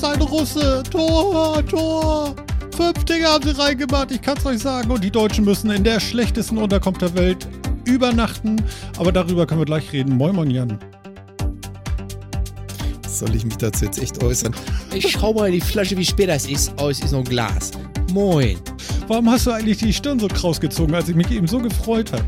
ist ein Russe. Tor, Tor. Fünf Dinge haben sie reingemacht, ich kann es euch sagen. Und die Deutschen müssen in der schlechtesten Unterkunft der Welt übernachten. Aber darüber können wir gleich reden. Moin, moin, Jan. Soll ich mich dazu jetzt echt äußern? Ich schau mal in die Flasche, wie spät das ist. Oh, es ist noch ein Glas. Moin. Warum hast du eigentlich die Stirn so kraus gezogen, als ich mich eben so gefreut habe?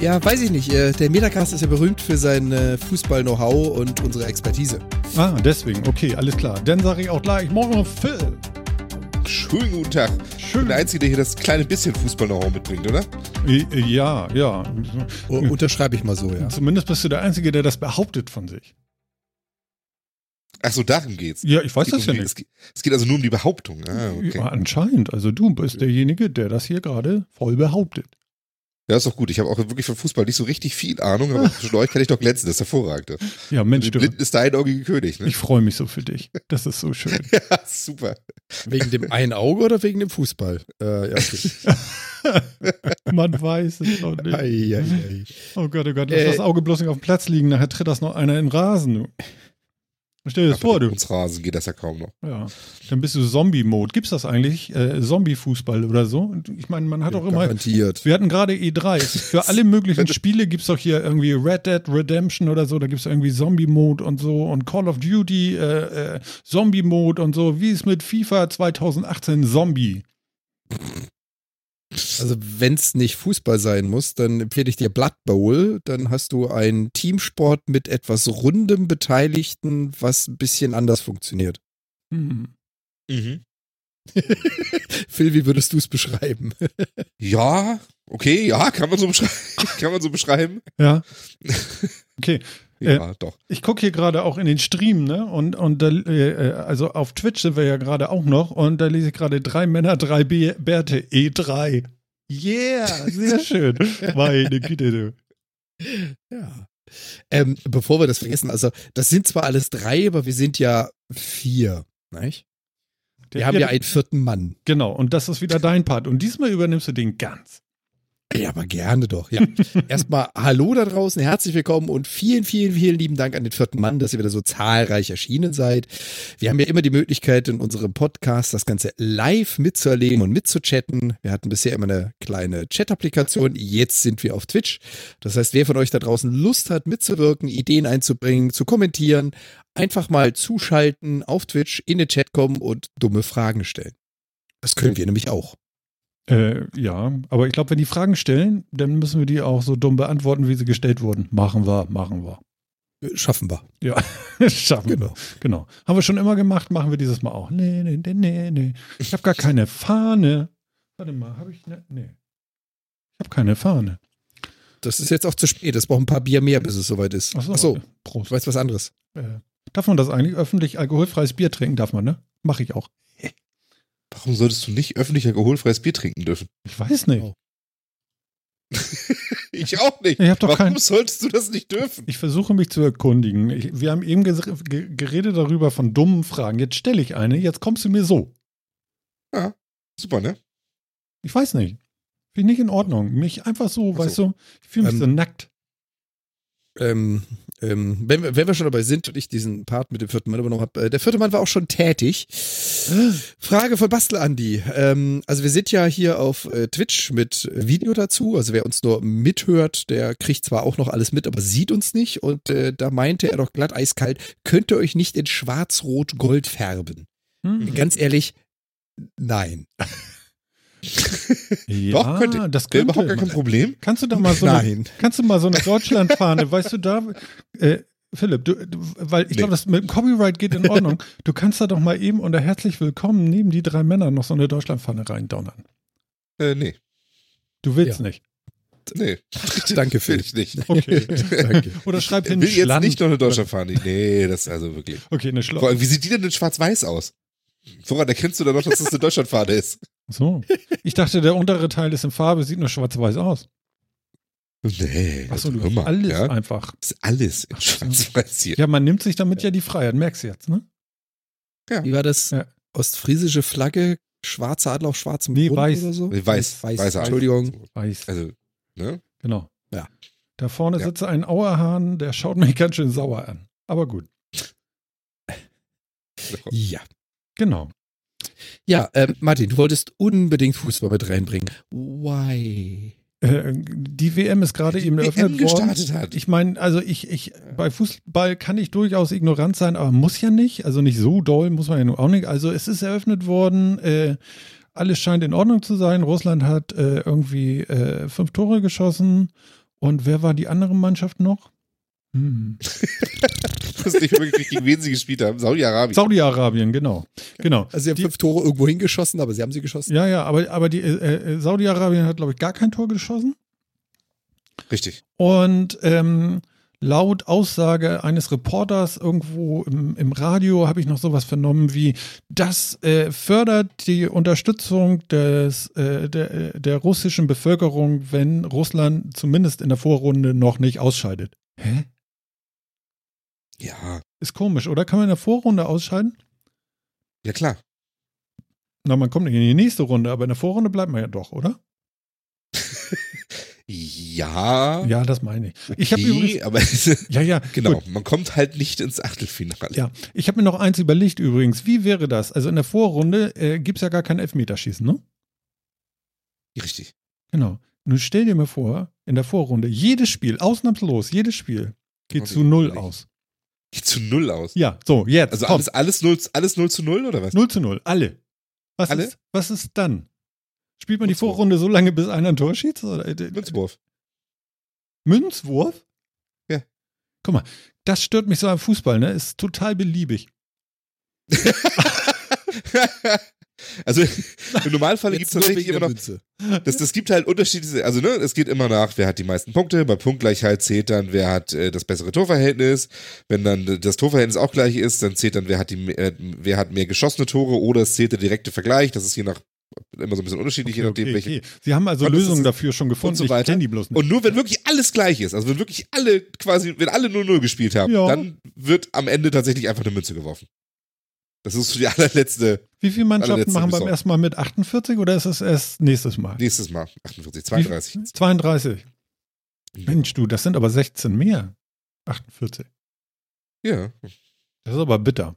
Ja, weiß ich nicht. Äh, Der Metacast ist ja berühmt für sein äh, Fußball-Know-how und unsere Expertise. Ah, deswegen. Okay, alles klar. Dann sage ich auch gleich, morgen Phil. Schönen guten Tag. Schön. der Einzige, der hier das kleine bisschen Fußball-Know-how mitbringt, oder? Äh, Ja, ja. U unterschreibe ich mal so, ja. Zumindest bist du der Einzige, der das behauptet von sich. Ach so, darum geht's. Ja, ich weiß das ja um die- nicht. Es geht, es geht also nur um die Behauptung. Ah, okay. Ja, anscheinend. Also du bist derjenige, der das hier gerade voll behauptet. Ja, ist doch gut. Ich habe auch wirklich von Fußball nicht so richtig viel Ahnung, aber zwischen euch kann ich doch glänzen. Das ist hervorragend. Ja, Mensch, Die du, Blinden ist der einäugige König, ne? ich freue mich so für dich. Das ist so schön. Ja, super. Wegen dem einen Auge oder wegen dem Fußball? Äh, ja, okay. Man weiß es noch nicht. ei, ei, ei. Oh Gott, oh Gott, lass Äh, das Auge bloß nicht auf dem Platz liegen, nachher tritt das noch einer in den Rasen. Stell dir das vor, du. Uns Rasen geht das ja kaum noch. Ja. Dann bist du Zombie-Mode. Gibt's das eigentlich? Äh, Zombie-Fußball oder so? Ich meine, man hat auch immer. Garantiert. Wir hatten gerade E3. Für alle möglichen Spiele gibt's doch hier irgendwie Red Dead Redemption oder so. Da gibt's irgendwie Zombie-Mode und so. Und Call of Duty äh, äh, Zombie-Mode und so. Wie ist mit FIFA 2018 Zombie? Also, wenn es nicht Fußball sein muss, dann empfehle ich dir Blood Bowl. Dann hast du einen Teamsport mit etwas rundem Beteiligten, was ein bisschen anders funktioniert. Hm. Mhm. Phil, wie würdest du es beschreiben? Ja, okay, ja, kann man so beschreiben. kann man so beschreiben. Ja. Okay. Ja, doch. Ich gucke hier gerade auch in den Stream, ne? Und, und da, äh, also auf Twitch sind wir ja gerade auch noch und da lese ich gerade drei Männer, drei Be Bärte, E3. Yeah, sehr schön. Meine Güte, du. Ja. Ähm, bevor wir das vergessen, also das sind zwar alles drei, aber wir sind ja vier. Nicht? Wir haben ja einen vierten Mann. Genau, und das ist wieder dein Part. Und diesmal übernimmst du den ganz. Ja, aber gerne doch. Ja. Erstmal Hallo da draußen, herzlich willkommen und vielen, vielen, vielen lieben Dank an den vierten Mann, dass ihr wieder so zahlreich erschienen seid. Wir haben ja immer die Möglichkeit, in unserem Podcast das Ganze live mitzuerleben und mitzuchatten. Wir hatten bisher immer eine kleine Chat-Applikation. Jetzt sind wir auf Twitch. Das heißt, wer von euch da draußen Lust hat, mitzuwirken, Ideen einzubringen, zu kommentieren, einfach mal zuschalten auf Twitch, in den Chat kommen und dumme Fragen stellen. Das können wir nämlich auch. Äh, ja, aber ich glaube, wenn die Fragen stellen, dann müssen wir die auch so dumm beantworten, wie sie gestellt wurden. Machen wir, machen wir. Schaffen wir. Ja, schaffen Genau. wir. Genau. Haben wir schon immer gemacht, machen wir dieses Mal auch. Nee, nee, nee, nee, nee. Ich habe gar keine Fahne. Warte mal, habe ich ne? Nee. Ich habe keine Fahne. Das ist jetzt auch zu spät. Es braucht ein paar Bier mehr, bis es soweit ist. Ach so. Ach so, äh, Prost. du weißt was anderes. Äh, darf man das eigentlich öffentlich alkoholfreies Bier trinken? Darf man, ne? Mache ich auch. Warum solltest du nicht öffentlich alkoholfreies Bier trinken dürfen? Ich weiß nicht. Oh. Ich auch nicht. Ich Warum kein- solltest du das nicht dürfen? Ich versuche mich zu erkundigen. Ich, wir haben eben geredet darüber von dummen Fragen. Jetzt stelle ich eine, jetzt kommst du mir so. Super, ne? Ich weiß nicht. Ich nicht in Ordnung. Mich einfach so, Ach weißt so. du, ich fühle mich Ähm, so nackt. Ähm, ähm, wenn, wir, wenn wir schon dabei sind und ich diesen Part mit dem vierten Mann übernommen habe, äh, der vierte Mann war auch schon tätig. Frage von Bastel Andi. Ähm, also wir sind ja hier auf äh, Twitch mit Video dazu. Also wer uns nur mithört, der kriegt zwar auch noch alles mit, aber sieht uns nicht. Und äh, da meinte er doch glatt eiskalt, könnt ihr euch nicht in schwarz-rot-gold färben? Hm. Ganz ehrlich, nein. Ja, Doch, könnte. das könnte. überhaupt gar kein Problem. Kannst du da mal so eine, Nein. kannst du mal so eine Deutschlandfahne, weißt du da, äh, Philipp, du, du, weil ich Nee. glaube, das mit dem Copyright geht in Ordnung. Du kannst da doch mal eben unter herzlich willkommen neben die drei Männer noch so eine Deutschlandfahne reindonnern. Äh, nee. Du willst Ja. nicht. Nee. Danke, Will Phil. ich nicht. Okay. Danke. Oder schreib Ich hin will jetzt Schland. nicht noch eine Deutschlandfahne. Nee, das ist also wirklich. Okay, eine Vor allem, wie sieht die denn in schwarz-weiß aus? Woran erkennst du dann noch, dass das eine Deutschlandfahne ist? So. Ich dachte, der untere Teil ist in Farbe, sieht nur schwarz-weiß aus. Nee, Achso, also du mal, alles ja? einfach. Das ist alles in schwarz-weiß hier. Ja, man nimmt sich damit ja die Freiheit, merkst du jetzt, ne? Wie war das? Ja. Ostfriesische Flagge, schwarzer Adler auf schwarzem Nee, Grund weiß. oder so? Weiß, weiß. weißer Entschuldigung. Weiß. Also, ne? Genau. Ja. Da vorne Ja. sitzt ein Auerhahn, der schaut mich ganz schön sauer an. Aber gut, Ja. genau. Ja, ähm, Martin, du wolltest unbedingt Fußball mit reinbringen. Why? Äh, die WM ist gerade eben eröffnet worden. gestartet hat. Ich meine, also ich, ich, bei Fußball kann ich durchaus ignorant sein, aber muss ja nicht. Also nicht so doll muss man ja nun auch nicht. Also es ist eröffnet worden, äh, alles scheint in Ordnung zu sein. Russland hat äh, irgendwie äh, fünf Tore geschossen. Und wer war die andere Mannschaft noch? Hm. Ich weiß nicht wirklich, gegen wen sie gespielt haben. Saudi-Arabien. Saudi-Arabien, genau. Genau. Also sie haben Die- fünf Tore irgendwo hingeschossen, aber sie haben sie geschossen. Ja, ja, aber, aber die äh, äh, Saudi-Arabien hat, glaube ich, gar kein Tor geschossen. Richtig. Und ähm, laut Aussage eines Reporters irgendwo im, im Radio habe ich noch sowas vernommen wie, das äh, fördert die Unterstützung des, äh, der, der russischen Bevölkerung, wenn Russland zumindest in der Vorrunde noch nicht ausscheidet. Hä? Ja, Ist komisch, oder? Kann man in der Vorrunde ausscheiden? ja klar. Na, man kommt nicht in die nächste Runde, aber in der Vorrunde bleibt man ja doch, oder? Ja. Ja, das meine ich. Ich habe okay, übrigens. aber Ja, ja, genau, gut. man kommt halt nicht ins Achtelfinale. Ja, ich habe mir noch eins überlegt übrigens. Wie wäre das? Also in der Vorrunde äh, gibt es ja gar kein Elfmeterschießen, ne? Richtig. Genau. Nun stell dir mal vor, in der Vorrunde, jedes Spiel, ausnahmslos, jedes Spiel geht Warte, zu null aus. Geht zu null aus. Ja, so, jetzt. Also komm. alles, alles, null, alles null zu null oder was? Null zu null, alle. Was, Alle? Ist, was ist dann? Spielt man die Münzwurf. Vorrunde so lange, bis einer ein Tor schießt? Äh, Münzwurf. Münzwurf? Ja. Guck mal, das stört mich so am Fußball, ne? Ist total beliebig. also im Normalfall gibt es tatsächlich immer noch, Münze. das, das gibt halt unterschiedliche, also ne, es geht immer nach, wer hat die meisten Punkte, bei Punktgleichheit zählt dann, wer hat äh, das bessere Torverhältnis, wenn dann das Torverhältnis auch gleich ist, dann zählt dann, wer hat die, äh, wer hat mehr geschossene Tore oder es zählt der direkte Vergleich, das ist je nach, immer so ein bisschen unterschiedlich, je nachdem, Okay, welche okay. Sie haben also Und Lösungen dafür schon gefunden. so ich weiter. die bloß nicht. Und nur wenn wirklich alles gleich ist, also wenn wirklich alle quasi, wenn alle 0-0 gespielt haben, Ja. dann wird am Ende tatsächlich einfach eine Münze geworfen. Das ist so die allerletzte, Wie viele Mannschaften machen beim ersten Mal mit 48 oder ist es erst nächstes Mal? nächstes Mal, 48, 32. Wie- 32. Mensch, du, das sind aber 16 mehr. 48. Ja. Das ist aber bitter.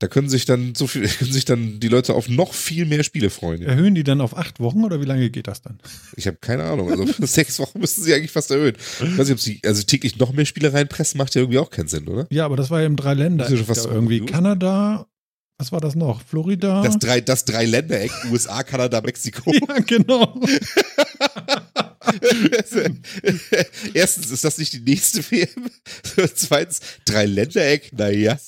Da können sich dann so viel, können sich dann die Leute auf noch viel mehr Spiele freuen. Erhöhen die dann auf acht Wochen oder wie lange geht das dann? Ich habe keine Ahnung. Also sechs Wochen müssten sie eigentlich fast erhöhen. Ich weiß nicht, ob sie also täglich noch mehr Spiele reinpressen, macht ja irgendwie auch keinen Sinn, oder? Ja, aber das war ja im drei Länder. Das ist ja schon fast irgendwie. Kanada, was war das noch? Florida? Das drei, das drei Ländereck, USA, Kanada, Mexiko. ja, genau. Erstens ist das nicht die nächste WM. Zweitens, drei Ländereck, naja.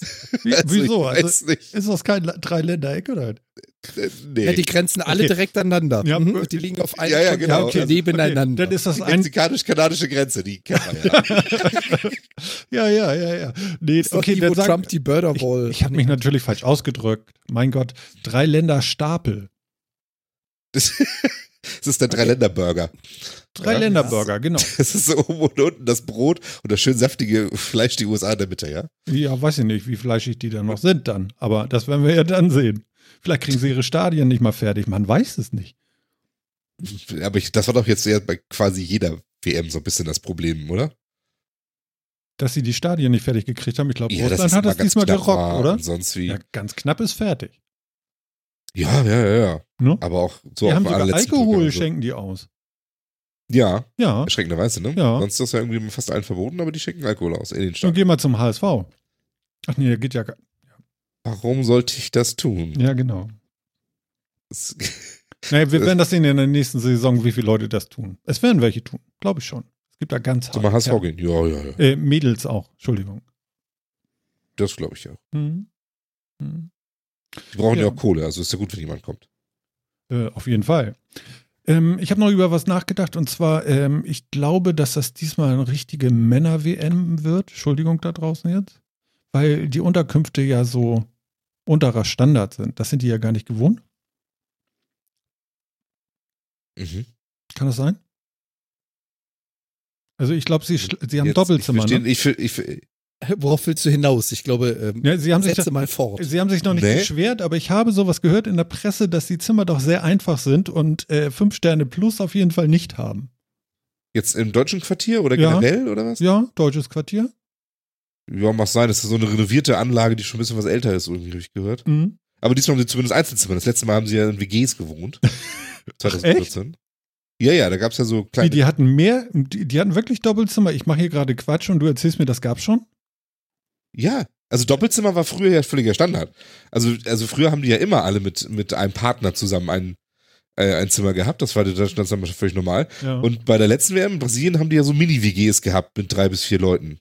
Wie, wieso? Also, ist das kein drei Länder-Eck oder? Nee. Ja, die grenzen alle Okay. direkt aneinander. Ja, Mhm, die liegen auf einem Ja, ja, genau. okay. nebeneinander. Dann ist das die mexikanisch-kanadische Grenze, die kennt man ja. Ja, ja, ja, ja. Nee, ist okay, die, dann wo sag, Trump die Border ich, Wall. ich habe mich natürlich falsch ausgedrückt. Mein Gott, drei Länder Stapel. Das, das ist der Dreiländerburger. Drei Ja. Genau. Das ist so oben und unten das Brot und das schön saftige Fleisch, die USA in der Mitte, ja? Ja, weiß ich nicht, wie fleischig die dann noch sind dann. Aber das werden wir ja dann sehen. Vielleicht kriegen sie ihre Stadien nicht mal fertig. Man weiß es nicht. Aber ich, das war doch jetzt ja bei quasi jeder WM so ein bisschen das Problem, oder? Dass sie die Stadien nicht fertig gekriegt haben. Ich glaube, dass Russland hat das diesmal gerockt, oder? Sonst wie. Ja, Ja, ganz knapp ist fertig. ja, ja, ja. Ne? Aber auch so die auf haben sogar Alkohol, so. schenken die aus. Ja, Ja, erschreckenderweise, ne? Ja. Sonst ist das ja irgendwie fast allen verboten, aber die schenken Alkohol aus in den dann geh mal zum HSV. Ach nee, der geht ja. Warum sollte ich das tun? Ja, genau. Das- Naja, wir werden das sehen in der nächsten Saison, wie viele Leute das tun. Es werden welche tun, glaube ich schon. Es gibt da ganz Zum HSV gehen. Ja, ja, ja. Äh, Mädels auch, Entschuldigung. Das glaube ich ja. Hm. Hm. Die brauchen ja. Ja. auch Kohle, also ist ja gut, wenn jemand kommt. Äh, auf jeden Fall. Ähm, ich habe noch über was nachgedacht und zwar, ähm, ich glaube, dass das diesmal eine richtige Männer-WM wird. Entschuldigung da draußen jetzt. Weil die Unterkünfte ja so unterer Standard sind. Das sind die ja gar nicht gewohnt. Mhm. Kann das sein? Also ich glaube, sie, sie haben Jetzt, Doppelzimmer. Ich, verstehe- ne? ich, ich, ver- Worauf willst du hinaus? Ich glaube, ähm, Ja, sie haben sich setze mal fort. Sie haben sich noch nicht Nee. beschwert, aber ich habe sowas gehört in der Presse, dass die Zimmer doch sehr einfach sind und äh, fünf Sterne plus auf jeden Fall nicht haben. Jetzt im deutschen Quartier oder Ja. generell oder was? Ja, deutsches Quartier. Ja, mag sein. Das ist so eine renovierte Anlage, die schon ein bisschen was älter ist, irgendwie habe ich gehört. Mhm. Aber diesmal haben sie zumindest Einzelzimmer. Das letzte Mal haben sie ja in WGs gewohnt. 2014. Ja, ja, da gab es ja so kleine. die hatten mehr, die, die hatten wirklich Doppelzimmer. Ich mache hier gerade Quatsch und du erzählst mir, das gab's schon? Ja, also Doppelzimmer war früher ja völliger Standard. Also, also früher haben die ja immer alle mit, mit einem Partner zusammen ein, äh, ein Zimmer gehabt. Das war in Deutschland völlig normal. Ja. Und bei der letzten WM in Brasilien haben die ja so Mini-WGs gehabt mit drei bis vier Leuten.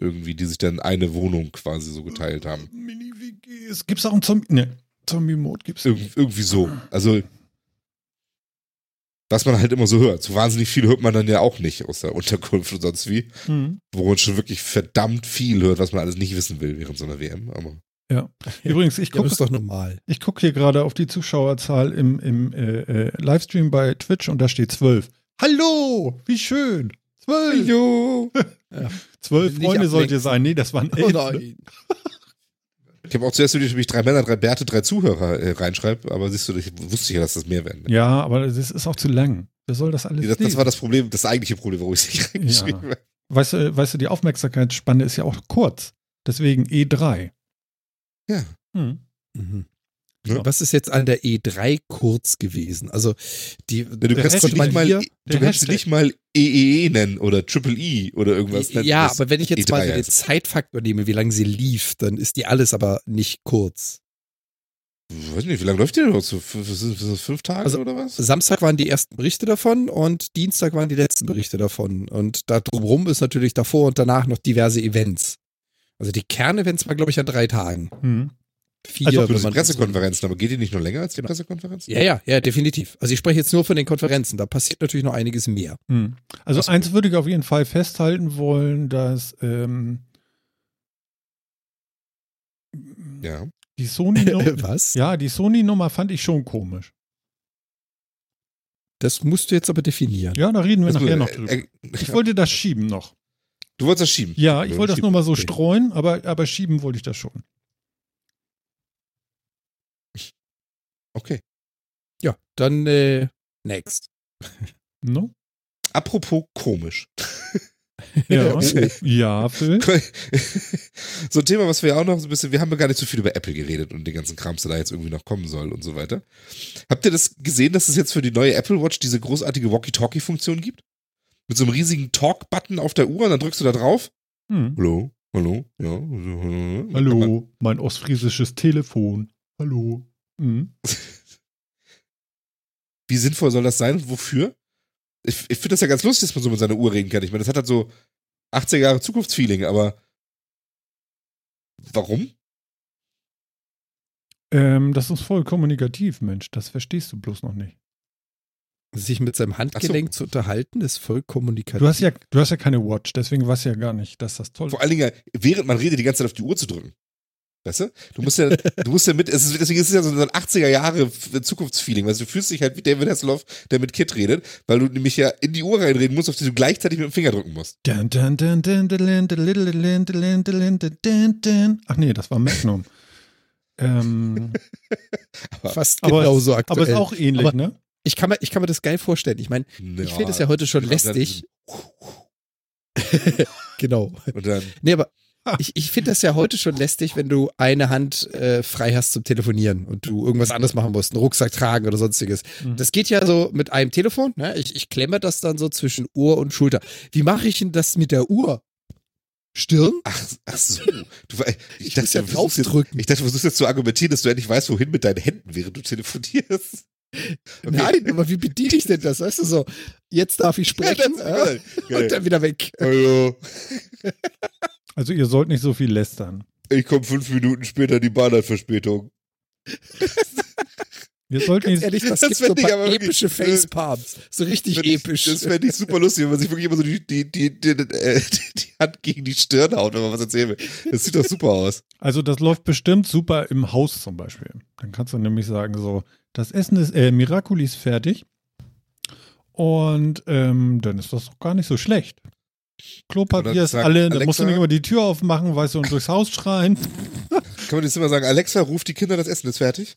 Irgendwie, die sich dann eine Wohnung quasi so geteilt haben. Mini-WGs. Gibt's auch einen Zombie? Ne, Zombie-Mode gibt's. Irg irgendwie so. Also, was man halt immer so hört. So wahnsinnig viel hört man dann ja auch nicht aus der Unterkunft und sonst wie. Mhm. Wo man schon wirklich verdammt viel hört, was man alles nicht wissen will während so einer WM. Aber Übrigens, ich Ja, gucke normal. ich guck hier gerade auf die Zuschauerzahl im, im äh, äh, Livestream bei Twitch und da steht 12. Hallo, wie schön. Zwölf. Jo. Zwölf Nicht Freunde sollt ablenken. ihr sein. Nee, das waren Oh elf. nein. Ich habe auch zuerst überlegt, ob ich drei Männer, drei Bärte, drei Zuhörer äh, reinschreibe, aber siehst du, ich wusste ja, dass das mehr werden. ja, aber das ist auch zu lang. Wer soll das alles Das, das lesen? war das Problem, das eigentliche Problem, warum ich es nicht reingeschrieben habe. Weißt du, weißt du, die Aufmerksamkeitsspanne ist ja auch kurz. Deswegen E3. Ja. Hm. Mhm. Ja. Was ist jetzt an der E3 kurz gewesen? Also die Ja, du kannst Hashtag- nicht mal, hier- du kannst Hashtag. nicht mal EEE nennen oder Triple E oder irgendwas nennen. ja, das aber wenn ich jetzt E3 mal den. Zeitfaktor nehme, wie lange sie lief, dann ist die alles aber nicht kurz. weiß nicht, wie lange läuft die denn noch? So fünf, Tage Also- oder was? Samstag waren die ersten Berichte davon und Dienstag waren die letzten Berichte davon. Und da drumherum ist natürlich davor und danach noch diverse Events. Also die Kernevents waren, glaube ich, an drei Tagen. Hm. Vier, Also wenn das man- Pressekonferenzen, aber geht die nicht nur länger als die Genau. Pressekonferenzen? Ja, ja, ja, definitiv. Also ich spreche jetzt nur von den Konferenzen. Da passiert natürlich noch einiges mehr. Hm. Also Was- eins würde ich auf jeden Fall festhalten wollen, dass ähm, Ja. die Sony-Nummer Was? ja, die Sony-Nummer fand ich schon komisch. Das musst du jetzt aber definieren. Ja, da reden wir Das- nachher noch äh, drüber. äh, Ich wollte das schieben noch. du wolltest das schieben? Ja, ich wollte das nur mal so Okay. streuen, aber, aber schieben wollte ich das schon. Okay. Ja, dann äh, next. No? Apropos komisch. Ja, Oh. ja Phil. so ein Thema, was wir ja auch noch so ein bisschen, wir haben ja gar nicht so viel über Apple geredet und den ganzen Krams, der da jetzt irgendwie noch kommen soll und so weiter. Habt ihr das gesehen, dass es jetzt für die neue Apple Watch diese großartige Walkie-Talkie-Funktion gibt? Mit so einem riesigen Talk-Button auf der Uhr und dann drückst du da drauf. Hm. Hallo, hallo, ja. hallo. Hallo, mein ostfriesisches Telefon. Hallo. Hm. Wie sinnvoll soll das sein und wofür? Ich, ich finde das ja ganz lustig, dass man so mit seiner Uhr reden kann. Ich meine, das hat halt so 80er Jahre Zukunftsfeeling, aber warum? Ähm, das ist voll kommunikativ, Mensch. Das verstehst du bloß noch nicht. Sich mit seinem Handgelenk zu unterhalten, ist voll kommunikativ. Du hast ja, du hast ja keine Watch, deswegen weißt du ja gar nicht, dass das toll ist. Vor allen Dingen, während man redet, die ganze Zeit auf die Uhr zu drücken. Weißt du? Du musst ja, du musst ja mit, es ist, deswegen ist es ja so ein 80er Jahre Zukunftsfeeling, weißt du, fühlst dich halt wie David Hasselhoff, der mit Kit redet, weil du nämlich ja in die Uhr reinreden musst, auf die du gleichzeitig mit dem Finger drücken musst. Ach nee, das war Magnum. ähm, aber, fast genauso aber, aktuell. Aber ist auch ähnlich, aber ne? Ich kann, mir, ich kann mir das geil vorstellen. Ich meine, ja, ich finde es ja heute schon lästig. genau. Und dann, nee, aber ich, ich finde das ja heute schon lästig, wenn du eine Hand äh, frei hast zum Telefonieren und du irgendwas anderes machen musst, einen Rucksack tragen oder sonstiges. Mhm. Das geht ja so mit einem Telefon, ne? Ich, ich klemme das dann so zwischen Ohr und Schulter. Wie mache ich denn das mit der Uhr? Stirn? ach, ach so. Du, ich, Ich dachte, ja du versuchst jetzt, draufdrücken. ich dachte, du versuchst jetzt zu argumentieren, dass du endlich weißt, wohin mit deinen Händen, während du telefonierst. Okay. Nein, aber wie bediene ich denn das? Weißt du so, jetzt darf ich sprechen Ja, äh, und dann wieder weg. Hallo. Also ihr sollt nicht so viel lästern. Ich komme fünf Minuten später, die Bahn hat Verspätung. Ihr sollt Ganz ehrlich, das, Das gibt so ich aber epische Facepalms. So richtig Fänd ich- episch. Das fände ich super lustig, wenn man sich wirklich immer so die, die, die, die, äh, die Hand gegen die Stirn haut, wenn man was erzählen will. Das sieht doch super aus. also das läuft bestimmt super im Haus zum Beispiel. Dann kannst du nämlich sagen so, das Essen ist, äh, Miraculi ist fertig. Und ähm, dann ist das doch gar nicht so schlecht. Klopapier ist alle, dann musst du Alexa- nicht immer die Tür aufmachen, weißt du, und durchs Haus schreien. Kann man jetzt immer sagen, Alexa, ruft die Kinder, das Essen ist fertig?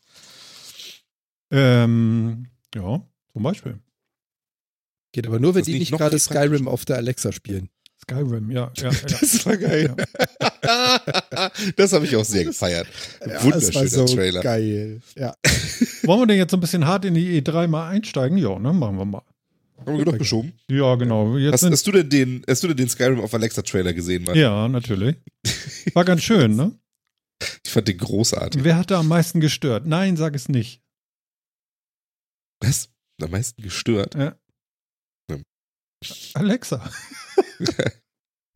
Ähm, ja, zum Beispiel. Geht aber nur, wenn die nicht gerade? Skyrim auf der Alexa spielen. Skyrim, ja. ja, ja. Das war geil. das habe ich auch sehr gefeiert. Wunderschöner so Trailer. geil. Ja. Wollen wir denn jetzt so ein bisschen hart in die E3 mal einsteigen? Ja, ne? Machen wir mal. Haben wir genug geschoben? Ja, genau. Jetzt Hast, hast, du denn den, hast du denn den Skyrim auf Alexa Trailer gesehen, Mann? ja, natürlich. War ganz schön, ne? Ich fand den großartig. Wer hat da am meisten gestört? Nein, sag es nicht. Was? Am meisten gestört. Alexa.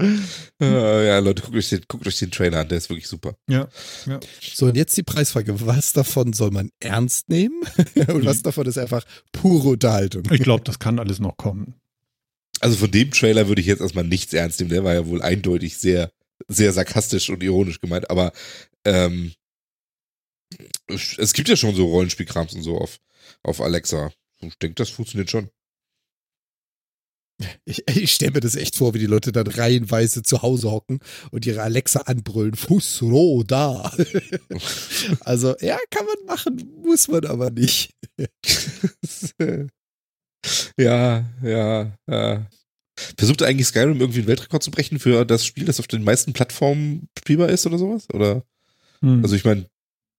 Äh, ja, Leute, guckt euch, den, guckt euch den Trailer an, der ist wirklich super. Ja, ja. So, und jetzt die Preisfrage. Was davon soll man ernst nehmen? und was davon ist einfach pure Unterhaltung? Ich glaube, das kann alles noch kommen. Also von dem Trailer würde ich jetzt erstmal nichts ernst nehmen. Der war ja wohl eindeutig sehr, sehr sarkastisch und ironisch gemeint. Aber ähm, es gibt ja schon so Rollenspielkrams und so auf, auf Alexa. Ich denke, das funktioniert schon. Ich, ich stelle mir das echt vor, wie die Leute dann reihenweise zu Hause hocken und ihre Alexa anbrüllen. Fußroh da. also, ja, kann man machen, muss man aber nicht. ja, ja, ja. Versucht eigentlich Skyrim irgendwie einen Weltrekord zu brechen für das Spiel, das auf den meisten Plattformen spielbar ist oder sowas? Oder? Hm. Also ich meine,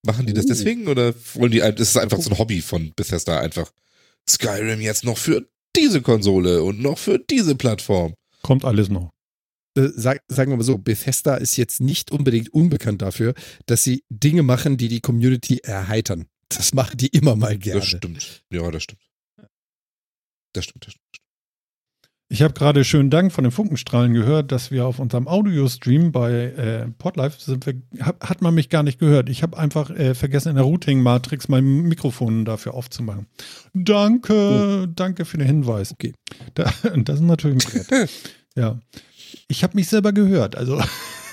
machen die das Oh. deswegen oder wollen die, ist es einfach so ein Hobby von Bethesda einfach Skyrim jetzt noch für diese Konsole und noch für diese Plattform? Kommt alles noch. Äh, Sag, sagen wir mal so, Bethesda ist jetzt nicht unbedingt unbekannt dafür, dass sie Dinge machen, die die Community erheitern. Das machen die immer mal gerne. Das stimmt. Ja, das stimmt. Das stimmt, das stimmt. Ich habe gerade schönen Dank von den Funkenstrahlen gehört, dass wir auf unserem Audio-Stream bei äh, Podlife sind wir, hab, hat man mich gar nicht gehört. Ich habe einfach äh, vergessen, in der Routing-Matrix mein Mikrofon dafür aufzumachen. Danke, danke für den Hinweis. Okay. Da, das ist natürlich ein Brett. ja. Ich habe mich selber gehört, also,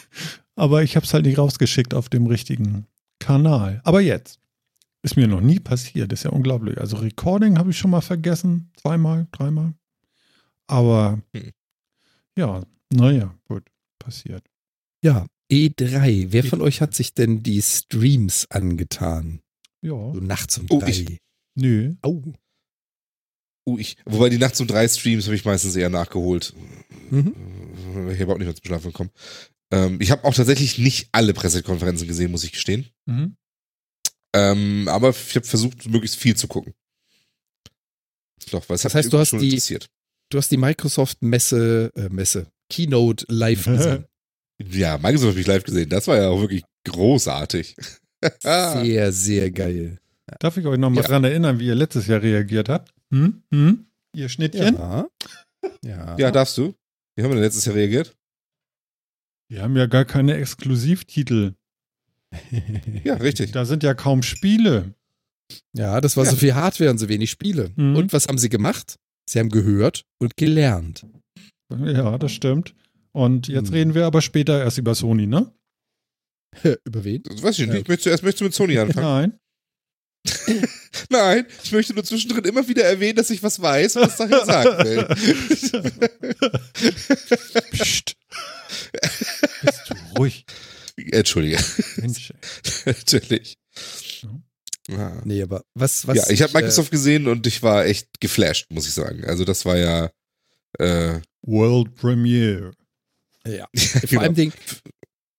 aber ich habe es halt nicht rausgeschickt auf dem richtigen Kanal. Aber jetzt. Ist mir noch nie passiert, ist ja unglaublich. Also Recording habe ich schon mal vergessen, zweimal, dreimal. Aber Hm. ja, naja, gut, passiert. Ja, E3. Wer von euch hat sich denn die Streams angetan? Ja, So nachts um Oh, drei. ich. nö. Oh. Uh, ich, wobei die nachts um drei Streams habe ich meistens eher nachgeholt. Mhm. Ich habe auch nicht mehr zum Schlafen gekommen. Ähm, ich habe auch tatsächlich nicht alle Pressekonferenzen gesehen, muss ich gestehen. Mhm. Ähm, aber ich habe versucht, möglichst viel zu gucken. Doch, weil es Das hat heißt, mich du hast schon die- interessiert. Du hast die Microsoft-Messe, äh, Messe, Keynote live gesehen. Ja, Microsoft habe ich live gesehen. Das war ja auch wirklich großartig. Sehr, sehr geil. Darf ich euch noch mal Ja. dran erinnern, wie ihr letztes Jahr reagiert habt? Hm? Hm? Ihr Schnittchen? Ja. Ja. Ja, darfst du. Wie haben wir denn letztes Jahr reagiert? Wir haben ja gar keine Exklusivtitel. Ja, richtig. Da sind ja kaum Spiele. ja, das war Ja. so viel Hardware und so wenig Spiele. Mhm. Und was haben sie gemacht? Sie haben gehört und gelernt. Ja, das stimmt. Und jetzt Hm. reden wir aber später erst über Sony, ne? Über wen? Das weiß ich Ja. nicht. Ich möchte zuerst möchtest du mit Sony anfangen. Nein. Nein, ich möchte nur zwischendrin immer wieder erwähnen, dass ich was weiß und das da gesagt will. Psst. Bist du ruhig. Entschuldige, Mensch. natürlich. Ja. Ja. Nee, aber was, was. ja, ich habe äh, Microsoft gesehen und ich war echt geflasht, muss ich sagen. Also das war ja äh, World Premiere. Äh, ja. genau. Vor allem Ding,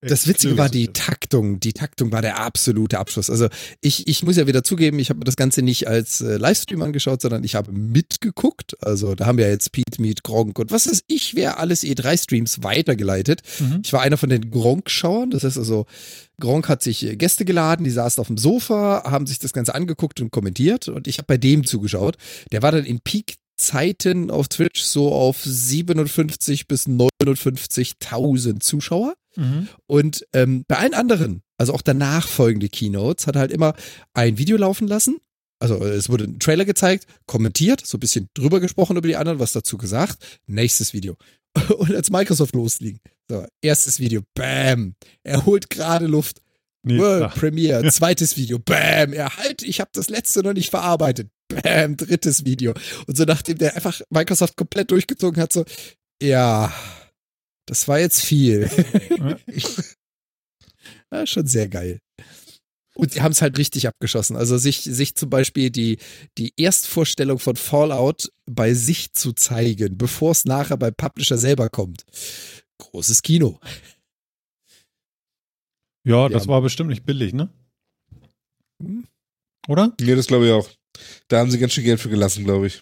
das Witzige war die. Taktung. Die Taktung war der absolute Abschluss. Also ich, ich muss ja wieder zugeben, ich habe mir das Ganze nicht als äh, Livestream angeschaut, sondern ich habe mitgeguckt. Also da haben wir jetzt Pete, Meet, Gronk und was ist ich, wer alles E3-Streams weitergeleitet. Mhm. Ich war einer von den Gronk-Schauern. Das heißt also, Gronk hat sich äh, Gäste geladen, die saßen auf dem Sofa, haben sich das Ganze angeguckt und kommentiert und ich habe bei dem zugeschaut. Der war dann in Peak-Zeiten auf Twitch so auf 57 bis 59.000 Zuschauer. Mhm. Und ähm, bei allen anderen, also auch danach folgende Keynotes, hat er halt immer ein Video laufen lassen. Also es wurde ein Trailer gezeigt, kommentiert, so ein bisschen drüber gesprochen über die anderen, was dazu gesagt. Nächstes Video. Und als Microsoft losliegen. So, erstes Video, bam. Er holt gerade Luft. Nee, World ach, Premiere, zweites Video, bam. Er halt, ich habe das letzte noch nicht verarbeitet. Bam, drittes Video. Und so nachdem der einfach Microsoft komplett durchgezogen hat, so, ja, das war jetzt viel. Ja. ja, schon sehr geil. Und sie haben es halt richtig abgeschossen. Also sich, sich zum Beispiel die, die Erstvorstellung von Fallout bei sich zu zeigen, bevor es nachher beim Publisher selber kommt. Großes Kino. Ja, das Ja. war bestimmt nicht billig, ne? Oder? Nee, das glaube ich auch. Da haben sie ganz schön Geld für gelassen, glaube ich.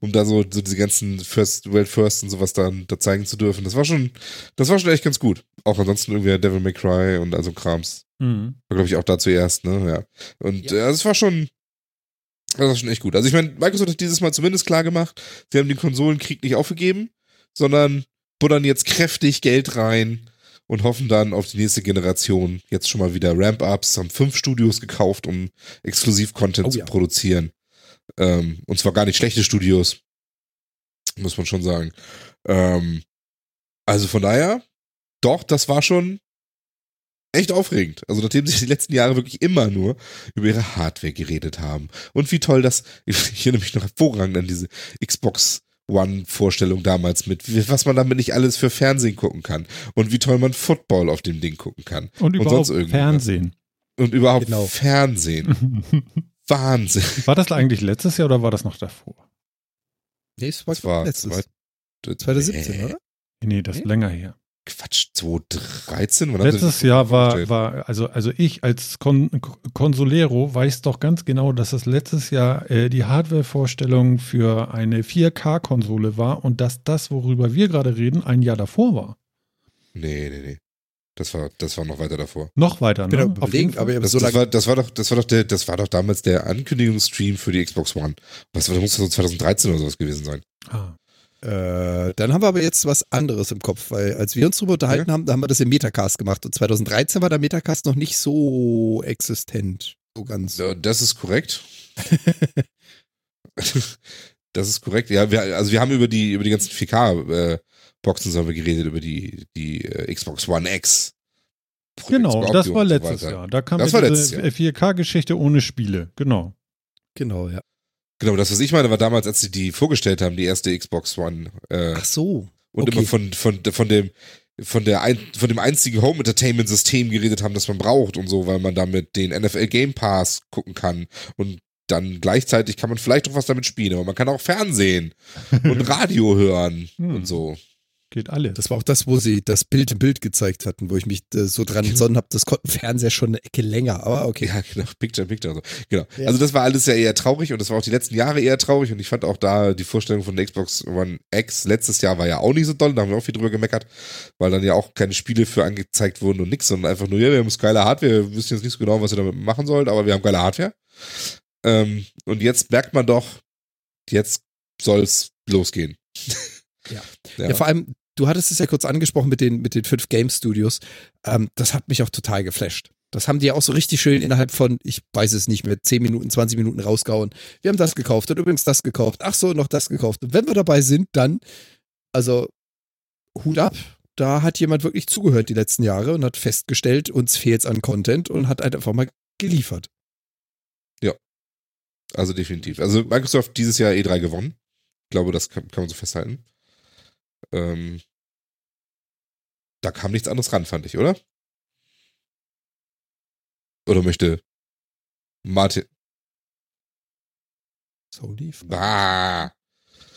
Um da so, so diese ganzen First, World First und sowas da, da zeigen zu dürfen. Das war schon, das war schon echt ganz gut. Auch ansonsten irgendwie Devil May Cry und also Krams. Mhm. War, glaube ich, auch da zuerst, ne? Ja. Und Ja. äh, das war schon. Das war schon echt gut. Also ich meine, Microsoft hat dieses Mal zumindest klar gemacht, sie haben den Konsolenkrieg nicht aufgegeben, sondern buttern jetzt kräftig Geld rein und hoffen dann auf die nächste Generation jetzt schon mal wieder Ramp-Ups, haben fünf Studios gekauft, um Exklusiv-Content Oh zu ja. produzieren. Ähm, und zwar gar nicht schlechte Studios, muss man schon sagen. Ähm, also von daher, doch, das war schon echt aufregend. Also nachdem sie die letzten Jahre wirklich immer nur über ihre Hardware geredet haben. Und wie toll das, ich erinnere mich noch hervorragend an diese Xbox One-Vorstellung damals mit, was man damit nicht alles für Fernsehen gucken kann. Und wie toll man Football auf dem Ding gucken kann. Und überhaupt sonst irgendwas. Fernsehen. Und überhaupt Genau. Fernsehen. Wahnsinn. war das eigentlich letztes Jahr oder war das noch davor? Nee, es war, Das war letztes. zwei- 2017, Äh, oder? Nee, das ist Nee? länger her. Quatsch, 2013? Wann haben sie Letztes das Jahr war, war also, also ich als Kon Consolero weiß doch ganz genau, dass das letztes Jahr äh, die Hardware-Vorstellung für eine 4K-Konsole war und dass das, worüber wir gerade reden, ein Jahr davor war. Nee, nee, nee. Das war, das war noch weiter davor. Noch weiter, ne? am Auf jeden Fall. aber Das, so das, war, das war doch, das war doch der, das war doch damals der Ankündigungsstream für die Xbox One. Was war, das muss so 2013 oder sowas gewesen sein. ah. Äh, dann haben wir aber jetzt was anderes im Kopf, weil als wir uns drüber unterhalten haben, da haben wir das im Metacast gemacht. Und 2013 war der Metacast noch nicht so existent. So ganz. Ja, Das ist korrekt. das ist korrekt. Ja, wir, also wir haben über die, über die ganzen 4K-Boxen haben wir geredet, über die, die äh, Xbox One X. Genau, das war so letztes weiter. Jahr. Da kam Das ja war diese letztes 4K-Geschichte ohne Spiele. Genau. Genau, ja. Genau, das, was ich meine, war damals, als sie die vorgestellt haben, die erste Xbox One. Äh, Ach so. und okay. immer von, von, von dem, von der ein, von dem einzigen Home Entertainment System geredet haben, das man braucht und so, weil man damit den NFL Game Pass gucken kann und dann gleichzeitig kann man vielleicht auch was damit spielen, aber man kann auch Fernsehen und Radio hören Hm. und so. Geht alles. Das war auch das, wo sie das Bild im Bild gezeigt hatten, wo ich mich äh, so dran entsonnen habe, das konnten Fernseher schon eine Ecke länger, aber okay. Ja, genau, Picture, Picture. So. Genau. Ja. Also das war alles ja eher traurig und das war auch die letzten Jahre eher traurig und ich fand auch da die Vorstellung von der Xbox One X letztes Jahr war ja auch nicht so doll, da haben wir auch viel drüber gemeckert, weil dann ja auch keine Spiele für angezeigt wurden und nix, sondern einfach nur, ja, wir haben geile Hardware, wir wissen jetzt nicht so genau, was ihr damit machen sollt, aber wir haben geile Hardware. Ähm, und jetzt merkt man doch, jetzt soll's losgehen. Ja. ja. Ja, vor allem, du hattest es ja kurz angesprochen mit den, mit den fünf Game Studios. Ähm, das hat mich auch total geflasht. Das haben die ja auch so richtig schön innerhalb von, ich weiß es nicht mehr, 10 Minuten, 20 Minuten rausgehauen. Wir haben das gekauft und übrigens das gekauft. Ach so, noch das gekauft. Und wenn wir dabei sind, dann, also, Hut ab. Da hat jemand wirklich zugehört die letzten Jahre und hat festgestellt, uns fehlt's an Content und hat einfach mal geliefert. Also definitiv. Also Microsoft dieses Jahr E3 gewonnen. Ich glaube, das kann, kann man so festhalten. Ähm, da kam nichts anderes ran, fand ich, oder? Oder möchte Martin. So lief. Ah,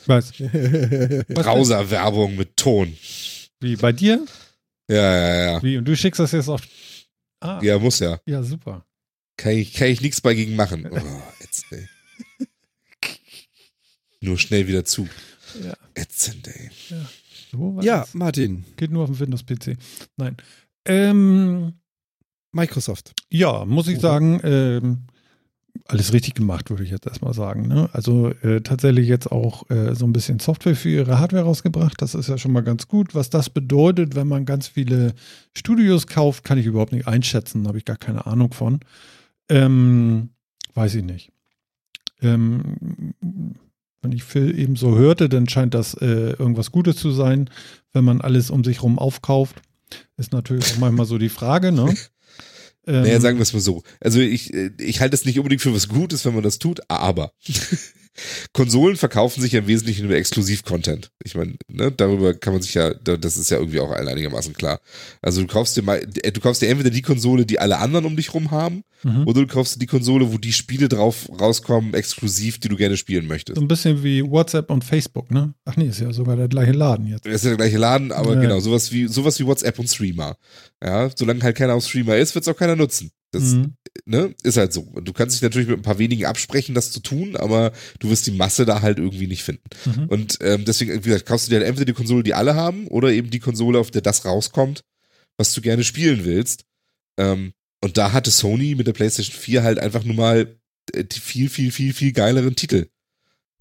Was? Browser-Werbung mit Ton. Wie bei dir? Ja, ja, ja. Wie? Und du schickst das jetzt auf. Ah, ja, Ja, muss ja. super. Kann ich, kann ich nichts bei gegen machen. Oh, ätzend. Nur schnell wieder zu. Ja. Ätzend, ey. So war Ja. Martin, Geht nur auf dem Windows-PC. Nein. Ähm, Microsoft. ja, muss ich sagen, ähm, alles richtig gemacht, würde ich jetzt erstmal sagen. Ne? Also äh, tatsächlich jetzt auch äh, so ein bisschen Software für ihre Hardware rausgebracht. Das ist ja schon mal ganz gut. Was das bedeutet, wenn man ganz viele Studios kauft, kann ich überhaupt nicht einschätzen. Habe ich gar keine Ahnung von. Ähm, weiß ich nicht. Ähm, wenn ich Phil eben so hörte, dann scheint das äh, irgendwas Gutes zu sein, wenn man alles um sich rum aufkauft. Ist natürlich auch manchmal so die Frage, ne? Ähm, Naja, sagen wir es mal so. Also ich, äh, ich halte es nicht unbedingt für was Gutes, wenn man das tut, aber Konsolen verkaufen sich ja im Wesentlichen über Exklusiv-Content. Ich meine, ne, darüber kann man sich ja, das ist ja irgendwie auch einigermaßen klar. Also du kaufst dir mal, äh, du kaufst dir entweder die Konsole, die alle anderen um dich rum haben, Mhm. oder du kaufst dir die Konsole, wo die Spiele drauf rauskommen, exklusiv, die du gerne spielen möchtest. So ein bisschen wie WhatsApp und Facebook, ne? Ach nee, ist ja sogar der gleiche Laden jetzt. Das ist ja der gleiche Laden, aber Ja. genau, sowas wie, sowas wie WhatsApp und Streamer. Ja, solange halt keiner auf Streamer ist, wird es auch keiner nutzen. Das Mhm. ne, ist halt so. Und du kannst dich natürlich mit ein paar wenigen absprechen, das zu tun, aber du wirst die Masse da halt irgendwie nicht finden. Mhm. Und ähm, deswegen, wie gesagt, kaufst du dir halt entweder die Konsole, die alle haben, oder eben die Konsole, auf der das rauskommt, was du gerne spielen willst. Ähm, und da hatte Sony mit der PlayStation 4 halt einfach nur mal äh, die viel, viel, viel, viel geileren Titel.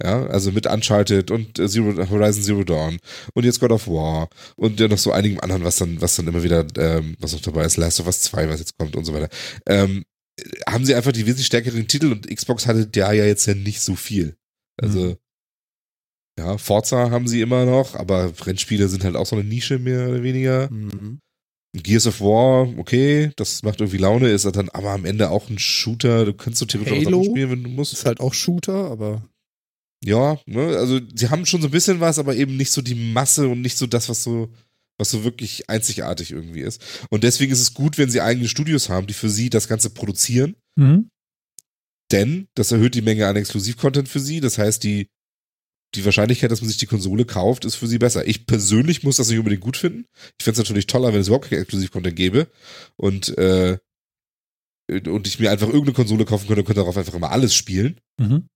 Ja, also mit Uncharted und äh, Zero, Horizon Zero Dawn und jetzt God of War und ja noch so einigem anderen, was dann, was dann immer wieder, ähm, was noch dabei ist, Last of Us 2, was jetzt kommt und so weiter. Ähm, haben sie einfach die wesentlich stärkeren Titel und Xbox hatte da ja jetzt ja nicht so viel. Also, Mhm. ja, Forza haben sie immer noch, aber Rennspiele sind halt auch so eine Nische mehr oder weniger. Mhm. Gears of War, okay, das macht irgendwie Laune, ist dann aber am Ende auch ein Shooter, du kannst so theoretisch auch Halo spielen, wenn du musst. Ist halt auch Shooter, aber Ja, ne, also sie haben schon so ein bisschen was, aber eben nicht so die Masse und nicht so das, was so, was so wirklich einzigartig irgendwie ist. Und deswegen ist es gut, wenn sie eigene Studios haben, die für sie das Ganze produzieren, Mhm. denn das erhöht die Menge an Exklusivcontent für sie. Das heißt, die, die Wahrscheinlichkeit, dass man sich die Konsole kauft, ist für sie besser. Ich persönlich muss das nicht unbedingt gut finden. Ich fände es natürlich toller, wenn es überhaupt kein Exklusivcontent gäbe und, äh, und ich mir einfach irgendeine Konsole kaufen könnte und könnte darauf einfach immer alles spielen. Mhm.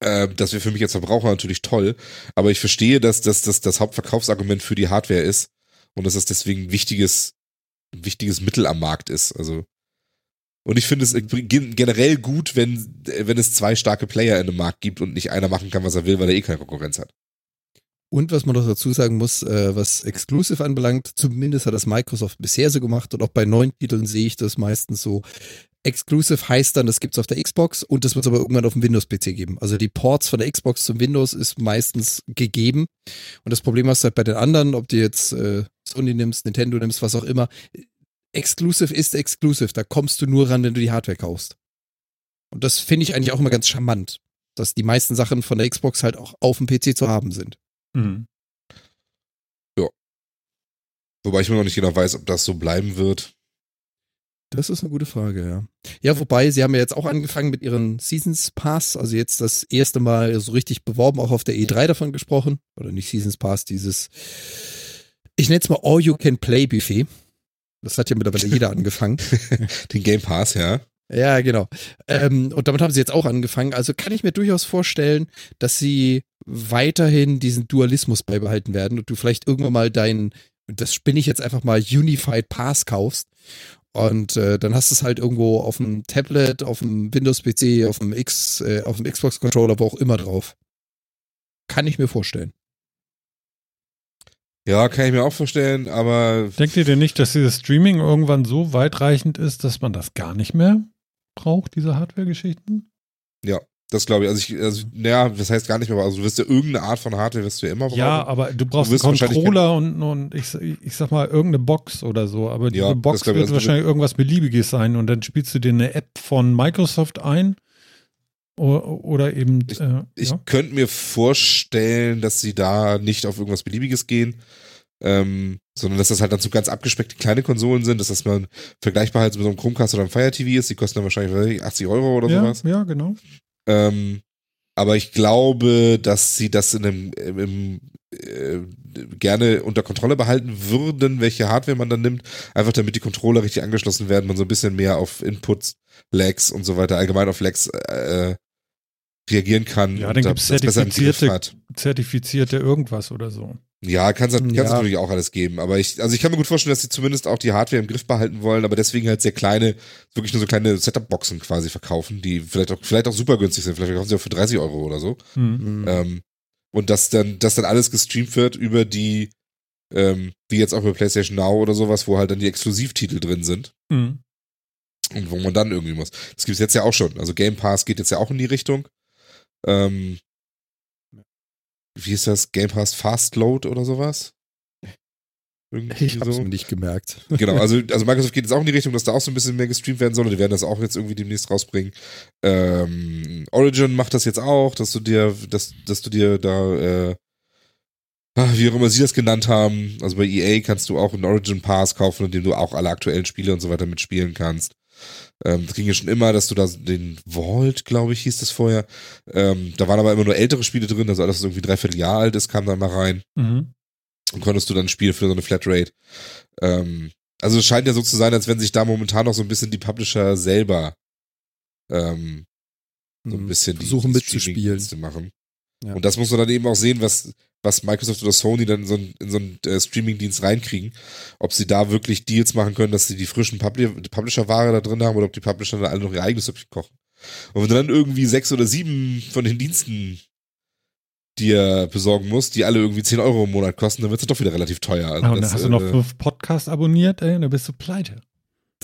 Ähm, das wäre für mich als Verbraucher natürlich toll, aber ich verstehe, dass das das, Hauptverkaufsargument für die Hardware ist und dass das deswegen ein wichtiges, ein wichtiges Mittel am Markt ist. Also und ich finde es gen- generell gut, wenn, wenn es zwei starke Player in einem Markt gibt und nicht einer machen kann, was er will, weil er eh keine Konkurrenz hat. Und was man noch dazu sagen muss, äh, was Exclusive anbelangt, zumindest hat das Microsoft bisher so gemacht und auch bei neuen Titeln sehe ich das meistens so. Exclusive heißt dann, das gibt's auf der Xbox und das wird es aber irgendwann auf dem Windows-PC geben. Also die Ports von der Xbox zum Windows ist meistens gegeben. Und das Problem hast du halt bei den anderen, ob du jetzt äh, Sony nimmst, Nintendo nimmst, was auch immer. Exclusive ist Exclusive. Da kommst du nur ran, wenn du die Hardware kaufst. Und das finde ich eigentlich auch immer ganz charmant, dass die meisten Sachen von der Xbox halt auch auf dem PC zu haben sind. Mhm. Wobei ich mir noch nicht genau weiß, ob das so bleiben wird. Das ist eine gute Frage, ja. Ja, wobei, sie haben ja jetzt auch angefangen mit ihren Seasons Pass, also jetzt das erste Mal so richtig beworben, auch auf der E3 davon gesprochen. Oder nicht Seasons Pass, dieses, ich nenne es mal All You Can Play Buffet. Das hat ja mittlerweile jeder angefangen. Den Game Pass, ja. Ja, genau. Ähm, und damit haben sie jetzt auch angefangen. Also kann ich mir durchaus vorstellen, dass sie weiterhin diesen Dualismus beibehalten werden und du vielleicht irgendwann mal deinen, das spinne ich jetzt einfach mal, Unified Pass kaufst. Und äh, dann hast du es halt irgendwo auf dem Tablet, auf dem Windows-PC, auf dem X, äh, auf dem Xbox-Controller, wo auch immer drauf. Kann ich mir vorstellen. Ja, kann ich mir auch vorstellen, aber Denkt ihr denn nicht, dass dieses Streaming irgendwann so weitreichend ist, dass man das gar nicht mehr braucht, diese Hardware-Geschichten? Das glaube ich. Also ich, also, naja, das heißt gar nicht mehr, aber also du wirst ja irgendeine Art von Hardware wirst du ja immer brauchen. Ja, aber du brauchst Du einen Controller und, und ich, ich sag mal irgendeine Box oder so. Aber diese Ja, Box wird also wahrscheinlich irgendwas Beliebiges sein und dann spielst du dir eine App von Microsoft ein oder, eben. Ich- äh, Ich ja. könnte mir vorstellen, dass sie da nicht auf irgendwas Beliebiges gehen, ähm, sondern dass das halt dann so ganz abgespeckte kleine Konsolen sind, dass das mal vergleichbar halt mit so einem Chromecast oder einem Fire TV ist. Die kosten dann wahrscheinlich weiß ich, 80 Euro oder ja, sowas. ja, genau. Ähm, aber ich glaube, dass sie das in einem, im, äh, gerne unter Kontrolle behalten würden, welche Hardware man dann nimmt, einfach damit die Controller richtig angeschlossen werden, man so ein bisschen mehr auf Inputs, Lags und so weiter, allgemein auf Lags äh, reagieren kann. Ja, dann zertifizierte- hat. zertifizierte irgendwas oder so. Ja, kann es Ja. natürlich auch alles geben. Aber ich, also ich kann mir gut vorstellen, dass sie zumindest auch die Hardware im Griff behalten wollen, aber deswegen halt sehr kleine, wirklich nur so kleine Setup-Boxen quasi verkaufen, die vielleicht auch, vielleicht auch super günstig sind. Vielleicht verkaufen sie auch für 30 Euro oder so. Hm. Mhm. Ähm, und dass dann, dass dann alles gestreamt wird über die, ähm, wie jetzt auch über PlayStation Now oder sowas, wo halt dann die Exklusivtitel drin sind. Hm. Und wo man dann irgendwie muss. Das gibt's jetzt ja auch schon. Also Game Pass geht jetzt ja auch in die Richtung. Ähm, wie ist das? Game Pass Fast Load oder sowas? Irgendwie Ich hab's so. mir nicht gemerkt. Genau, also, also Microsoft geht jetzt auch in die Richtung, dass da auch so ein bisschen mehr gestreamt werden soll und die werden das auch jetzt irgendwie demnächst rausbringen. Ähm, Origin macht das jetzt auch, dass du dir, dass, dass du dir da, äh, ah, wie auch immer sie das genannt haben, also bei EA kannst du auch einen Origin Pass kaufen, in dem du auch alle aktuellen Spiele und so weiter mitspielen kannst. Ähm, das ging ja schon immer, dass du da den Vault, glaube ich, hieß das vorher. Ähm, da waren aber immer nur ältere Spiele drin, also alles, was irgendwie dreiviertel Jahr alt ist, kam da mal rein Mhm. und konntest du dann spielen für so eine Flatrate. Ähm, also es scheint ja so zu sein, als wenn sich da momentan noch so ein bisschen die Publisher selber ähm, so ein bisschen die, Hm. Versuchen die mitzuspielen. Streaming-Dienste machen. Ja. Und das muss man dann eben auch sehen, was, was Microsoft oder Sony dann in so einen, in so einen äh, Streaming-Dienst reinkriegen. Ob sie da wirklich Deals machen können, dass sie die frischen Publi Publisher-Ware da drin haben oder ob die Publisher dann alle noch ihr eigenes Süppchen kochen. Und wenn du dann irgendwie sechs oder sieben von den Diensten dir besorgen musst, die alle irgendwie 10 Euro im Monat kosten, dann wird es doch wieder relativ teuer. Also Ah, und dann das, hast du noch äh, fünf Podcasts abonniert, ey, dann bist du pleite.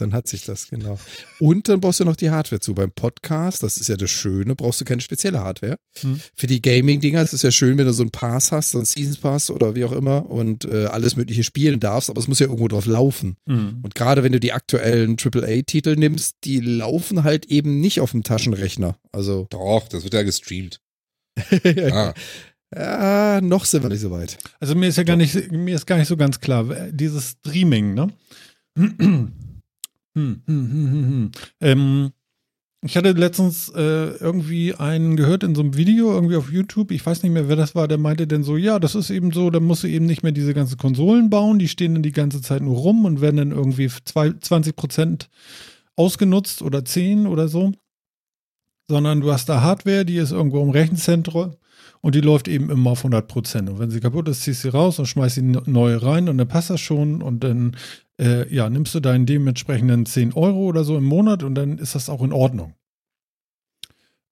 Dann hat sich das, genau. Und dann brauchst du noch die Hardware zu. Beim Podcast, das ist ja das Schöne, brauchst du keine spezielle Hardware. Hm. Für die Gaming-Dinger ist es ja schön, wenn du so einen Pass hast, so einen Seasons Pass oder wie auch immer und äh, alles Mögliche spielen darfst, aber es muss ja irgendwo drauf laufen. Mhm. Und gerade wenn du die aktuellen AAA-Titel nimmst, die laufen halt eben nicht auf dem Taschenrechner. Also, Doch, das wird ja gestreamt. Ah, ja, noch sind wir nicht so weit. Also mir ist ja gar nicht, mir ist gar nicht so ganz klar, dieses Streaming, ne? Hm, hm, hm, hm, hm. Ähm, ich hatte letztens äh, irgendwie einen gehört in so einem Video, irgendwie auf YouTube, ich weiß nicht mehr, wer das war, der meinte dann so, ja, das ist eben so, da musst du eben nicht mehr diese ganzen Konsolen bauen, die stehen dann die ganze Zeit nur rum und werden dann irgendwie zwei, 20 Prozent ausgenutzt oder 10 oder so, sondern du hast da Hardware, die ist irgendwo im Rechenzentrum und die läuft eben immer auf 100 Prozent. Und wenn sie kaputt ist, ziehst du sie raus und schmeißt sie ne- neue rein und dann passt das schon und dann äh, ja, nimmst du deinen dementsprechenden 10 Euro oder so im Monat und dann ist das auch in Ordnung.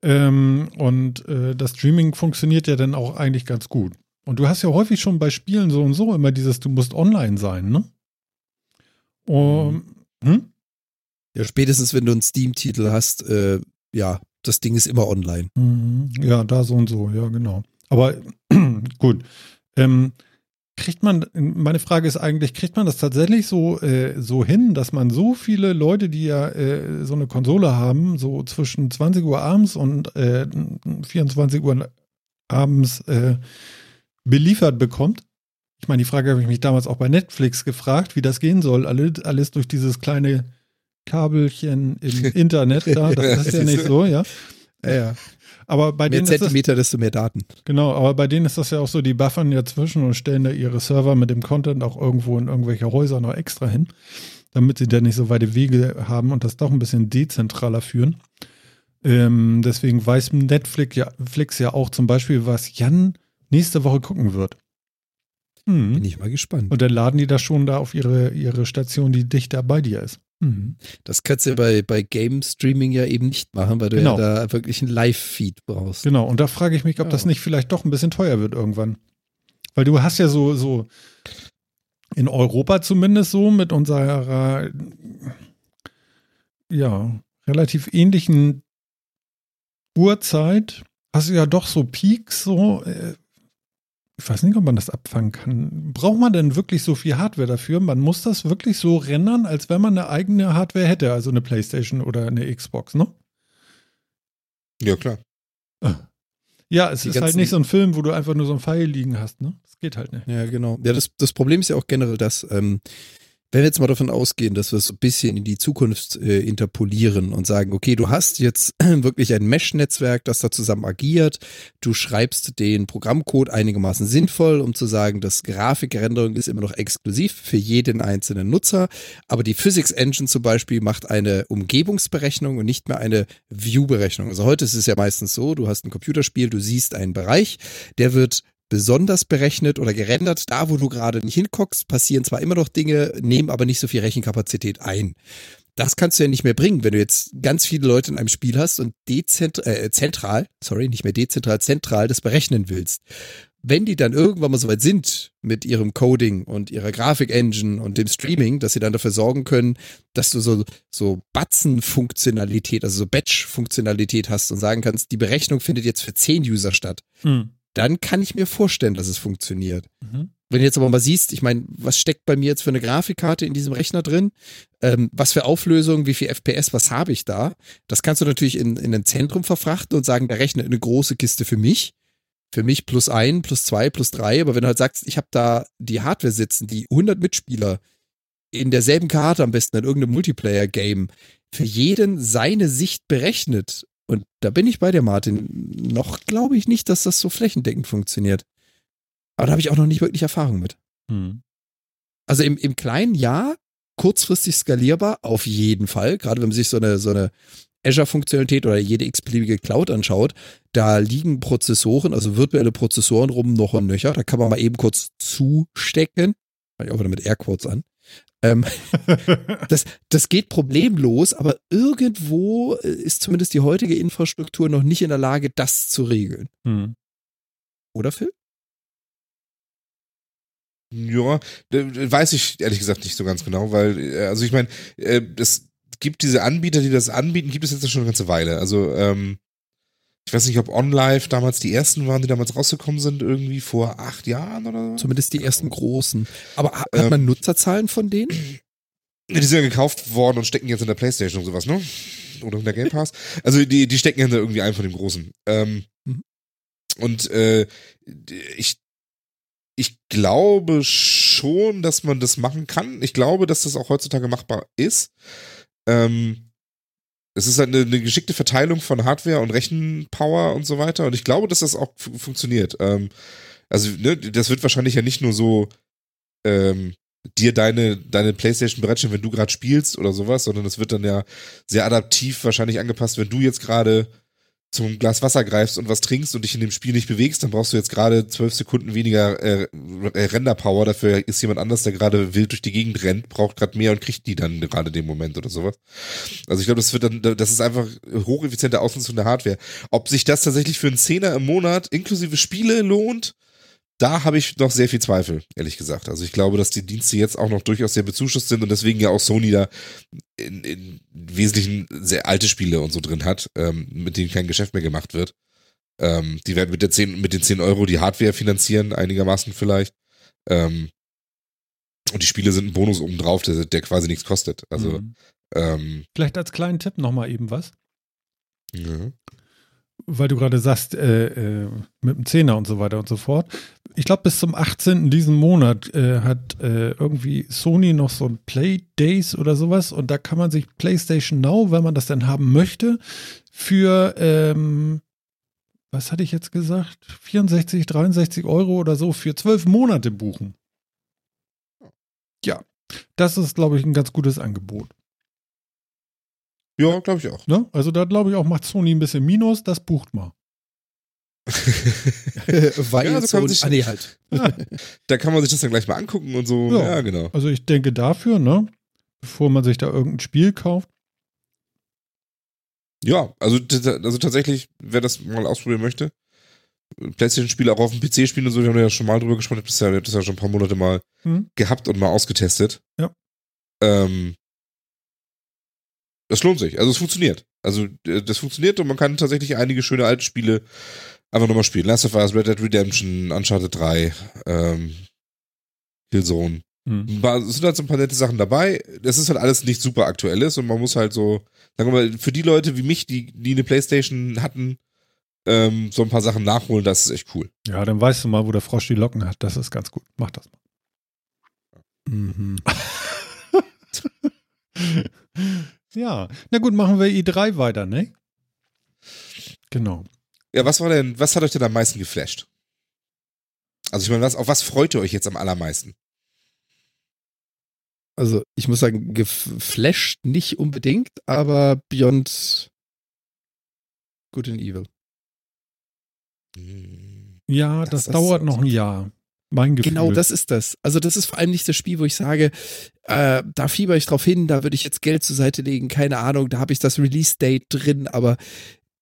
Ähm, und äh, das Streaming funktioniert ja dann auch eigentlich ganz gut. Und du hast ja häufig schon bei Spielen so und so immer dieses, du musst online sein, ne? Um, hm? Ja, spätestens wenn du einen Steam-Titel hast, äh, ja, das Ding ist immer online. Mhm. Ja, da so und so, ja, genau. Aber gut. Ähm, kriegt man, meine Frage ist eigentlich, kriegt man das tatsächlich so, äh, so hin, dass man so viele Leute, die ja äh, so eine Konsole haben, so zwischen 20 Uhr abends und äh, 24 Uhr abends äh, beliefert bekommt? Ich meine, die Frage habe ich mich damals auch bei Netflix gefragt, wie das gehen soll. Alles, alles durch dieses kleine Kabelchen im Internet da. Das ist ja nicht so, ja. Ja, ja. Aber bei Mehr denen ist das, Zentimeter, desto mehr Daten. Genau, aber bei denen ist das ja auch so, die buffern ja zwischen und stellen da ihre Server mit dem Content auch irgendwo in irgendwelche Häuser noch extra hin, damit sie da nicht so weite Wege haben und das doch ein bisschen dezentraler führen. Ähm, deswegen weiß Netflix ja, Flix ja auch zum Beispiel, was Jan nächste Woche gucken wird. Bin Mhm. ich mal gespannt. Und dann laden die das schon da auf ihre, ihre Station, die dichter bei dir ist. Mhm. Das kannst du bei, bei Game Streaming ja eben nicht machen, weil du Genau. ja da wirklich einen Live-Feed brauchst. Genau, und da frage ich mich, ob Ja. das nicht vielleicht doch ein bisschen teuer wird irgendwann. Weil du hast ja so, so in Europa zumindest so mit unserer ja, relativ ähnlichen Uhrzeit hast du ja doch so Peaks, so äh, ich weiß nicht, ob man das abfangen kann. Braucht man denn wirklich so viel Hardware dafür? Man muss das wirklich so rendern, als wenn man eine eigene Hardware hätte, also eine Playstation oder eine Xbox, ne? ja, klar. Ja, es Die ist halt nicht so ein Film, wo du einfach nur so ein Pfeil liegen hast, ne? Das geht halt nicht. Ja, genau. Ja, das, das Problem ist ja auch generell, dass, ähm, wenn wir jetzt mal davon ausgehen, dass wir es ein bisschen in die Zukunft äh, interpolieren und sagen, okay, du hast jetzt wirklich ein Mesh-Netzwerk, das da zusammen agiert, du schreibst den Programmcode einigermaßen sinnvoll, um zu sagen, dass Grafikrenderung ist immer noch exklusiv für jeden einzelnen Nutzer, aber die Physics Engine zum Beispiel macht eine Umgebungsberechnung und nicht mehr eine View-Berechnung. Also heute ist es ja meistens so, du hast ein Computerspiel, du siehst einen Bereich, der wird besonders berechnet oder gerendert. Da, wo du gerade nicht hinguckst, passieren zwar immer noch Dinge, nehmen aber nicht so viel Rechenkapazität ein. Das kannst du ja nicht mehr bringen, wenn du jetzt ganz viele Leute in einem Spiel hast und dezentral, äh, zentral, sorry, nicht mehr dezentral, zentral das berechnen willst. Wenn die dann irgendwann mal soweit sind mit ihrem Coding und ihrer Grafik-Engine und dem Streaming, dass sie dann dafür sorgen können, dass du so, so Batzen-Funktionalität, also so Batch-Funktionalität hast und sagen kannst, die Berechnung findet jetzt für zehn User statt Hm. Dann kann ich mir vorstellen, dass es funktioniert. Mhm. wenn du jetzt aber mal siehst, ich meine, was steckt bei mir jetzt für eine Grafikkarte in diesem Rechner drin? Ähm, was für Auflösung, wie viel FPS, was habe ich da? Das kannst du natürlich in, in ein Zentrum verfrachten und sagen, der rechnet eine große Kiste für mich. Für mich plus ein, plus zwei, plus drei. Aber wenn du halt sagst, ich habe da die Hardware sitzen, die 100 Mitspieler in derselben Karte am besten in irgendeinem Multiplayer-Game für jeden seine Sicht berechnet. Da bin ich bei dir, Martin. Noch glaube ich nicht, dass das so flächendeckend funktioniert. Aber da habe ich auch noch nicht wirklich Erfahrung mit. Hm. Also im, im kleinen ja, kurzfristig skalierbar, auf jeden Fall. Gerade wenn man sich so eine, so eine Azure-Funktionalität oder jede x-beliebige Cloud anschaut, da liegen Prozessoren, also virtuelle Prozessoren rum noch und nöcher. Da kann man mal eben kurz zustecken. Fange ich auch wieder mit Airquotes an. Ähm, das, das geht problemlos, aber irgendwo äh, ist zumindest die heutige Infrastruktur noch nicht in der Lage, das zu regeln. Hm. Oder Phil? Ja, d- weiß ich ehrlich gesagt nicht so ganz genau, weil, äh, also ich meine, äh, es gibt diese Anbieter, die das anbieten, gibt es jetzt schon eine ganze Weile. Also, ähm, ich weiß nicht, ob OnLive damals die ersten waren, die damals rausgekommen sind, irgendwie vor acht Jahren oder so. Zumindest die ersten großen. Aber ha- hat Ähm, man Nutzerzahlen von denen? Die sind ja gekauft worden und stecken jetzt in der Playstation und sowas, ne? Oder in der Game Pass. Also die, die stecken hinter irgendwie einem von dem Großen. Ähm, Mhm. Und äh, ich, ich glaube schon, dass man das machen kann. Ich glaube, dass das auch heutzutage machbar ist. Ähm, es ist halt eine, eine geschickte Verteilung von Hardware und Rechenpower und so weiter. Und ich glaube, dass das auch fu- funktioniert. Ähm, also, ne, das wird wahrscheinlich ja nicht nur so ähm, dir deine, deine Playstation bereitstellen, wenn du gerade spielst oder sowas, sondern es wird dann ja sehr adaptiv wahrscheinlich angepasst, wenn du jetzt gerade zum Glas Wasser greifst und was trinkst und dich in dem Spiel nicht bewegst, dann brauchst du jetzt gerade zwölf Sekunden weniger äh, äh, Renderpower. Dafür ist jemand anders, der gerade wild durch die Gegend rennt, braucht gerade mehr und kriegt die dann gerade dem Moment oder sowas. Also ich glaube, das wird dann, das ist einfach hocheffiziente Ausnutzung der Hardware. Ob sich das tatsächlich für einen Zehner im Monat inklusive Spiele lohnt, da habe ich noch sehr viel Zweifel, ehrlich gesagt. Also ich glaube, dass die Dienste jetzt auch noch durchaus sehr bezuschusst sind und deswegen ja auch Sony da in, in Wesentlichen sehr alte Spiele und so drin hat, ähm, mit denen kein Geschäft mehr gemacht wird. Ähm, die werden mit, der 10, mit den 10 Euro die Hardware finanzieren, einigermaßen vielleicht. Ähm, und die Spiele sind ein Bonus obendrauf, der, der quasi nichts kostet. Also, Mhm. ähm, Vielleicht als kleinen Tipp nochmal eben was. ja. Weil du gerade sagst, äh, äh, mit dem Zehner und so weiter und so fort. Ich glaube, bis zum 18. diesen Monat äh, hat äh, irgendwie Sony noch so ein Play Days oder sowas und da kann man sich PlayStation Now, wenn man das denn haben möchte, für, ähm, was hatte ich jetzt gesagt, 64, 63 Euro oder so für zwölf Monate buchen. Ja, das ist, glaube ich, ein ganz gutes Angebot. Ja glaube ich auch. Ne? Also da glaube ich auch, macht Sony ein bisschen Minus, das bucht mal. Weil Ja, so kann so, man sich- ah, nee, halt. da kann man sich das dann gleich mal angucken und so. Ja. Ja, genau. Also ich denke dafür, ne, bevor man sich da irgendein Spiel kauft. Ja, also, also tatsächlich, wer das mal ausprobieren möchte, PlayStation-Spiele auch auf dem PC spielen und so, wir haben ja schon mal drüber gesprochen, ich hab das ja, das ja schon ein paar Monate mal Hm? gehabt und mal ausgetestet. Ja. Ähm, das lohnt sich, also es funktioniert. Also das funktioniert und man kann tatsächlich einige schöne alte Spiele einfach nochmal spielen. Last of Us, Red Dead Redemption, Uncharted 3, ähm, Killzone. Hm. War- Es sind halt so ein paar nette Sachen dabei. Das ist halt alles nicht super aktuelles und man muss halt so, sagen wir mal, für die Leute wie mich, die, die eine Playstation hatten, ähm, so ein paar Sachen nachholen, das ist echt cool. Ja, dann weißt du mal, wo der Frosch die Locken hat. Das ist ganz gut. Mach das mal. Mhm. ja, na gut, machen wir i3 weiter, ne? Genau. Ja, was war denn, was hat euch denn am meisten geflasht? Also ich meine, was, auf was freut ihr euch jetzt am allermeisten? Also, ich muss sagen, geflasht nicht unbedingt, aber Beyond Good and Evil. Ja, Das das, dauert noch ein Jahr. Mein Gefühl. Genau, das ist das. Also, das ist vor allem nicht das Spiel, wo ich sage, äh, da fieber ich drauf hin, da würde ich jetzt Geld zur Seite legen, keine Ahnung, da habe ich das Release-Date drin, aber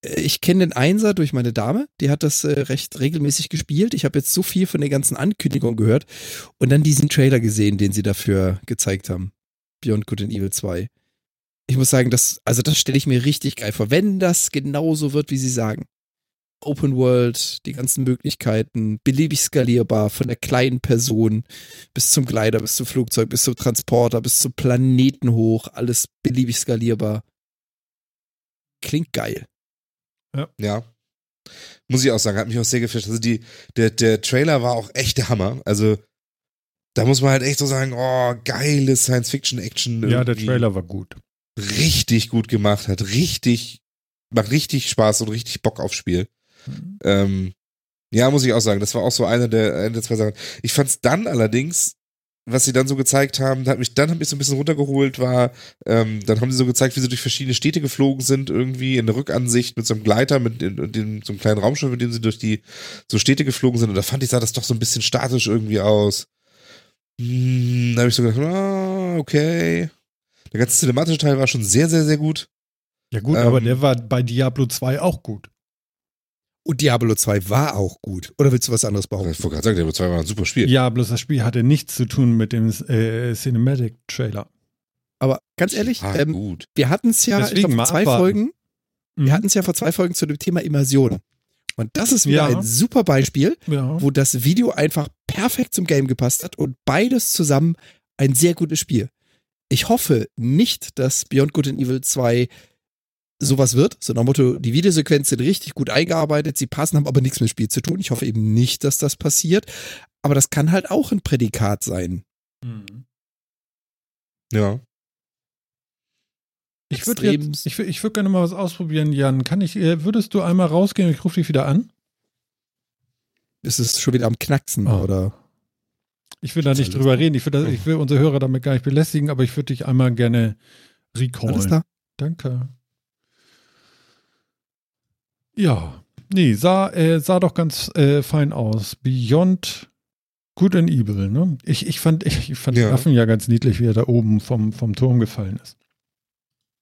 äh, ich kenne den Einser durch meine Dame, die hat das äh, recht regelmäßig gespielt. Ich habe jetzt so viel von den ganzen Ankündigungen gehört und dann diesen Trailer gesehen, den sie dafür gezeigt haben. Beyond Good and Evil 2. Ich muss sagen, das, also das stelle ich mir richtig geil vor, wenn das genauso wird, wie sie sagen. Open World, die ganzen Möglichkeiten, beliebig skalierbar, von der kleinen Person bis zum Gleiter, bis zum Flugzeug, bis zum Transporter, bis zum Planeten hoch, alles beliebig skalierbar. Klingt geil. Ja. Muss ich auch sagen, hat mich auch sehr gefischt. Also die, der, der Trailer war auch echt der Hammer. Also da muss man halt echt so sagen, oh, geile Science-Fiction-Action. Ja, der. Trailer war gut. Richtig gut gemacht, hat richtig, macht richtig Spaß und richtig Bock aufs Spiel. Mhm. Ähm, ja, muss ich auch sagen, das war auch so eine der, eine der zwei Sachen. Ich fand's dann allerdings, was sie dann so gezeigt haben, hat mich, dann hat mich so ein bisschen runtergeholt, war, ähm, dann haben sie so gezeigt, wie sie durch verschiedene Städte geflogen sind, irgendwie in der Rückansicht mit so einem Gleiter, mit dem, dem, so einem kleinen Raumschiff, mit dem sie durch die so Städte geflogen sind. Und da fand ich, sah das doch so ein bisschen statisch irgendwie aus. Hm, da habe ich so gedacht, ah, okay. Der ganze cinematische Teil war schon sehr, sehr, sehr gut. Ja gut, Ähm. aber der war bei Diablo 2 auch gut. Und Diablo 2 war auch gut. Oder willst du was anderes Ich behaupten? wollte gerade sagen, Diablo 2 war ein super Spiel. Ja, bloß das Spiel hatte nichts zu tun mit dem äh, Cinematic-Trailer. Aber ganz ehrlich, Ah, ähm, gut. wir hatten es ja Deswegen ich vor zwei abwarten. Folgen. Mhm. Wir hatten es ja vor zwei Folgen zu dem Thema Immersion. Und das ist wieder Ja. ein super Beispiel, ja. wo das Video einfach perfekt zum Game gepasst hat und beides zusammen ein sehr gutes Spiel. Ich hoffe nicht, dass Beyond Good and Evil 2 sowas wird, so nach dem Motto, die Videosequenzen sind richtig gut eingearbeitet, sie passen, haben aber nichts mit dem Spiel zu tun. Ich hoffe eben nicht, dass das passiert. Aber das kann halt auch ein Prädikat sein. Mhm. Ja. Ich würde ich, ich würde gerne mal was ausprobieren, Jan. Kann ich, äh, würdest du einmal rausgehen? Ich rufe dich wieder an. Ist es schon wieder am Knacksen, Oh. oder? Ich will da nicht Alles drüber reden. Ich will, das, ich will unsere Hörer damit gar nicht belästigen, aber ich würde dich einmal gerne recallen. Alles klar. Danke. Ja, nee, sah, äh, sah doch ganz äh, fein aus. Beyond Good and Evil, ne? Ich, ich fand, ich, ich fand Ja. den Affen ja ganz niedlich, wie er da oben vom, vom Turm gefallen ist.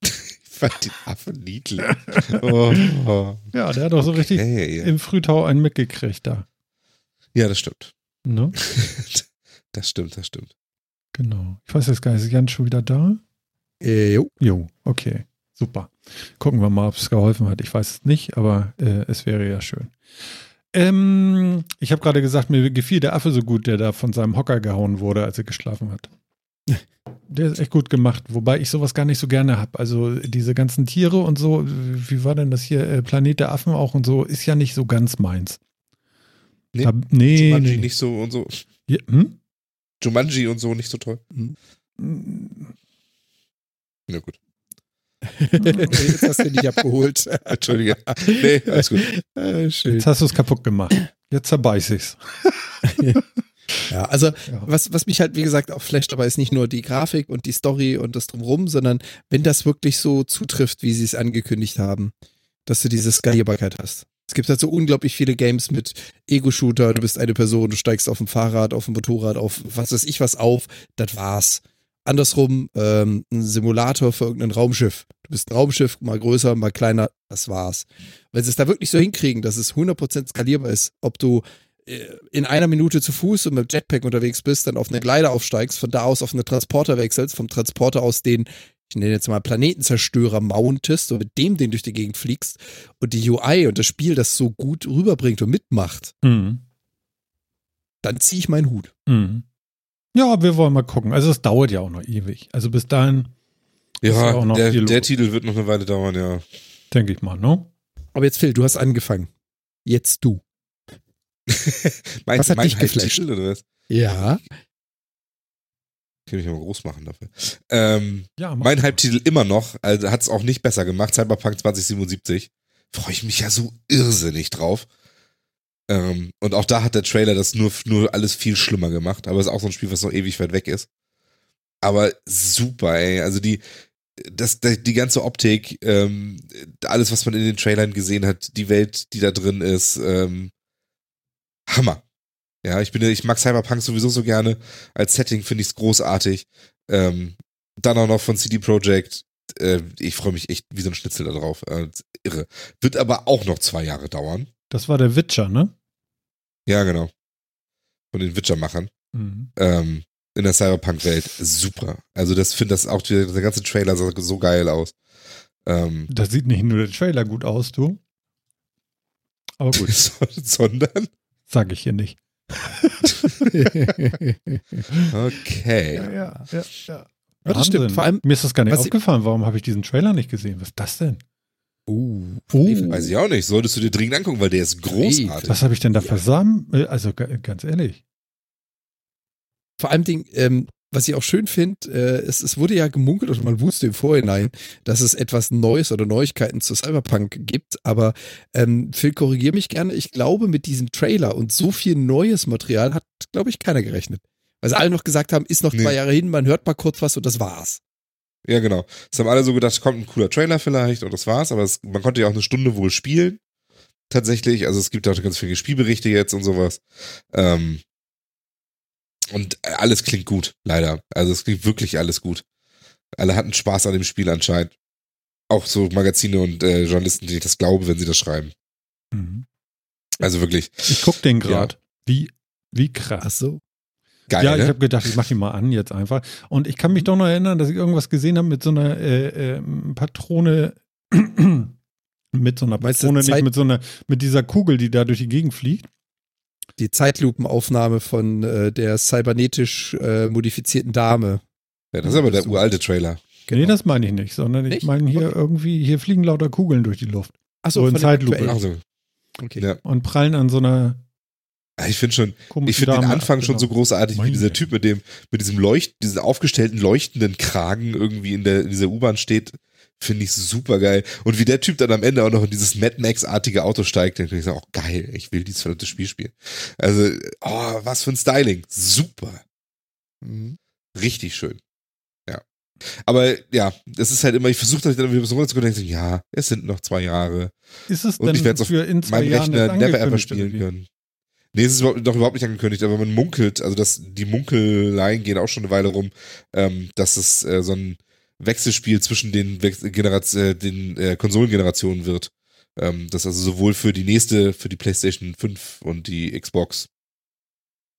Ich fand den Affen niedlich. Oh, oh. Ja, der hat doch so richtig ja. im Frühtau einen mitgekriegt da. ja, das stimmt. Ne? Das stimmt, das stimmt. Genau. Ich weiß jetzt gar nicht, ist Jan schon wieder da? Äh, jo. Jo, okay. Super. Gucken wir mal, ob es geholfen hat. Ich weiß es nicht, aber äh, es wäre ja schön. Ähm, ich habe gerade gesagt, mir gefiel der Affe so gut, der da von seinem Hocker gehauen wurde, als er geschlafen hat. Der ist echt gut gemacht, wobei ich sowas gar nicht so gerne habe. Also diese ganzen Tiere und so, wie war denn das hier, äh, Planet der Affen auch und so, ist ja nicht so ganz meins. Nee, Da, nee, Jumanji nee. nicht so und so. Ja, hm? Jumanji und so nicht so toll. Hm, Ja, gut. Jetzt hast du dich abgeholt. Entschuldige. Nee, alles gut. Äh, schön. Jetzt hast du es kaputt gemacht. Jetzt zerbeiß ich's. Ja, also Ja. was, was mich halt, wie gesagt, auch flasht, aber ist nicht nur die Grafik und die Story und das drumrum, sondern wenn das wirklich so zutrifft, wie sie es angekündigt haben, dass du diese Skalierbarkeit hast. Es gibt halt so unglaublich viele Games mit Ego-Shooter, du bist eine Person, du steigst auf dem Fahrrad, auf dem Motorrad, auf was weiß ich was auf, das war's. Andersrum, ähm, ein Simulator für irgendein Raumschiff. Du bist ein Raumschiff, mal größer, mal kleiner, das war's. Wenn sie es da wirklich so hinkriegen, dass es 100% skalierbar ist, ob du äh, in einer Minute zu Fuß und mit Jetpack unterwegs bist, dann auf eine Gleiter aufsteigst, von da aus auf eine Transporter wechselst, vom Transporter aus den, ich nenne jetzt mal Planetenzerstörer mountest und mit dem den durch die Gegend fliegst und die UI und das Spiel das so gut rüberbringt und mitmacht, Mhm. dann ziehe ich meinen Hut. Mhm. Ja, wir wollen mal gucken. Also es dauert ja auch noch ewig. Also bis dahin, Ist ja Ja, auch noch der, viel der. Titel wird noch eine Weile dauern, ja. denke ich mal, ne? Aber jetzt Phil, du hast angefangen. Jetzt du. mein, Was hat mein dich geflasht? Hype-Titel, oder was? Ja. Ich kann mich mal groß machen dafür. Ähm, Ja, mach mein mal. Hype-Titel immer noch, also hat es auch nicht besser gemacht, Cyberpunk 2077. Freue ich mich ja so irrsinnig drauf. Ähm, und auch da hat der Trailer das nur, nur alles viel schlimmer gemacht, aber es ist auch so ein Spiel, was noch ewig weit weg ist. Aber super, ey. Also die, das, die ganze Optik, ähm, alles, was man in den Trailern gesehen hat, die Welt, die da drin ist, ähm, Hammer. Ja, ich bin, ich mag Cyberpunk sowieso so gerne. Als Setting finde ich es großartig. Ähm, dann auch noch von CD Projekt. Äh, ich freue mich echt wie so ein Schnitzel da drauf. Äh, irre. Wird aber auch noch zwei Jahre dauern. Das war der Witcher, ne? Ja, genau. Von den Witcher-Machern. Mhm. Ähm, in der Cyberpunk-Welt. Super. Also das finde das auch, der, der ganze Trailer sah so geil aus. Ähm, Da sieht nicht nur der Trailer gut aus, du. Aber gut, Sondern? sage ich hier nicht. Okay. ja, ja, ja. Ja, das stimmt. Vor allem, Mir ist das gar nicht aufgefallen. Warum habe ich diesen Trailer nicht gesehen? Was ist das denn? Uh, Oh, Weiß ich auch nicht. Solltest du dir dringend angucken, weil der ist großartig. was habe ich denn da versammelt? Äh, Also ga- ganz ehrlich. vor allem, Ding, ähm, was ich auch schön finde, äh, es, es wurde ja gemunkelt oder man wusste im Vorhinein, dass es etwas Neues oder Neuigkeiten zu Cyberpunk gibt. Aber ähm, Phil, korrigier mich gerne. Ich glaube, mit diesem Trailer und so viel neues Material hat, glaube ich, keiner gerechnet. Weil sie alle noch gesagt haben, ist noch Nee. zwei Jahre hin, man hört mal kurz was und das war's. Ja, genau. Es haben alle so gedacht, kommt ein cooler Trailer vielleicht und das war's, aber es, man konnte ja auch eine Stunde wohl spielen. Tatsächlich, also es gibt auch ganz viele Spielberichte jetzt und sowas. Ähm, und alles klingt gut, leider. Also es klingt wirklich alles gut. Alle hatten Spaß an dem Spiel anscheinend. Auch so Magazine und äh, Journalisten, die ich das glaube, wenn sie das schreiben. Mhm. Also wirklich Ich guck den gerade. Wie, wie krass. Ach so. Geil, ja, ich ne? habe gedacht, ich mache ihn mal an jetzt einfach. Und ich kann mich doch noch erinnern, dass ich irgendwas gesehen habe mit so einer äh, äh, Patrone, mit so einer Meinst du Patrone, nicht mit so einer, mit dieser Kugel, die da durch die Gegend fliegt. Die Zeitlupenaufnahme von äh, der cybernetisch äh, modifizierten Dame. ja, das ist aber der uralte Trailer. Nee, das meine ich nicht, sondern ich meine hier Okay. irgendwie, hier fliegen lauter Kugeln durch die Luft Ach So in Zeitlupe. Ach so. Okay. Ja. und prallen an so einer Ich finde schon, komischen Ich finde den Anfang ab, schon so genau. großartig, wie Meine dieser Güte. Typ mit dem, mit diesem Leucht, diesem aufgestellten leuchtenden Kragen irgendwie in der, in dieser U-Bahn steht, finde ich super geil. Und wie der Typ dann am Ende auch noch in dieses Mad Max-artige Auto steigt, dann denke ich so, oh geil, ich will dieses verdammte Spiel spielen. Also, oh, was für ein Styling. Super. Mhm. Richtig schön. Ja. Aber ja, das ist halt immer, ich versuche dann wieder ein bisschen runterzukommen und denke, so, ja, es sind noch zwei Jahre. Ist es Und denn ich werde es auf meinem Rechner never ever spielen wie? können. Nee, es ist überhaupt, noch überhaupt nicht angekündigt, aber man munkelt, also das, die Munkeleien gehen auch schon eine Weile rum, ähm, dass es äh, so ein Wechselspiel zwischen den, Wech- äh, den äh, Konsolengenerationen wird. Ähm, das also sowohl für die nächste, für die PlayStation 5 und die Xbox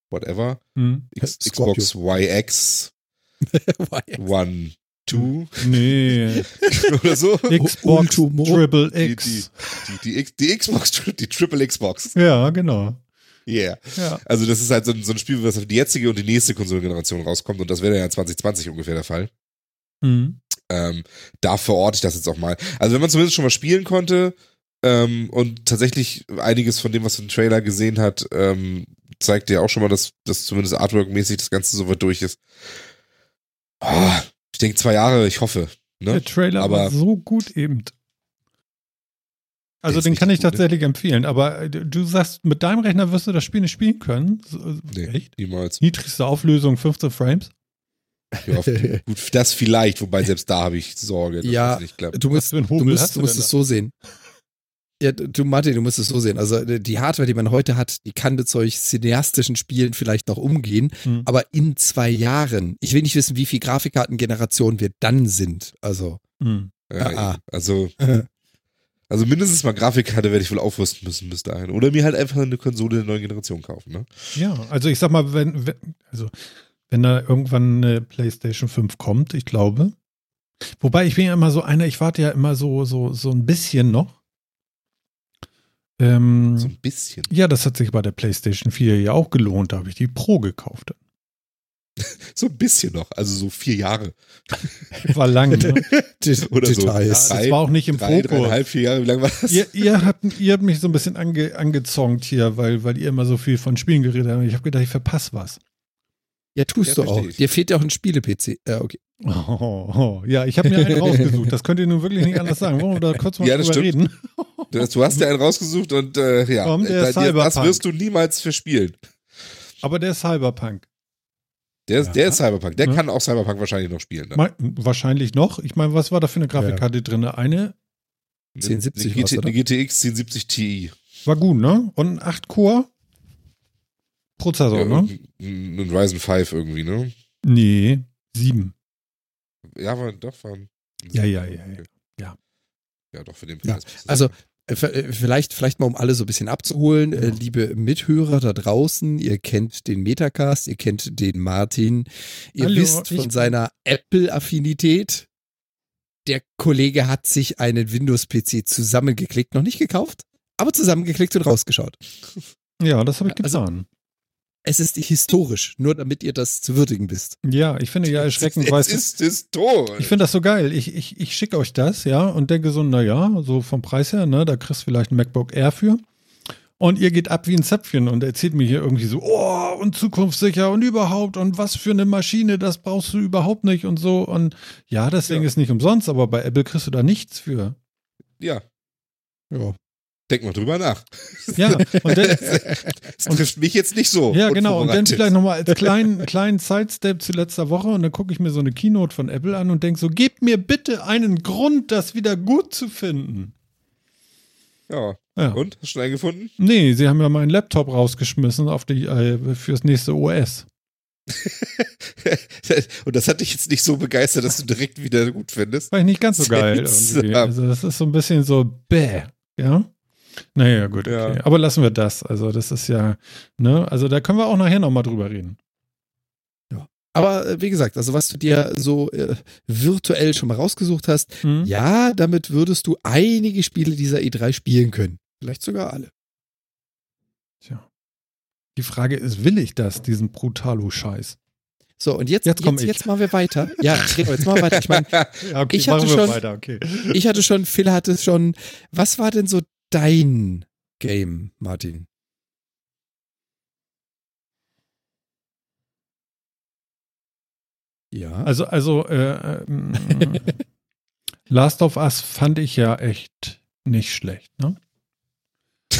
whatever, Hm? X, Scorpio. Xbox YX One, Two Nee, oder so. Xbox. Triple X. die, die, die, die Xbox, die Triple Xbox. Ja, genau. Yeah. Ja. Also das ist halt so ein, so ein Spiel, was auf die jetzige und die nächste Konsolengeneration rauskommt und das wäre ja 2020 ungefähr der Fall. Hm. Ähm, da verorte ich das jetzt auch mal. Also wenn man zumindest schon mal spielen konnte ähm, und tatsächlich einiges von dem, was man im Trailer gesehen hat, ähm, zeigt ja auch schon mal, dass, dass zumindest Artwork-mäßig das Ganze so weit durch ist. Oh, ich denke zwei Jahre, ich hoffe. Ne? Der Trailer Aber- war so gut eben. Also den kann ich gut, ne? tatsächlich empfehlen. Aber äh, du sagst, mit deinem Rechner wirst du das Spiel nicht spielen können. So, äh, Nee, Echt? niemals. Niedrigste Auflösung 15 Frames? Ja, gut, das vielleicht, wobei selbst da habe ich Sorge. dass Ja, das nicht klappt. Du musst, du Hobel musst, du du musst es da? so sehen. Ja, du Martin, du musst es so sehen. Also äh, die Hardware, die man heute hat, die kann mit solch cineastischen Spielen vielleicht noch umgehen, Hm. aber in zwei Jahren, ich will nicht wissen, wie viel Grafikkartengenerationen wir dann sind. Also, Hm. Ja, Ah, ah. Also, also mindestens mal Grafikkarte werde ich wohl aufrüsten müssen bis dahin. Oder mir halt einfach eine Konsole der neuen Generation kaufen. Ne? Ja, also ich sag mal, wenn, wenn, also, wenn da irgendwann eine PlayStation 5 kommt, ich glaube. Wobei ich bin ja immer so einer, ich warte ja immer so, so, so ein bisschen noch. Ähm, So ein bisschen. ja, das hat sich bei der PlayStation 4 ja auch gelohnt. Da habe ich die Pro gekauft. So ein bisschen noch. Also so vier Jahre. War lang, ne? Oder so. Ja, Details. das war auch nicht im Drei, Fokus. dreieinhalb, vier Jahre. Wie lange war das? Ihr, ihr, habt, ihr habt mich so ein bisschen ange, angezongt hier, weil, weil ihr immer so viel von Spielen geredet habt. Ich habe gedacht, ich verpasse was. Ja, tust Ja, du auch. ich. Dir fehlt ja auch ein Spiele-PC. Ja, okay. Oh, oh, ja, ich habe mir einen rausgesucht. Das könnt ihr nun wirklich nicht anders sagen. Wollen wir da kurz mal Ja, das drüber stimmt. reden? Du, du hast ja einen rausgesucht und äh, ja, Komm, der da, ist dir, das wirst du niemals verspielen. Aber der ist Cyberpunk. Der ist, Ja. der ist Cyberpunk. Der Ja. kann auch Cyberpunk wahrscheinlich noch spielen. Dann. Wahrscheinlich noch. Ich meine, was war da für eine Grafikkarte drin? Eine 1070 eine, eine GTX 1070 Ti. war gut, ne? Und ein 8-Core Prozessor, Ja, ne? ein, ein Ryzen 5 irgendwie, ne? Nee, 7. Ja, war, doch, waren. Ja, ja, ja, ja. Ja. Ja, doch, für den Ja, Preis. das also Äh, äh, Vielleicht, vielleicht mal, um alle so ein bisschen abzuholen, äh, liebe Mithörer da draußen, ihr kennt den Metacast, ihr kennt den Martin, ihr Hallo, wisst von seiner Apple-Affinität. Der Kollege hat sich einen Windows-PC zusammengeklickt, noch nicht gekauft, aber zusammengeklickt und rausgeschaut. Ja, das habe ich Also- getan. Es ist historisch, nur damit ihr das zu würdigen wisst. ja, ich finde ja erschreckend, es ist historisch. Ich finde das so geil. Ich, ich, ich schicke euch das, ja, und denke so, naja, so vom Preis her, ne, da kriegst du vielleicht ein MacBook Air für. Und ihr geht ab wie ein Zäpfchen und erzählt mir hier irgendwie so, oh, und zukunftssicher und überhaupt und was für eine Maschine, das brauchst du überhaupt nicht und so. Und ja, das Ding Ja. ist nicht umsonst, aber bei Apple kriegst du da nichts für. ja, Ja. Denk mal drüber nach. Ja, und dann, Das trifft mich jetzt nicht so. ja genau, und dann vielleicht nochmal als kleinen, kleinen Sidestep zu letzter Woche und dann gucke ich mir so eine Keynote von Apple an und denke so, gebt mir bitte einen Grund, das wieder gut zu finden. Ja. Ja. Und? Hast du schon einen gefunden? Nee, sie haben ja meinen Laptop rausgeschmissen auf die, äh, fürs nächste OS. Und das hat dich jetzt nicht so begeistert, dass du direkt wieder gut findest. War ich nicht ganz so geil irgendwie. Also das ist so ein bisschen so bäh, ja. Naja, gut, okay. Ja. Aber lassen wir das. Also das ist ja, ne, also da können wir auch nachher nochmal drüber reden. Aber äh, wie gesagt, also was du dir so äh, virtuell schon mal rausgesucht hast, Hm? ja, damit würdest du einige Spiele dieser E3 spielen können. Vielleicht sogar alle. Tja. Die Frage ist, will ich das, diesen Brutalo-Scheiß? So, und jetzt, Jetzt jetzt, jetzt, machen wir weiter. Ja, jetzt machen wir weiter. Ich meine, Ja, okay, Ich hatte machen wir schon- weiter, okay. ich hatte schon, Phil hatte schon. Was war denn so dein Game, Martin? Ja. Also, also, äh, ähm, Last of Us fand ich ja echt nicht schlecht, ne?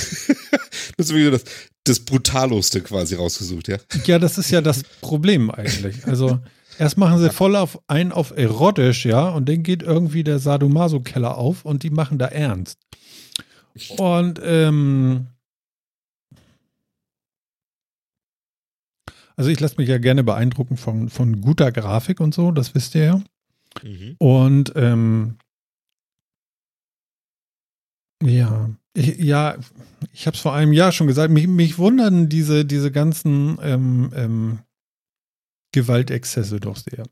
Das ist wieder das, das Brutalste quasi rausgesucht, ja. Ja, das ist ja das Problem eigentlich. Also, erst machen sie voll auf ein auf erotisch, ja, und dann geht irgendwie der Sadomaso-Keller auf und die machen da ernst. Und, ähm, also ich lasse mich ja gerne beeindrucken von, von guter Grafik und so, das wisst ihr ja. Mhm. Und ähm, ja, ich, ja, ich habe es vor einem Jahr schon gesagt, mich, mich wundern diese, diese ganzen ähm, ähm, Gewaltexzesse doch sehr.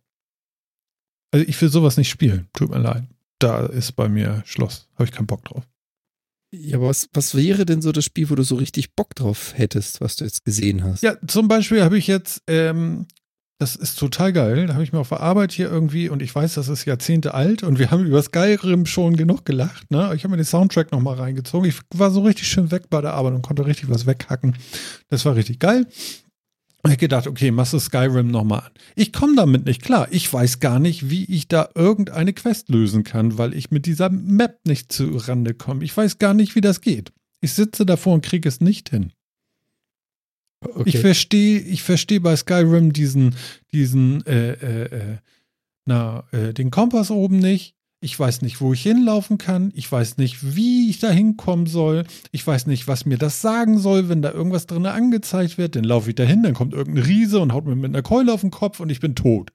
Also ich will sowas nicht spielen, tut mir leid. Da ist bei mir Schluss, habe ich keinen Bock drauf. Ja, aber was, was wäre denn so das Spiel, wo du so richtig Bock drauf hättest, was du jetzt gesehen hast? Ja, zum Beispiel habe ich jetzt, ähm, das ist total geil, da habe ich mir auf der Arbeit hier irgendwie, und ich weiß, das ist Jahrzehnte alt und wir haben über Skyrim schon genug gelacht, ne? Ich habe mir den Soundtrack nochmal reingezogen. Ich war so richtig schön weg bei der Arbeit und konnte richtig was weghacken. Das war richtig geil. Ich gedacht, okay, machst du Skyrim nochmal an. Ich komme damit nicht klar. Ich weiß gar nicht, wie ich da irgendeine Quest lösen kann, weil ich mit dieser Map nicht zu Rande komme. Ich weiß gar nicht, wie das geht. Ich sitze davor und kriege es nicht hin. Okay. Ich verstehe, ich verstehe bei Skyrim diesen, diesen, äh, äh, äh, na, äh, den Kompass oben nicht. Ich weiß nicht, wo ich hinlaufen kann. Ich weiß nicht, wie ich da hinkommen soll. Ich weiß nicht, was mir das sagen soll, wenn da irgendwas drin angezeigt wird. Dann laufe ich da hin, dann kommt irgendein Riese und haut mir mit einer Keule auf den Kopf und ich bin tot.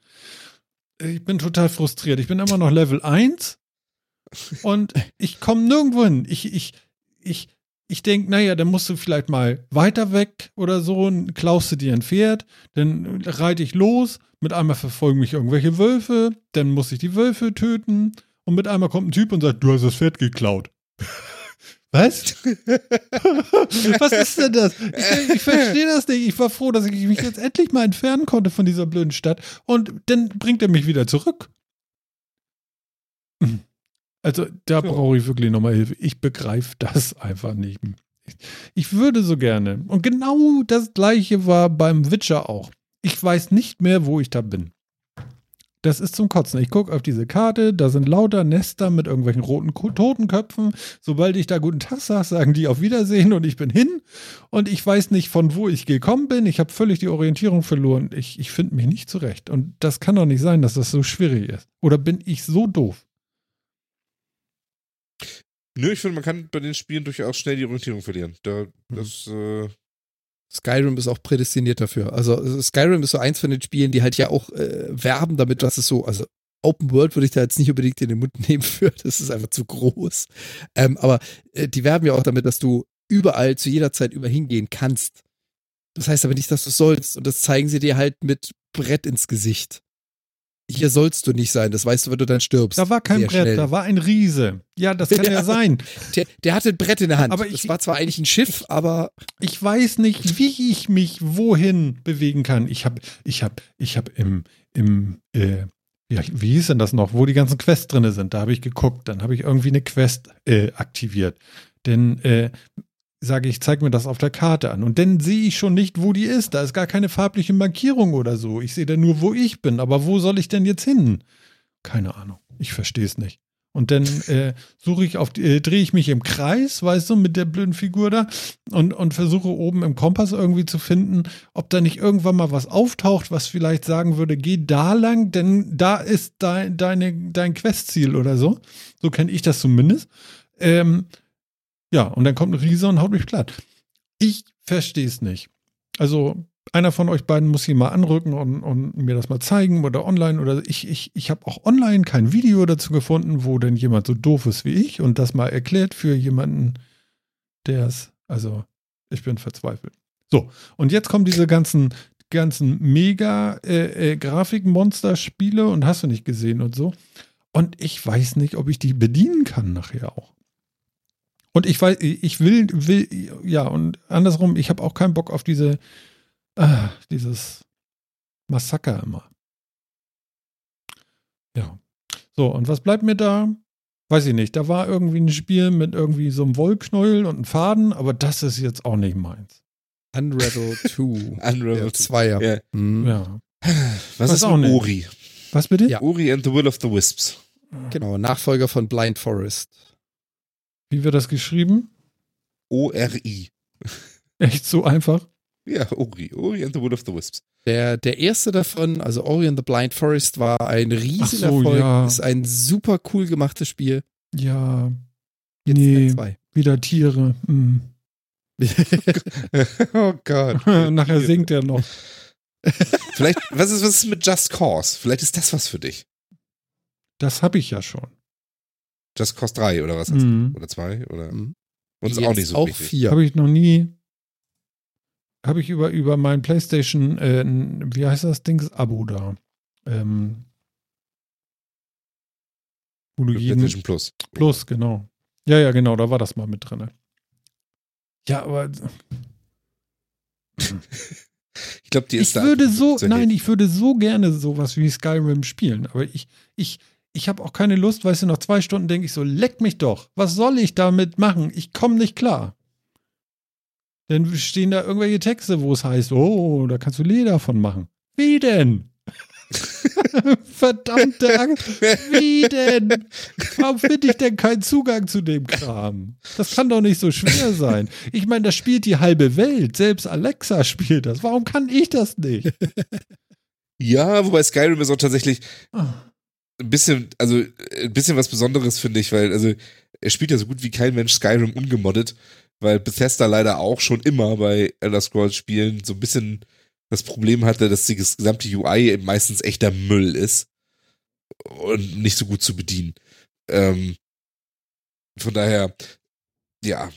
Ich bin total frustriert. Ich bin immer noch Level 1 und ich komme nirgendwo hin. Ich, ich, ich, ich denke, naja, dann musst du vielleicht mal weiter weg oder so, und klaust du dir ein Pferd, dann reite ich los, mit einmal verfolgen mich irgendwelche Wölfe, dann muss ich die Wölfe töten und mit einmal kommt ein Typ und sagt, du hast das Pferd geklaut. Was? Was ist denn das? Ich, ich verstehe das nicht. Ich war froh, dass ich mich jetzt endlich mal entfernen konnte von dieser blöden Stadt und dann bringt er mich wieder zurück. Also da brauche ich wirklich nochmal Hilfe. Ich begreife das einfach nicht. Ich, ich würde so gerne. Und genau das gleiche war beim Witcher auch. Ich weiß nicht mehr, wo ich da bin. Das ist zum Kotzen. Ich gucke auf diese Karte, da sind lauter Nester mit irgendwelchen roten Ko- Totenköpfen. Sobald ich da guten Tag sage, sagen die auf Wiedersehen und ich bin hin. Und ich weiß nicht, von wo ich gekommen bin. Ich habe völlig die Orientierung verloren. Ich, ich finde mich nicht zurecht. Und das kann doch nicht sein, dass das so schwierig ist. Oder bin ich so doof? Nö, ich finde, man kann bei den Spielen durchaus schnell die Orientierung verlieren. Da, das, äh, Skyrim ist auch prädestiniert dafür. Also Skyrim ist so eins von den Spielen, die halt ja auch äh, werben damit, dass es so, also Open World würde ich da jetzt nicht unbedingt in den Mund nehmen für, das ist einfach zu groß. Ähm, aber äh, die werben ja auch damit, dass du überall zu jeder Zeit über hingehen kannst. Das heißt aber nicht, dass du sollst. Und das zeigen sie dir halt mit Brett ins Gesicht. Hier sollst du nicht sein. Das weißt du, wenn du dann stirbst. Da war kein Sehr Brett, schnell. da war ein Riese. Ja, das kann ja, Ja. sein. Der, der hatte ein Brett in der Hand. Aber ich- es war zwar eigentlich ein Schiff, aber Ich weiß nicht, wie ich mich wohin bewegen kann. Ich habe, ich habe, ich habe im, im, äh, ja, wie hieß denn das noch, wo die ganzen Quests drinne sind? Da habe ich geguckt, dann habe ich irgendwie eine Quest äh, aktiviert. Denn äh, sage ich, zeig mir das auf der Karte an. Und dann sehe ich schon nicht, wo die ist. Da ist gar keine farbliche Markierung oder so. Ich sehe dann nur, wo ich bin. Aber wo soll ich denn jetzt hin? Keine Ahnung. Ich verstehe es nicht. Und dann äh, suche ich auf, die- äh, drehe ich mich im Kreis, weißt du, mit der blöden Figur da und, und versuche oben im Kompass irgendwie zu finden, ob da nicht irgendwann mal was auftaucht, was vielleicht sagen würde, geh da lang, denn da ist dein, deine, dein Questziel oder so. So kenne ich das zumindest. Ähm, ja, und dann kommt ein Riese und haut mich platt. Ich verstehe es nicht. Also, einer von euch beiden muss hier mal anrücken und, und mir das mal zeigen oder online oder ich, ich, ich habe auch online kein Video dazu gefunden, wo denn jemand so doof ist wie ich und das mal erklärt für jemanden, der es, also ich bin verzweifelt. So, und jetzt kommen diese ganzen, ganzen mega äh, äh, Grafikmonster-Spiele und hast du nicht gesehen und so. Und ich weiß nicht, ob ich die bedienen kann nachher auch. Und ich weiß, ich will, will, ja, und andersrum, ich habe auch keinen Bock auf diese, ah, dieses Massaker immer. Ja. So, und was bleibt mir da? Weiß ich nicht. Da war irgendwie ein Spiel mit irgendwie so einem Wollknäuel und einem Faden, aber das ist jetzt auch nicht meins. Unravel 2. Unravel Der 2. Zweier. Ja. Mhm. Ja. Was Weiß ist auch mit nicht. Ori? Was bitte? Ja. Ori and the Will of the Wisps. Genau, Nachfolger von Blind Forest. Wie wird das geschrieben? O-R-I. Echt so einfach? Ja, Ori. Ori and the Will of the Wisps. Der, der erste davon, also Ori and the Blind Forest, war ein Riesenerfolg. Ach so, ja. Ist ein super cool gemachtes Spiel. Ja. Jetzt Nee. Zwei. Wieder Tiere. Hm. oh Gott. Nachher singt er noch. Vielleicht, was ist, was ist mit Just Cause? Vielleicht ist das was für dich. Das habe ich ja schon. Just Cause 3 oder was? Mhm. Oder 2? Oder? Mhm. Uns Jetzt auch nicht so Auch wichtig. vier. Habe ich noch nie. Habe ich über, über mein PlayStation, äh, wie heißt das Ding? Abo da. Ähm, wo du jeden. PlayStation Plus. Plus, genau. Ja, ja, genau, da war das mal mit drin. Ja, aber Ich glaube, die ist ich da würde so, nein, ich würde so gerne sowas wie Skyrim spielen, aber ich, ich, ich habe auch keine Lust, weißt du, nach zwei Stunden denke ich so, leck mich doch, was soll ich damit machen? Ich komme nicht klar. Dann stehen da irgendwelche Texte, wo es heißt, oh, da kannst du Leder von machen. Wie denn? Verdammte Angst. Wie denn? Warum finde ich denn keinen Zugang zu dem Kram? Das kann doch nicht so schwer sein. Ich meine, das spielt die halbe Welt. Selbst Alexa spielt das. Warum kann ich das nicht? Ja, wobei Skyrim ist auch tatsächlich Ah. Ein bisschen, also ein bisschen was Besonderes, finde ich, weil, also, er spielt ja so gut wie kein Mensch Skyrim ungemoddet, weil Bethesda leider auch schon immer bei Elder Scrolls Spielen so ein bisschen das Problem hatte, dass die gesamte UI meistens echter Müll ist und nicht so gut zu bedienen. Ähm, von daher, ja,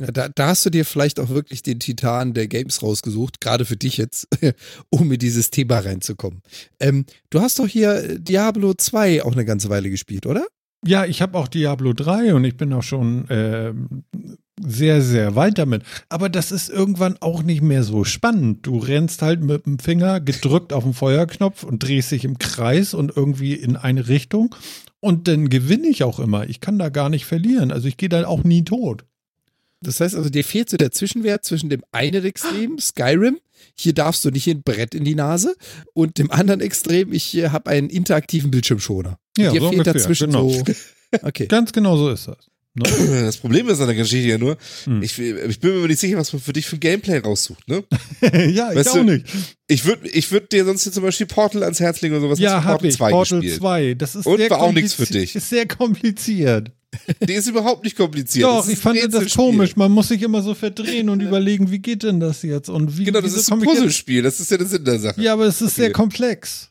Ja, da, da hast du dir vielleicht auch wirklich den Titan der Games rausgesucht, gerade für dich jetzt, um in dieses Thema reinzukommen. Ähm, du hast doch hier Diablo 2 auch eine ganze Weile gespielt, oder? Ja, ich habe auch Diablo 3 und ich bin auch schon ähm, sehr, sehr weit damit. Aber das ist irgendwann auch nicht mehr so spannend. Du rennst halt mit dem Finger gedrückt auf den Feuerknopf und drehst dich im Kreis und irgendwie in eine Richtung. Und dann gewinne ich auch immer. Ich kann da gar nicht verlieren. Also ich gehe da auch nie tot. Das heißt also, dir fehlt so der Zwischenwert zwischen dem einen Extrem, Skyrim, hier darfst du nicht ein Brett in die Nase, und dem anderen Extrem, ich äh, habe einen interaktiven Bildschirmschoner. Ja, dir so fehlt ungefähr, dazwischen genau. so. Okay. Ganz genau so ist das. Ne? das Problem ist an der Geschichte ja nur, Hm. ich, ich bin mir nicht sicher, was man für dich für ein Gameplay raussucht, ne? ja, ich Weißt auch du, nicht. Ich würde ich würd dir sonst hier zum Beispiel Portal ans Herz legen oder sowas. Ja, hab Portal ich. 2 Portal gespielt. 2. Das ist Und sehr war auch nichts für dich. Ist sehr kompliziert. Die ist überhaupt nicht kompliziert. Doch, ich fand das komisch. Man muss sich immer so verdrehen und überlegen, wie geht denn das jetzt? Und wie, Genau, das ist ein ich Puzzlespiel. Das ist ja der Sinn der Sache. Ja, aber es ist sehr Okay. komplex.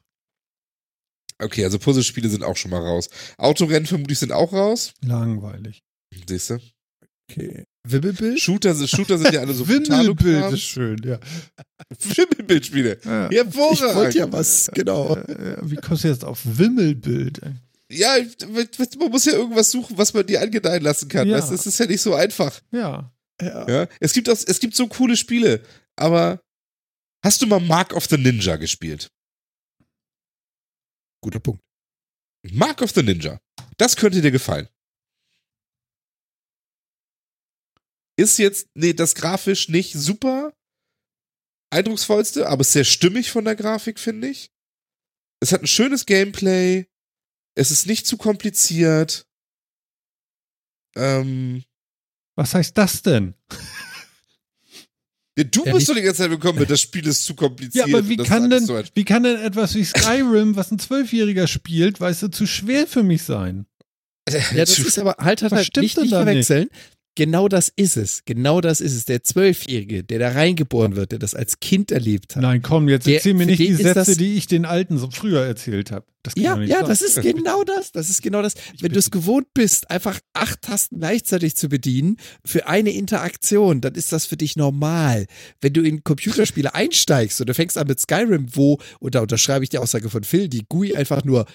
Okay, also Puzzlespiele sind auch schon mal raus. Autorennen vermutlich sind auch raus. Langweilig. Siehst du? Okay. Wimmelbild? Shooter, Shooter sind ja alle so Wimmelbild ist schön, ja. Wimmelbildspiele. Ja. Ich Hervorragend. wollte ja was, genau. Wie kommst du jetzt auf Wimmelbild? ey? Ja, man muss ja irgendwas suchen, was man dir angedeihen lassen kann. Ja. Weißt, das ist ja nicht so einfach. Ja. Ja. Ja? Es, gibt auch, es gibt so coole Spiele, aber hast du mal Mark of the Ninja gespielt? Guter Punkt. Mark of the Ninja. Das könnte dir gefallen. Ist jetzt, nee, das grafisch nicht super eindrucksvollste, aber ist sehr stimmig von der Grafik, finde ich. Es hat ein schönes Gameplay. Es ist nicht zu kompliziert. Ähm, Was heißt das denn? ja, du Ja, bist nicht- doch die ganze Zeit gekommen mit, das Spiel ist zu Ja, kompliziert. aber wie kann ist denn, so wie kann denn etwas wie Skyrim, was ein Zwölfjähriger spielt, weißt du, zu schwer für mich sein? Ja, das ist aber halt, halt, halt stimmt nicht, nicht verwechseln. Genau das ist es. Genau das ist es. Der Zwölfjährige, der da reingeboren wird, der das als Kind erlebt hat. Nein, komm, jetzt Der- erzähl mir nicht die Sätze, das- die ich den Alten so früher erzählt habe. Ja, ja, sein. das ist genau das. Das ist genau das. Wenn du es gewohnt bist, einfach acht Tasten gleichzeitig zu bedienen für eine Interaktion, dann ist das für dich normal. Wenn du in Computerspiele einsteigst und du fängst an mit Skyrim, wo, und da unterschreibe ich die Aussage von Phil, die GUI einfach nur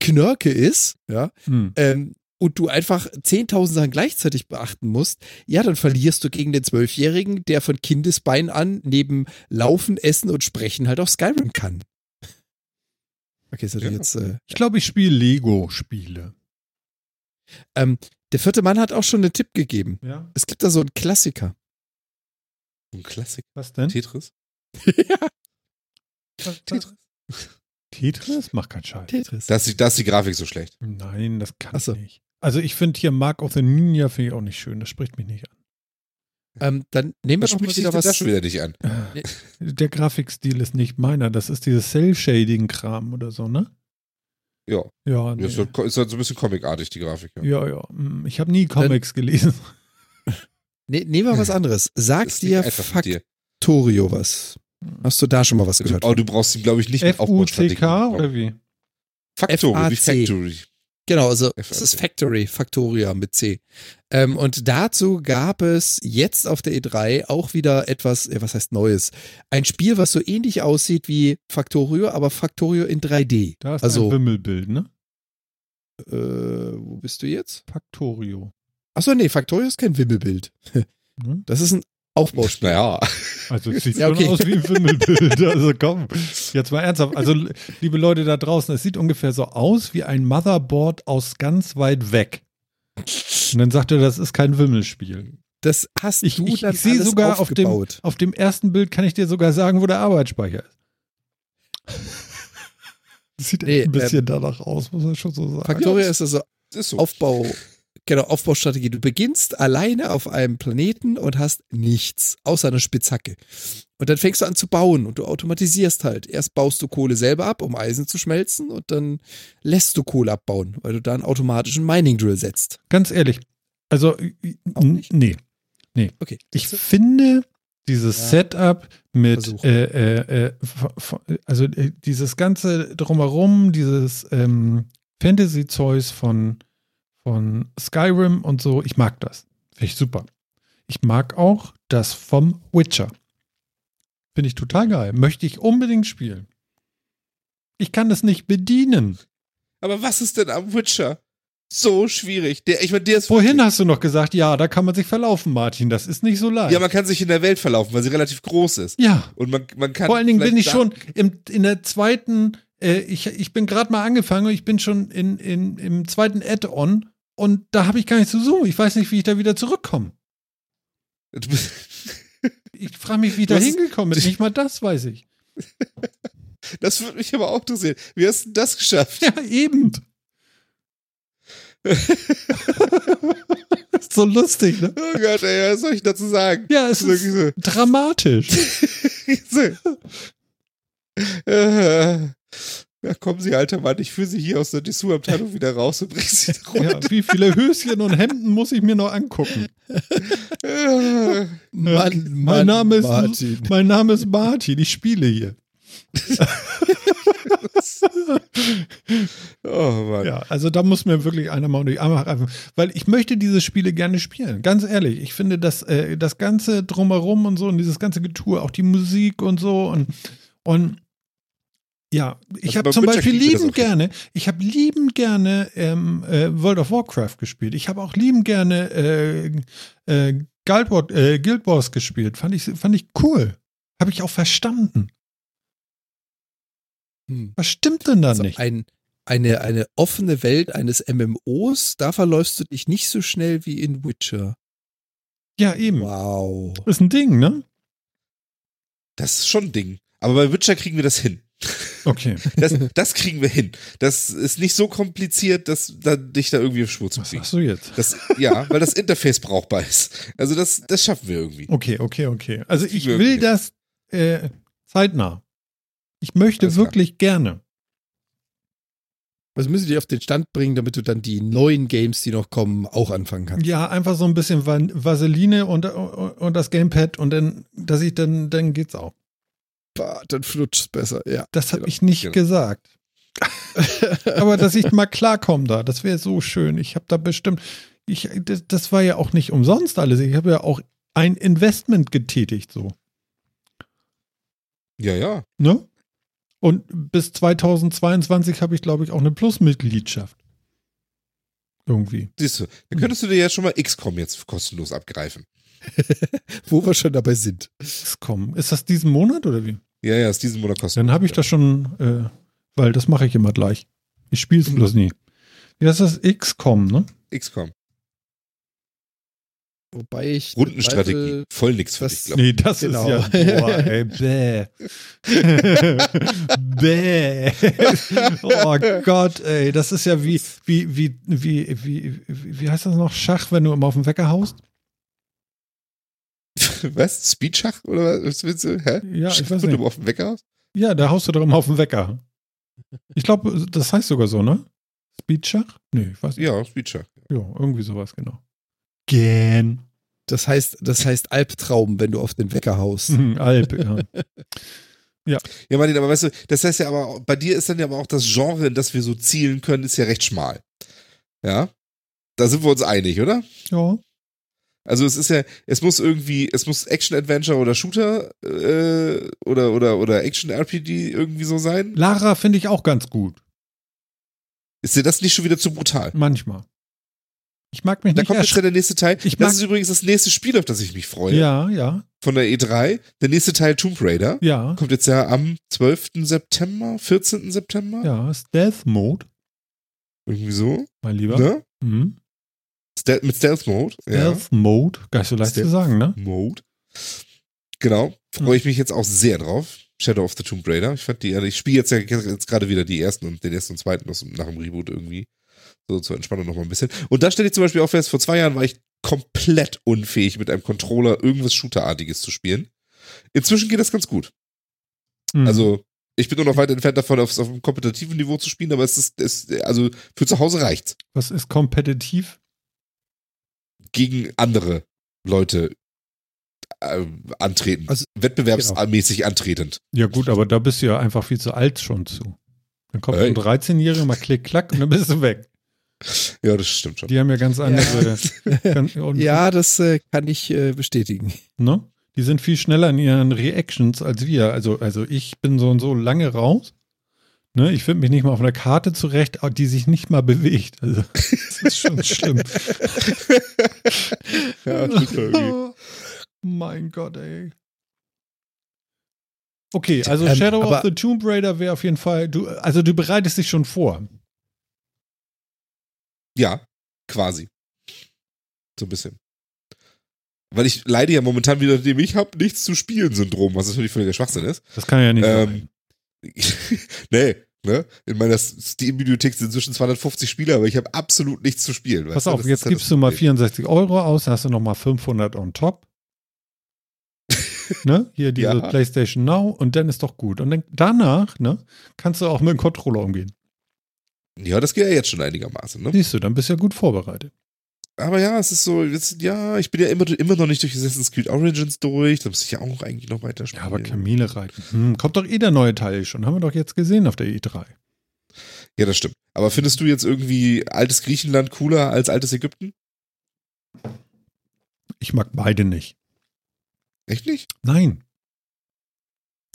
Knörke ist, ja, Hm. ähm, und du einfach 10.000 Sachen gleichzeitig beachten musst, ja, dann verlierst du gegen den Zwölfjährigen, der von Kindesbein an neben Laufen, Essen und Sprechen halt auch Skyrim kann. Okay, ist natürlich Ja. jetzt. Äh, Ich glaube, ich spiele Lego-Spiele. ähm, der vierte Mann hat auch schon einen Tipp gegeben. Ja. Es gibt da so einen Klassiker. Ein Klassik. Was denn? Tetris? Was- was- Tetris? Mach keinen Scheiß. Tetris. Da ist, die, da ist die Grafik so schlecht. Nein, das kann so. ich nicht. Also ich finde hier Mark of the Ninja finde ich auch nicht schön. Das spricht mich nicht an. Ähm, dann nehmen wir Das doch mal wieder das was. schon wieder nicht an. Der Grafikstil ist nicht meiner. Das ist dieses Cell-Shading-Kram oder so, ne? Ja, Ja, nee. ist, halt, ist halt so ein bisschen comicartig, die Grafik. Ja. ja, ja. Hm, Ich habe nie Comics gelesen. Ne, nehmen wir was anderes. Ist nicht dir mit dir. Factorio was? Hast du da schon mal was gehört? Aber du brauchst ihn, glaube ich, nicht mit Aufbaustrategie. F-U-C-K oder wie? Factory, wie FAC. Factory. Genau, also es ist Factory, Factoria mit C. Ähm, und dazu gab es jetzt auf der E3 auch wieder etwas, äh, was heißt Neues? Ein Spiel, was so ähnlich aussieht wie Factorio, aber Factorio in 3D. Da ist also, ein Wimmelbild, ne? äh, wo bist du jetzt? Factorio. Achso, nee, Factorio ist kein Wimmelbild. Hm? Das ist ein Aufbauspiel. Naja, Also es sieht Ja, okay. schon aus wie ein Wimmelbild. Also komm, jetzt mal ernsthaft. Also liebe Leute da draußen, es sieht ungefähr so aus wie ein Motherboard aus ganz weit weg. Und dann sagt er, das ist kein Wimmelspiel. Das hast Ich, du ich, dann ich sehe alles sogar auf dem, auf dem ersten Bild, kann ich dir sogar sagen, wo der Arbeitsspeicher ist. Das sieht Nee, echt ein bisschen danach aus, muss man schon so sagen. Factorio ist also ist so. Aufbau, genau, Aufbaustrategie. Du beginnst alleine auf einem Planeten und hast nichts, außer einer Spitzhacke. Und dann fängst du an zu bauen und du automatisierst halt. Erst baust du Kohle selber ab, um Eisen zu schmelzen und dann lässt du Kohle abbauen, weil du da einen automatischen Mining Drill setzt. Ganz ehrlich, also nee. Nee. Okay. Ich finde dieses Ja. Setup mit, äh, äh, äh, also äh, dieses ganze drumherum, dieses ähm, Fantasy-Zeus von, von Skyrim und so, ich mag das. Finde ich super. Ich mag auch das vom Witcher. Finde ich total geil. Möchte ich unbedingt spielen. Ich kann das nicht bedienen. Aber was ist denn am Witcher so schwierig? Der, ich meine, der ist Vorhin hast du noch gesagt, ja, da kann man sich verlaufen, Martin. Das ist nicht so leicht. Ja, man kann sich in der Welt verlaufen, weil sie relativ groß ist. ja. Und man, man kann. Vor allen Dingen bin ich schon im, in der zweiten, äh, ich, ich bin gerade mal angefangen, ich bin schon in, in, im zweiten Add-on und da habe ich gar nichts zu suchen. Ich weiß nicht, wie ich da wieder zurückkomme. Ich frage mich, wie ich da hingekommen bin. Nicht mal das weiß ich. das würde mich aber auch interessieren. Wie hast du das geschafft? Ja, eben. ist so lustig, ne? Oh Gott, ey, was soll ich dazu sagen? Ja, es ist dramatisch. so. Ja, kommen Sie, alter Mann, ich führe Sie hier aus der Dessous-Abteilung wieder raus und bringe Sie da Ja, runter. wie viele Höschen und Hemden muss ich mir noch angucken? Äh, Mann, Mein Name ist Martin. Mein Name ist Martin, ich spiele hier. oh Mann. Ja, also da muss mir wirklich einer mal die Arme greifen. Weil ich möchte diese Spiele gerne spielen. Ganz ehrlich. Ich finde das, äh, das Ganze drumherum und so und dieses ganze Getue, auch die Musik und so und, und ja, ich Also habe zum Beispiel liebend gerne, ich habe liebend gerne ähm, äh, World of Warcraft gespielt. Ich habe auch liebend gerne äh, äh, Guild, Wars, äh, Guild Wars gespielt. Fand ich, fand ich cool. Habe ich auch verstanden. Hm. Was stimmt denn da Also nicht? ein, eine, eine offene Welt eines MMOs, da verläufst du dich nicht so schnell wie in Witcher. Ja, eben. Wow. Ist ein Ding, ne? Das ist schon ein Ding. Aber bei Witcher kriegen wir das hin. Okay. Das, das kriegen wir hin. Das ist nicht so kompliziert, dass da, dich da irgendwie auf Spur zu Was kriegen. sagst du jetzt? Das, ja, weil das Interface brauchbar ist. Also das, das schaffen wir irgendwie. Okay, okay, okay. Also ich will hin. das äh, zeitnah. Ich möchte Alles klar. wirklich gerne. Was müssen die auf den Stand bringen, damit du dann die neuen Games, die noch kommen, auch anfangen kannst? Ja, einfach so ein bisschen Vaseline und, und das Gamepad und dann, dass ich dann, dann geht's auch. Bah, dann flutscht's besser, ja. Das habe Genau. ich nicht Genau. gesagt. Aber dass ich mal klarkomme da, das wäre so schön. Ich habe da bestimmt, ich, das, das war ja auch nicht umsonst alles. Ich habe ja auch ein Investment getätigt, so. Ja, ja. Ne? Und bis 2022 habe ich, glaube ich, auch eine Plus-Mitgliedschaft. Irgendwie. Siehst du, da könntest du dir ja schon mal XCOM jetzt kostenlos abgreifen. Wo wir schon dabei sind. XCOM. Ist das diesen Monat oder wie? Ja, ja, ist diesen Monat kostenlos. Dann habe ich das schon, äh, weil das mache ich immer gleich. Ich spiele es bloß nie. Wie heißt das? XCOM, ne? XCOM. Wobei ich. Rundenstrategie. Voll nix für das- dich, glaube Nee, das Genau. ist ja, boah, ey, bäh. bäh. Oh Gott, ey, das ist ja wie, wie, wie, wie, wie, wie, wie heißt das noch? Schach, wenn du immer auf den Wecker haust? Was? Speedschach? Oder was willst du? Hä? Ja, ich weiß nicht. du auf dem Wecker hast? Ja, da haust du doch immer auf den Wecker. Ich glaube, das heißt sogar so, ne? Speedschach? Nee, ich weiß nicht. Ja, Speedschach. Ja, irgendwie sowas, genau. Gen. Das heißt, das heißt Albtraum, wenn du auf den Wecker haust. Mhm, Alp, ja. Ja, Martin, aber weißt du, das heißt ja aber, bei dir ist dann ja aber auch das Genre, in das wir so zielen können, ist ja recht schmal. Ja? Da sind wir uns einig, oder? Ja. Also es ist ja, es muss irgendwie, es muss Action-Adventure oder Shooter äh, oder, oder, oder Action-RPG irgendwie so sein. Lara finde ich auch ganz gut. Ist dir das nicht schon wieder zu brutal? Manchmal. Ich mag mich Da nicht kommt jetzt der nächste Teil. Ich das ist übrigens das nächste Spiel, auf das ich mich freue. Ja, ja, Von der E3. Der nächste Teil Tomb Raider. ja. Kommt jetzt ja am 12. September, 14. September. Ja, Stealth Mode, Irgendwie so. mein Lieber. Ne? Mhm. Stel mit Stealth Mode. Stealth Mode, gar nicht so leicht zu Stealth sagen, ne? Mode. Genau. Freue ich mich jetzt auch sehr drauf. Shadow of the Tomb Raider. Ich fand die, also ich spiele jetzt ja jetzt gerade wieder die ersten und den ersten und zweiten nach dem Reboot irgendwie. So zur Entspannung noch mal ein bisschen. Und da stelle ich zum Beispiel auch fest, vor zwei Jahren war ich komplett unfähig, mit einem Controller irgendwas Shooterartiges zu spielen. Inzwischen geht das ganz gut. Mhm. Also, ich bin nur noch weit entfernt davon, auf, auf einem kompetitiven Niveau zu spielen, aber es ist, es, also für zu Hause reicht's. Was ist kompetitiv? Gegen andere Leute äh, antreten. Also, Wettbewerbsmäßig antretend. Ja, gut, aber da bist du ja einfach viel zu alt schon zu. Dann kommt Hey. ein 13-Jähriger, mal klick, klack und dann bist du weg. Ja, das stimmt schon. Die haben ja ganz andere. Ganz, und, Ja, das äh, kann ich äh, bestätigen. Ne? Die sind viel schneller in ihren Reactions als wir. Also, also ich bin so und so lange raus. Ne? Ich finde mich nicht mal auf einer Karte zurecht, die sich nicht mal bewegt. Also, das ist schon schlimm. Ja, mir irgendwie. mein Gott, ey. Okay, also ähm, Shadow of the Tomb Raider wäre auf jeden Fall, du, also du bereitest dich schon vor. Ja, quasi. So ein bisschen. Weil ich leide ja momentan wieder dem Ich hab nichts zu spielen Syndrom, was natürlich völliger Schwachsinn ist. Das kann ja nicht Ähm, nee, ne? In meiner Steam-Bibliothek sind inzwischen 250 Spiele, aber ich habe absolut nichts zu spielen. Pass auf, jetzt ja gibst du mal Problem. 64 Euro aus, hast du nochmal 500 on top. ne? Hier diese Ja. PlayStation Now und dann ist doch gut. Und dann danach, ne, kannst du auch mit dem Controller umgehen. Ja, das geht ja jetzt schon einigermaßen, ne? Siehst du, dann bist du ja gut vorbereitet. Aber ja, es ist so, jetzt, ja, ich bin ja immer, immer noch nicht durch Assassin's Creed Origins durch. Da muss ich ja auch eigentlich noch weiter Ja, spielen. aber Kamele reiten. Hm, kommt doch eh der neue Teil schon. Haben wir doch jetzt gesehen auf der E3. Ja, das stimmt. Aber findest du jetzt irgendwie altes Griechenland cooler als altes Ägypten? Ich mag beide nicht. Echt nicht? Nein.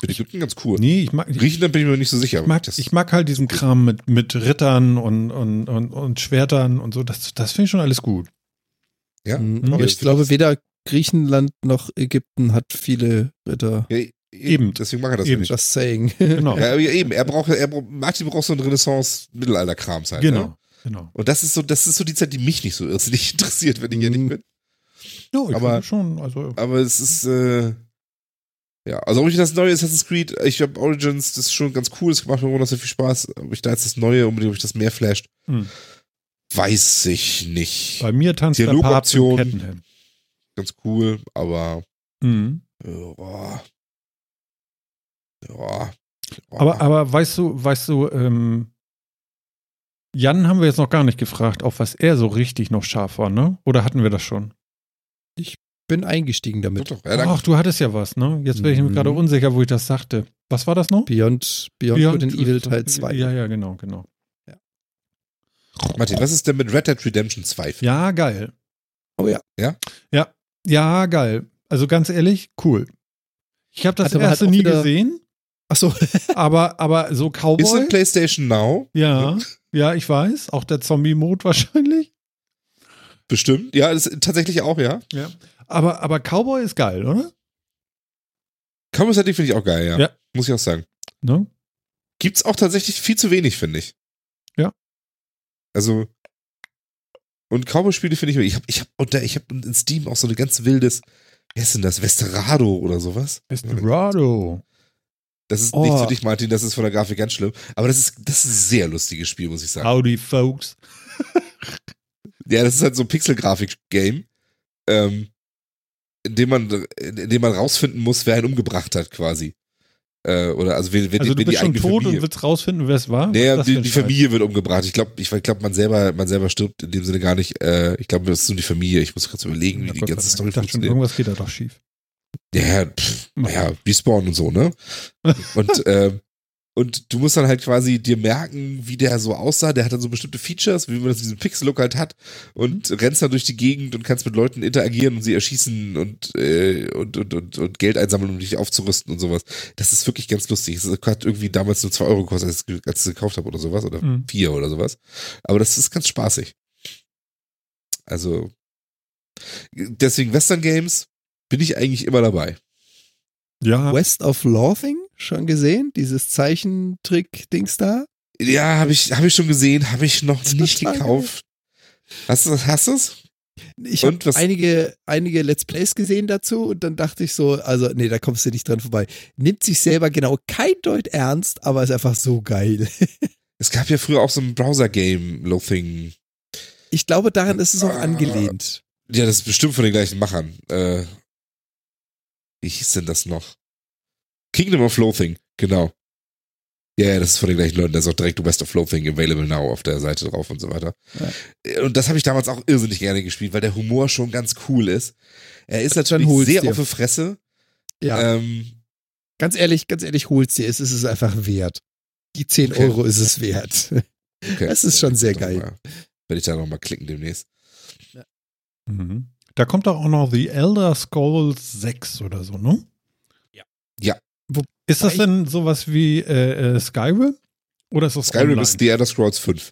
Ich finde Ägypten ganz cool. Nee, ich mag, ich, Griechenland bin ich mir nicht so sicher. ich mag, Das- ich mag halt diesen Kram mit, mit Rittern und, und, und, und Schwertern und so. Das, das finde ich schon alles gut. ja? Mhm. Aber ich glaube, weder Griechenland noch Ägypten hat viele Ritter. Ja, eben. Eben. Deswegen mag er das Eben. nicht. Just saying. Genau. Ja, eben. Er braucht, er braucht, Martin braucht so einen Renaissance-Mittelalter-Krams halt. genau. Ne? Genau. Und das ist so, das ist so die Zeit, die mich nicht so irrsinnig interessiert, wenn ich ehrlich Mhm. bin. Ja, ich Aber- schon. Also, Aber es ist, äh, ja, also ob ich das neue Assassin's Creed, ich glaube Origins, das ist schon ganz cool, es macht mir immer noch sehr viel Spaß. Ob ich da jetzt das neue unbedingt, ob ich das mehr flasht, Hm. weiß ich nicht. bei mir tanzt der Papst. Kettenhelm. Ganz cool, aber, Mhm. ja, ja. Aber, aber weißt du, weißt du, ähm, Jan haben wir jetzt noch gar nicht gefragt, auf was er so richtig noch scharf war, ne? Oder hatten wir das schon? Bin eingestiegen damit. ja. Ach, du hattest ja was, ne? Jetzt bin ich mir Mhm. gerade unsicher, wo ich das sagte. Was war das noch? Beyond, Beyond, Good and Evil Teil 2. Ja, ja, genau, genau. Martin, was ist denn mit Red Dead Redemption 2? Ja, geil. Oh ja. Ja, ja, geil. Also ganz ehrlich, cool. Ich habe das Hat aber halt erste auch nie wieder- gesehen, Achso, aber, aber so Ist Cowboy. in PlayStation Now? Ja, ja, ich weiß. Auch der Zombie-Mode wahrscheinlich. Bestimmt. Ja, das ist tatsächlich auch, ja. Ja. Aber, aber Cowboy ist geil, oder? Combo Setting finde ich auch geil, ja. Ja. Muss ich auch sagen. Ne? Gibt's auch tatsächlich viel zu wenig, finde ich. Ja. Also und Cowboy-Spiele finde ich, ich habe ich hab unter ich habe in Steam auch so eine ganz wildes, wer ist denn das? Westerado oder sowas? Desperado. Das ist Oh. nicht für dich, Martin, das ist von der Grafik ganz schlimm, aber das ist das ist ein sehr lustiges Spiel, muss ich sagen. Howdy, folks. Ja, das ist halt so ein Pixel-Grafik-Game, ähm, in dem man in dem man rausfinden muss, wer einen umgebracht hat, quasi. Äh, oder also wen, wen, Also du die bist schon tot Familie. und willst rausfinden, wer es war? Naja, die, die. Familie wird umgebracht. Ich glaube, ich, ich glaube, man selber, man selber stirbt in dem Sinne gar nicht. Äh, ich glaube, das ist nur die Familie. Ich muss kurz überlegen, wie Ja, die Gott ganze Story. Ich dachte schon, funktioniert. irgendwas geht da doch schief. Ja, pff, naja, Respawn und so, ne? Und, ähm, und du musst dann halt quasi dir merken, wie der so aussah. Der hat dann so bestimmte Features, wie man das in diesem Pixel-Look halt hat und rennst dann durch die Gegend und kannst mit Leuten interagieren und sie erschießen und, äh, und, und, und, und Geld einsammeln, um dich aufzurüsten und sowas. Das ist wirklich ganz lustig. Es hat irgendwie damals nur zwei Euro gekostet, als ich es gekauft habe oder sowas, oder Mhm. vier oder sowas. Aber das ist ganz spaßig. Also, deswegen Western Games bin ich eigentlich immer dabei. Ja, West of Loathing schon gesehen? Dieses Zeichentrick-Dings da? Ja, habe ich, hab ich schon gesehen, habe ich noch nicht gekauft. Hast du hast du's? Ich habe einige, einige Let's Plays gesehen dazu und dann dachte ich so, also nee, da kommst du nicht dran vorbei. Nimmt sich selber genau kein Deut ernst, aber ist einfach so geil. Es gab ja früher auch so ein Browser-Game, Loathing. Ich glaube, daran ist es auch Ah. angelehnt. Ja, das ist bestimmt von den gleichen Machern. Äh, wie hieß denn das noch? Kingdom of Loathing, genau. Ja, ja, das ist von den gleichen Leuten. Da ist auch direkt West of Loathing available now auf der Seite drauf und so weiter. Äh, Und das habe ich damals auch irrsinnig gerne gespielt, weil der Humor schon ganz cool ist. Er ist natürlich sehr dir. auf die Fresse. Ja, Ähm, ganz ehrlich, ganz ehrlich, hol's dir. Es ist es einfach wert. Die 10 Okay. Euro ist es wert. okay. Das ist schon sehr geil. mal- Werde ich da nochmal klicken demnächst. Mhm. Da kommt doch auch noch The Elder Scrolls 6 oder so, ne? Ja. Ja. Wo- Ist das denn sowas wie äh, äh, Skyrim? Oder ist das Skyrim online? ist The Elder Scrolls 5.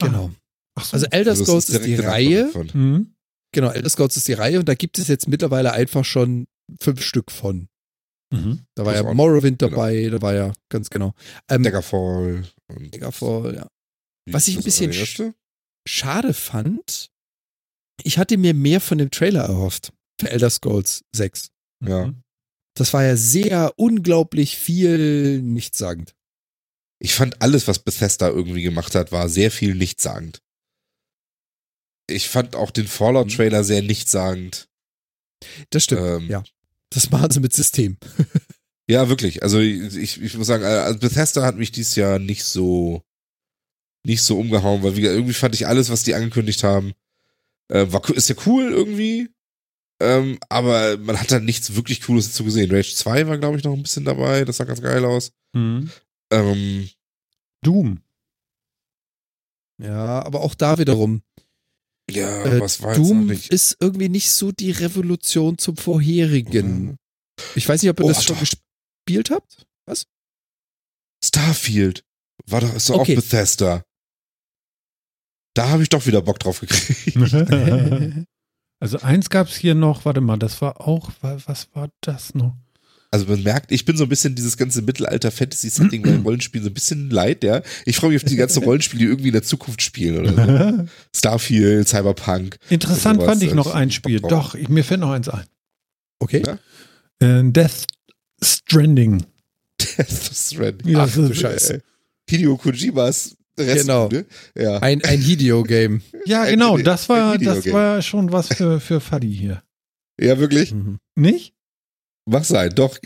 Genau. Ach so. Also Elder Also Scrolls ist, direkt die Reihe. Mhm. Genau, Elder Scrolls ist die Reihe und da gibt es jetzt mittlerweile einfach schon fünf Stück von. Mhm. Da war Das ja war- Morrowind genau. dabei, da war ja ganz genau. Ähm, Daggerfall. Und Daggerfall, ja. Was ich ist ein bisschen erste? schade fand, ich hatte mir mehr von dem Trailer erhofft für Elder Scrolls 6. Ja. Mhm. Das war ja sehr unglaublich viel nichtssagend. Ich fand alles, was Bethesda irgendwie gemacht hat, war sehr viel nichtssagend. Ich fand auch den Fallout-Trailer sehr nichtssagend. Das stimmt, Ähm, ja. Das machen sie mit System. Ja, wirklich. Also ich, ich muss sagen, also Bethesda hat mich dieses Jahr nicht so nicht so umgehauen, weil irgendwie fand ich alles, was die angekündigt haben, äh, war, ist ja cool irgendwie. Ähm, aber man hat da nichts wirklich Cooles dazu gesehen. Rage 2 war, glaube ich, noch ein bisschen dabei. Das sah ganz geil aus. Mhm. Ähm, Doom. Ja, aber auch da wiederum. Ja, Äh, was war jetzt noch Doom nicht? ist irgendwie nicht so die Revolution zum vorherigen. Mhm. Ich weiß nicht, ob ihr Oh, das schon doch. gespielt habt. Starfield. War doch, ist doch Okay. auch Bethesda. Da habe ich doch wieder Bock drauf gekriegt. also eins gab es hier noch, warte mal, das war auch, wa- was war das noch? Also man merkt, ich bin so ein bisschen dieses ganze Mittelalter-Fantasy-Setting beim Rollenspiel so ein bisschen leid, ja. Ich freue mich auf die ganzen Rollenspiele, die irgendwie in der Zukunft spielen oder so. Starfield, Cyberpunk. Interessant fand ich äh, noch ein Spiel. Doch, ich, mir fällt noch eins ein. Okay. Ja. Äh, Death Stranding. Death Stranding. Ja, Ach das du ist- Scheiße. Hideo Kojimas Genau. ne? Ja. Ein, ein Hideo-Game. Ja, Ein genau, das war, das war schon was für, für Fuddy hier. ja, wirklich? Mhm. Nicht? Mach sein, doch.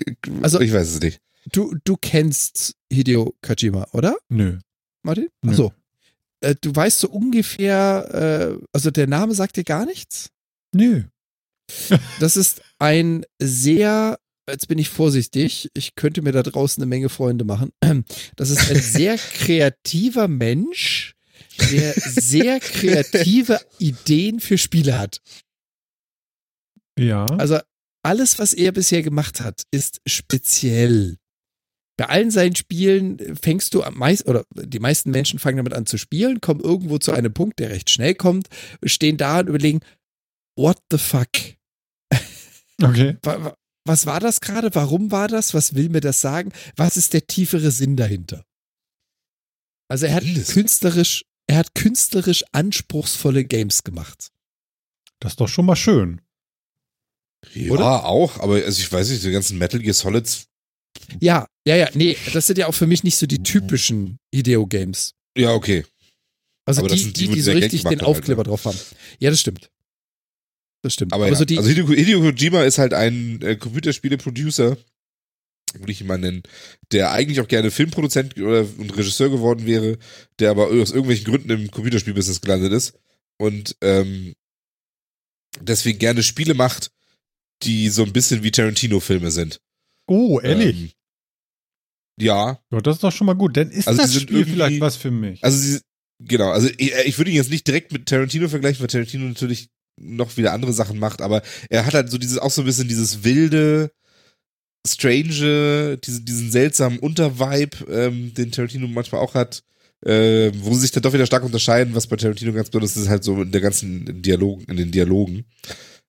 Also- ich weiß es nicht. Du, du kennst Hideo Kojima, oder, Nö. Martin? Nö. Achso. Äh, du weißt so ungefähr, äh, also der Name sagt dir gar nichts? Nö. Das ist ein sehr, jetzt bin ich vorsichtig, ich könnte mir da draußen eine Menge Freunde machen. Das ist ein sehr kreativer Mensch, der sehr kreative Ideen für Spiele hat. Ja. Also alles, was er bisher gemacht hat, ist speziell. Bei allen seinen Spielen fängst du am meisten, oder die meisten Menschen fangen damit an zu spielen, kommen irgendwo zu einem Punkt, der recht schnell kommt, stehen da und überlegen, what the fuck? Okay. Wa- wa- Was war das gerade? Warum war das? Was will mir das sagen? Was ist der tiefere Sinn dahinter? Also er hat Mindestens. künstlerisch, er hat künstlerisch anspruchsvolle Games gemacht. Das ist doch schon mal schön. Ja, Oder? auch, aber also ich weiß nicht, die ganzen Metal Gear Solids. Ja, ja, ja, nee, das sind ja auch für mich nicht so die typischen Hideo-Games. Ja, okay. Also Aber das die, sind die, die, die so richtig den halt, Aufkleber ne? drauf haben. Ja, das stimmt. Das stimmt. Aber, Aber ja. so die, also Hideo, Hideo Kojima ist halt ein äh, Computerspiele-Producer, würde ich ihn mal nennen, der eigentlich auch gerne Filmproduzent oder und Regisseur geworden wäre, der aber aus irgendwelchen Gründen im Computerspielbusiness gelandet ist und ähm, deswegen gerne Spiele macht, die so ein bisschen wie Tarantino-Filme sind. Oh, ehrlich? Ähm, ja, ja, das ist doch schon mal gut. Dann ist Also das sind Spiel vielleicht was für mich. Also sie, genau, also ich, ich würde ihn jetzt nicht direkt mit Tarantino vergleichen, weil Tarantino natürlich noch wieder andere Sachen macht, aber er hat halt so dieses auch so ein bisschen dieses wilde, strange, diesen, diesen seltsamen Untervibe, ähm, den Tarantino manchmal auch hat, äh, wo sie sich dann doch wieder stark unterscheiden, was bei Tarantino ganz besonders ist, halt so in der ganzen Dialog, in den Dialogen.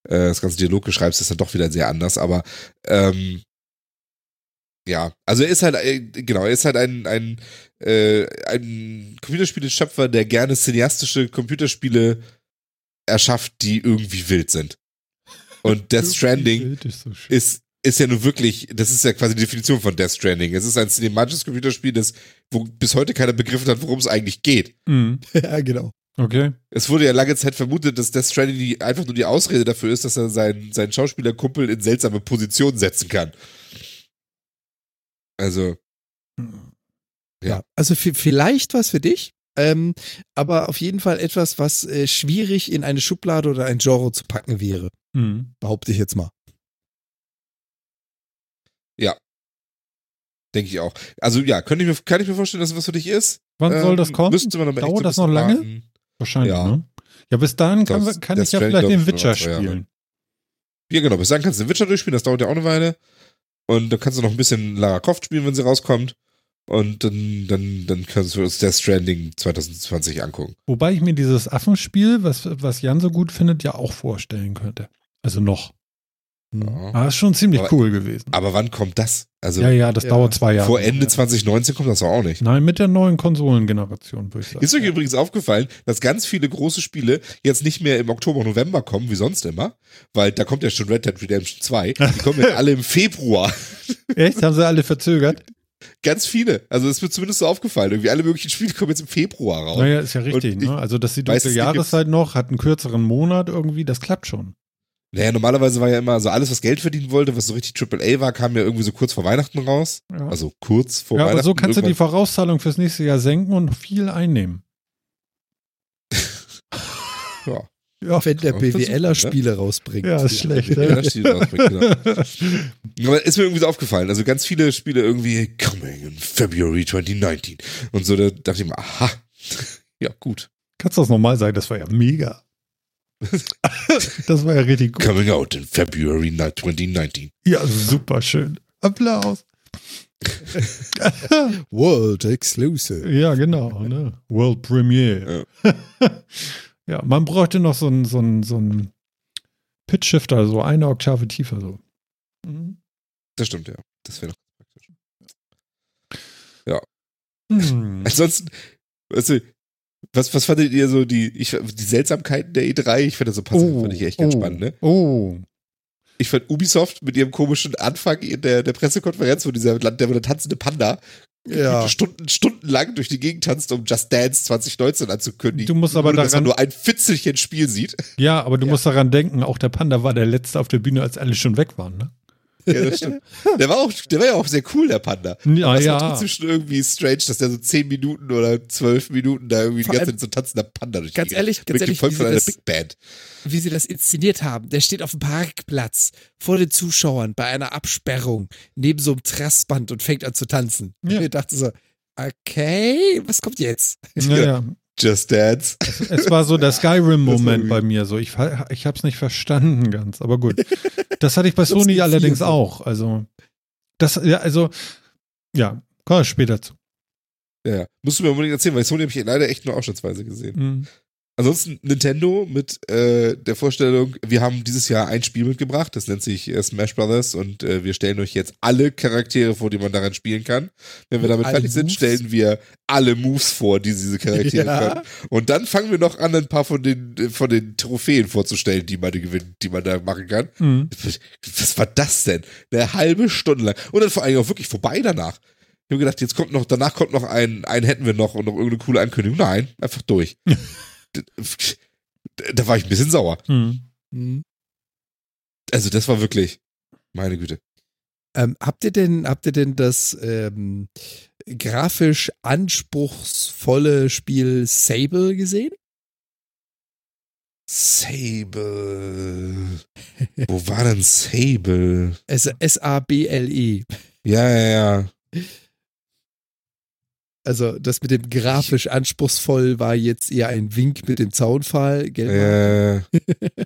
Äh, das ganze Dialoggeschreibs ist dann doch wieder sehr anders, aber ähm, ja, also er ist halt, äh, genau, er ist halt ein, ein, äh, ein Computerspiele-Schöpfer, der gerne cineastische Computerspiele erschafft, die irgendwie wild sind. Und Death Stranding ist so ist, ist ja nun wirklich, das ist ja quasi die Definition von Death Stranding. Es ist ein cinematisches Computerspiel, das, wo bis heute keiner begriffen hat, worum es eigentlich geht. Mhm. ja, genau. Okay. Es wurde ja lange Zeit vermutet, dass Death Stranding die, einfach nur die Ausrede dafür ist, dass er seinen, seinen Schauspielerkumpel in seltsame Positionen setzen kann. Also, Ja. Ja. Also vielleicht was für dich, ähm, aber auf jeden Fall etwas, was äh, schwierig in eine Schublade oder ein Genre zu packen wäre, Mhm. behaupte ich jetzt mal. denke ich auch. Also ja, könnte ich mir, kann ich mir vorstellen, dass es was für dich ist. Wann soll Ähm, das kommen? Mal echt Dauert das noch lange? warten. Wahrscheinlich, Ja. ne? Ja, bis dahin kann, Das- kann ich ja vielleicht den Witcher spielen. Ja, genau. Bis dahin kannst du den Witcher durchspielen, das dauert ja auch eine Weile. Und dann kannst du noch ein bisschen Lara Croft spielen, wenn sie rauskommt. Und dann, dann, dann kannst du uns Death Stranding 2020 angucken. Wobei ich mir dieses Affenspiel, was, was Jan so gut findet, ja auch vorstellen könnte. Also noch. Hm. Ja. Ah, ist schon ziemlich Aber- cool gewesen. Aber wann kommt das? Also ja, ja, das Ja. dauert zwei Jahre. vor Ende 2019 kommt das doch auch nicht. Nein, mit der neuen Konsolengeneration, würde ich sagen. Ist euch übrigens aufgefallen, dass ganz viele große Spiele jetzt nicht mehr im Oktober, November kommen, wie sonst immer, weil da kommt ja schon Red Dead Redemption 2. Die kommen jetzt alle im Februar. Echt? Haben sie alle verzögert? Ganz viele. Also es wird zumindest so aufgefallen. Irgendwie alle möglichen Spiele kommen jetzt im Februar raus. Naja, ist ja richtig. Ich Ne? Also, dass die dunkle Jahreszeit noch, hat einen kürzeren Monat irgendwie, das klappt schon. Naja, normalerweise war ja immer so alles, was Geld verdienen wollte, was so richtig AAA war, kam ja irgendwie so kurz vor Weihnachten raus. Ja. Also kurz vor ja, Weihnachten. aber so kannst du die. Vorauszahlung fürs nächste Jahr senken und viel einnehmen. Ja. Ja, Wenn der BWLer ne? Spiele rausbringt. ja ist schlecht. Ja, das steht rausbringt, genau. Aber ist mir irgendwie so aufgefallen. Also ganz viele Spiele irgendwie coming in February 2019. Und so, da dachte ich mir, aha, ja, gut. Kannst du das nochmal sagen? Das war ja mega. das war ja richtig gut. Coming out in February 2019. Ja, super schön. Applaus. World Exclusive. Ja, genau. Ne? World Premiere. Ja. man bräuchte noch so einen so einen- so einen Pitch-Shifter, so eine Oktave tiefer. So. Mhm. Das stimmt, ja. Das wäre noch praktisch. Hm. Ansonsten, weißt du, was, was fandet ihr so die, ich, die Seltsamkeiten der E3? Ich finde das so passend, fand ich echt ganz oh, spannend, ne? Oh. Ich fand Ubisoft mit ihrem komischen Anfang in der, der Pressekonferenz, wo dieser Land, der, der tanzende Panda Ja. Stunden, stundenlang durch die Gegend tanzt, um Just Dance 2019 anzukündigen. Du musst aber Ohne, dass man daran- nur ein Fitzelchen Spiel sieht. Ja, aber du musst daran denken, auch der Panda war der Letzte auf der Bühne, als alle schon weg waren. Ne? Ja, das stimmt. Der war auch, der war ja auch sehr cool, der Panda. Ja, Das war ja. trotzdem schon irgendwie strange, dass der so 10 Minuten oder 12 Minuten da irgendwie die ganze Zeit so tanzender Panda durch die Ganz ehrlich, ganz ehrlich, gefolgt wie von sie einer das- Big Band. wie sie das inszeniert haben. Der steht auf dem Parkplatz vor den Zuschauern bei einer Absperrung neben so einem Trassband und fängt an zu tanzen. Ja. Und ich dachte so, okay, was kommt jetzt? Ja, ja. Just Dance. Es war so der Skyrim-Moment bei mir. So, ich, ich habe es nicht verstanden ganz, aber gut. Das hatte ich bei Sony allerdings viel. auch. Also, das, ja, also, ja, wir später zu. Ja, ja. Musst du mir unbedingt erzählen, weil Sony habe ich leider echt nur ausschnittsweise gesehen. Mhm. Ansonsten Nintendo mit äh, der Vorstellung, wir haben dieses Jahr ein Spiel mitgebracht, das nennt sich äh, Smash Brothers und äh, wir stellen euch jetzt alle Charaktere vor, die man daran spielen kann. Wenn wir damit Alle fertig sind, Moves? stellen wir alle Moves vor, die diese Charaktere Ja. können. Und dann fangen wir noch an, ein paar von den, äh, von den Trophäen vorzustellen, die man gewinnt, die man da machen kann. Mhm. Was war das denn? Eine halbe Stunde lang. Und dann vor allem auch wirklich vorbei danach. Ich habe gedacht, jetzt kommt noch, danach kommt noch ein, einen hätten wir noch und noch irgendeine coole Ankündigung. Nein, einfach durch. da, war ich ein bisschen sauer. Mhm. Hm. Also das war wirklich, meine Güte. Ähm, habt ihr denn, habt ihr denn das ähm, grafisch anspruchsvolle Spiel Sable gesehen? Sable. Wo war denn Sable? S- S-A-B-L-E. Ja, ja, ja. Also das mit dem grafisch anspruchsvoll war jetzt eher ein Wink mit dem Zaunpfahl. Gell? Äh,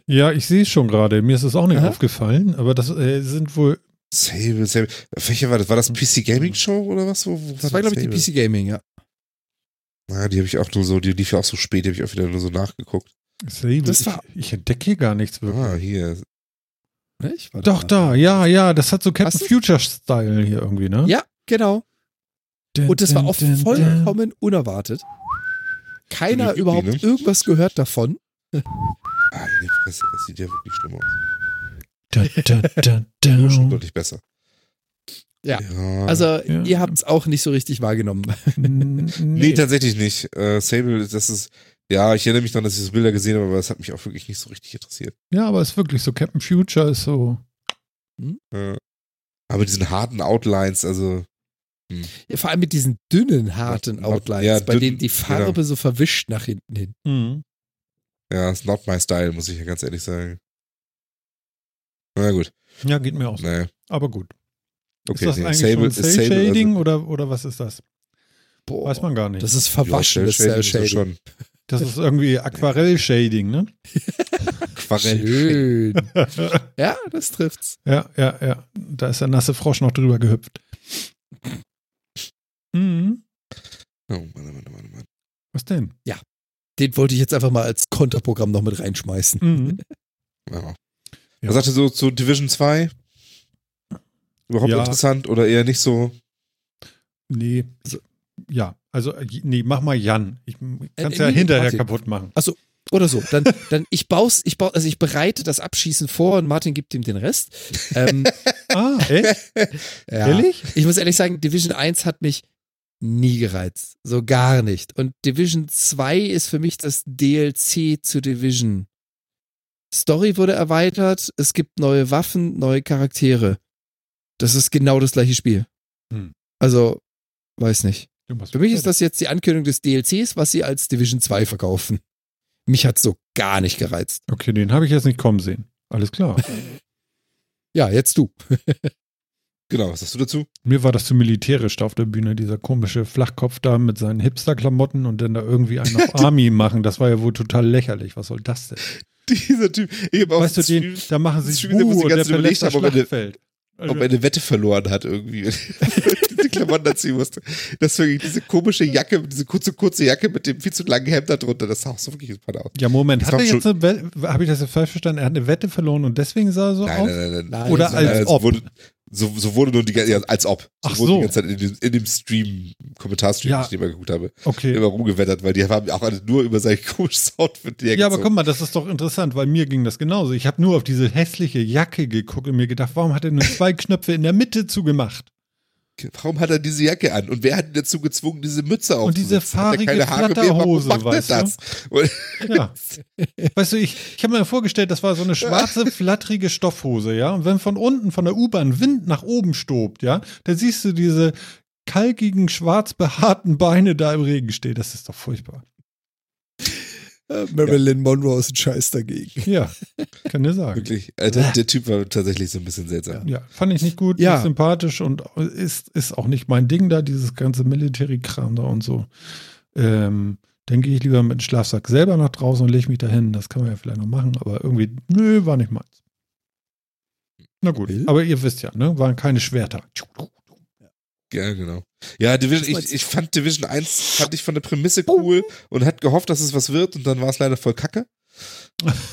Ja, ich sehe es schon gerade. Mir ist es auch nicht Aha. aufgefallen, aber das äh, sind wohl. Sable, Sable. Welcher war das? War das PC Gaming Show oder was? Wo, wo Das war, glaube ich, die? PC Gaming, ja. Ah, die habe ich auch nur so, die lief ja auch so spät, die habe ich auch wieder nur so nachgeguckt. Sable. Das war- ich, ich entdecke hier gar nichts wirklich. Ah, hier. Doch, mal. da, ja, ja, das hat so Captain? Future-Style hier irgendwie, ne? Ja, genau. Und das war auch vollkommen unerwartet. Keiner überhaupt ne? irgendwas gehört davon. Ah, die Fresse, das sieht ja wirklich schlimm aus. Da, da, schon deutlich besser. Ja. Also, Ja. ihr habt es auch nicht so richtig wahrgenommen. Nee, nee. tatsächlich nicht. Äh, Sable, das ist, ja, ich erinnere mich daran, dass ich so Bilder gesehen habe, aber das hat mich auch wirklich nicht so richtig interessiert. Ja, aber es ist wirklich so. Captain Future ist so. Äh, aber diesen harten Outlines, also, Ja, vor allem mit diesen dünnen, harten Ja, Outlines, ja, bei dünn, denen die Farbe so verwischt nach hinten hin. Mhm. ja, ist not my style, muss ich ja ganz ehrlich sagen. Na gut, Ja, geht mir auch so. naja. Aber gut. Okay, ist das nee, eigentlich Sable, schon ist Sable, Cell-Shading also, oder, oder was ist das? Boah, Weiß man gar nicht. das ist ja, verwaschenes Cell Cell Shading ist Shading. schon Das ist irgendwie Aquarell-Shading, ne? Aquarell. Schön. ja, das trifft's. Ja, ja, ja. Da ist der nasse Frosch noch drüber gehüpft. Mhm. Oh, Mann, Mann, Mann, Mann. Was denn? Den wollte ich jetzt einfach mal als Konterprogramm noch mit reinschmeißen. Mhm. Ja. Ja. Was sagst du so zu Division 2? Überhaupt Ja. interessant oder eher nicht so? Nee. Also, ja, also, äh, nee, mach mal Jan. Ich kann es Äh, ja nee, hinterher Martin. kaputt machen. Oder so. Dann, dann ich baus, ich baue, also ich bereite das Abschießen vor und Martin gibt ihm den Rest. Ähm, Ah, echt? ja. Ehrlich? Ich muss ehrlich sagen, Division 1 hat mich nie gereizt. So gar nicht. Und Division 2 ist für mich das DLC zu Division. Story wurde erweitert, es gibt neue Waffen, neue Charaktere. Das ist genau das gleiche Spiel. Hm. Also, weiß nicht. Für mich ist das jetzt die Ankündigung des DLCs, was sie als Division 2 verkaufen. Mich hat so gar nicht gereizt. Okay, den habe ich jetzt nicht kommen sehen. Alles klar. Ja, jetzt du. Genau, was sagst du dazu? Mir war das zu militärisch da auf der Bühne, dieser komische Flachkopf da mit seinen Hipster-Klamotten und dann da irgendwie einen auf Army machen. Das war ja wohl total lächerlich. Was soll das denn? Dieser Typ. Hab auch Weißt du, den, da machen sie sich sie und der überlegt haben, ob er ob er eine Wette verloren hat irgendwie. diese Klamotten anziehen musste. Das wirklich diese komische Jacke, diese kurze, kurze Jacke mit dem viel zu langen Hemd da drunter, das sah auch so wirklich super aus. ja, Moment, Das hat er jetzt habe ich das jetzt falsch verstanden? Er hat eine Wette verloren und deswegen sah er so Nein, aus? nein, nein, nein. Nein, Oder so- als Nein, ob. Wurde, so, so wurde nur die ganze als ob. So Ach wurde so. die ganze Zeit in dem, in dem Stream, Kommentarstream, Ja. den ich immer geguckt habe, Okay. immer rumgewettert, weil die haben auch alle nur über sein komisches Outfit Ja, aber guck mal, das ist doch interessant, weil mir ging das genauso. Ich habe nur auf diese hässliche Jacke geguckt und mir gedacht, warum hat er nur zwei Knöpfe in der Mitte zugemacht? Warum hat er diese Jacke an? Und wer hat ihn dazu gezwungen, diese Mütze aufzusetzen? diese Hat er fahrige keine Haare mehr? Weißt du? das? Und, Ja. Weißt du, ich, ich habe mir vorgestellt, das war so eine schwarze, flatterige Stoffhose, ja. Und wenn von unten von der U-Bahn Wind nach oben stobt, ja, dann siehst du diese kalkigen, schwarz behaarten Beine da im Regen stehen. Das ist doch furchtbar. Äh, Marilyn Monroe ist ein Scheiß dagegen. Ja, kann dir sagen. Wirklich, äh, der, der Typ war tatsächlich so ein bisschen seltsam. Ja, fand ich nicht gut, Ja. nicht sympathisch und ist, ist auch nicht mein Ding da, dieses ganze Military-Kram da und so. Ähm, dann gehe ich lieber mit dem Schlafsack selber nach draußen und lege mich dahin. Das kann man ja vielleicht noch machen, aber irgendwie, nö, war nicht meins. Na gut, aber ihr wisst ja, ne, waren keine Schwerter. Ja, genau. Ja, Division, ich, ich fand Division 1 fand ich von der Prämisse cool und hat gehofft, dass es was wird und dann war es leider voll kacke.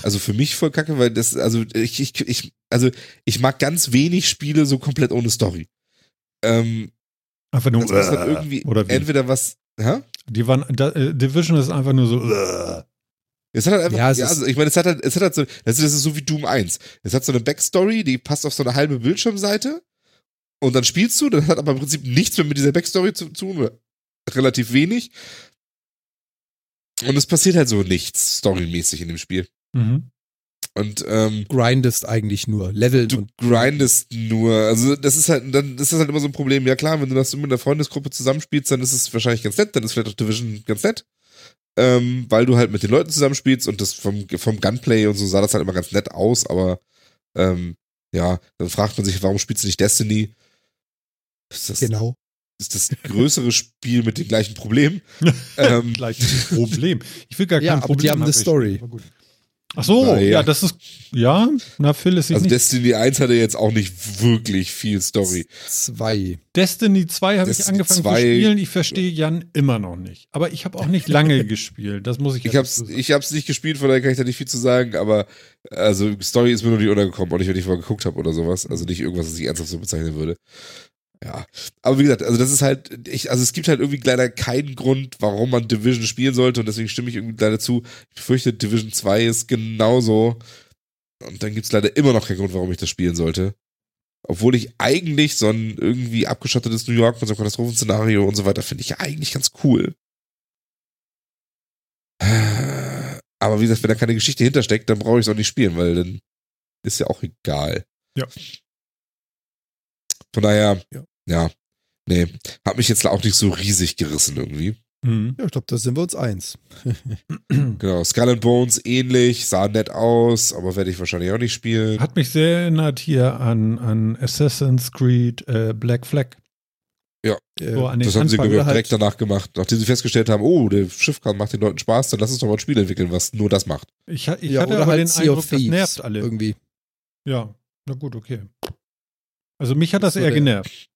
Also für mich voll kacke, weil das, also ich, ich, ich, also ich mag ganz wenig Spiele so komplett ohne Story. Ähm, Einfach nur, das dann irgendwie oder wie? entweder was, hä? Die waren, da, äh, Division ist einfach nur so, äh. Es hat halt einfach, Ja, ja, es ist- also ich meine, es hat halt, es hat halt so, das ist, das ist so wie Doom 1. Es hat so eine Backstory, die passt auf so eine halbe Bildschirmseite und dann spielst du, das hat aber im Prinzip nichts mehr mit dieser Backstory zu tun, oder relativ wenig. Und es passiert halt so nichts storymäßig in dem Spiel. mhm. Und ähm, Grindest eigentlich nur. Leveln du und grindest nur. Also das ist halt, dann ist das halt immer so ein Problem. Ja klar, wenn du das mit einer Freundesgruppe zusammenspielst, dann ist es wahrscheinlich ganz nett, dann ist vielleicht auch Division ganz nett. Ähm, weil du halt mit den Leuten zusammenspielst und das vom, vom Gunplay und so sah das halt immer ganz nett aus, aber ähm, ja, dann fragt man sich, warum spielst du nicht Destiny? Ist das, genau. ist das größere Spiel mit den gleichen Problemen? ähm, Gleiches Problem. Ich will gar Ja, kein aber Problem die haben eine ich- Story. Ach so, Na ja. ja. das ist, ja, na, Phil ist sich also nicht. Destiny 1 hatte jetzt auch nicht wirklich viel Story. Zwei. Destiny 2 habe ich angefangen 2 zu spielen. Ich verstehe Jan immer noch nicht. Aber ich habe auch nicht lange gespielt. Das muss ich Ich hab's, so sagen. ich hab's nicht gespielt, von daher kann ich da nicht viel zu sagen, aber also Story ist mir noch nicht untergekommen, auch nicht, wenn ich mal geguckt habe oder sowas. Also nicht irgendwas, was ich ernsthaft so bezeichnen würde. Ja. Aber wie gesagt, also das ist halt, ich, also es gibt halt irgendwie leider keinen Grund, warum man Division spielen sollte und deswegen stimme ich irgendwie leider zu. Ich befürchte, Division 2 ist genauso. Und dann gibt's leider immer noch keinen Grund, warum ich das spielen sollte. Obwohl ich eigentlich so ein irgendwie abgeschottetes New York mit so einem Katastrophenszenario und so weiter finde ich ja eigentlich ganz cool. Aber wie gesagt, wenn da keine Geschichte hintersteckt, dann brauche ich es auch nicht spielen, weil dann ist ja auch egal. Ja. Von daher, Ja. Ja, nee, hat mich jetzt auch nicht so riesig gerissen irgendwie. Mhm. Ja, ich glaube, da sind wir uns eins. Genau, Skull and Bones ähnlich, sah nett aus, aber werde ich wahrscheinlich auch nicht spielen. Hat mich sehr erinnert hier an, an Assassin's Creed äh, Black Flag. Äh, So Das haben sie halt- direkt danach gemacht. Nachdem sie festgestellt haben, oh, der Schiffkran macht den Leuten Spaß, dann lass uns doch mal ein Spiel entwickeln, was nur das macht. Ich, ich ja, hatte aber halt den Sea Eindruck, das nervt alle. Irgendwie. Ja, na gut, okay. Also mich hat das So eher der- genervt.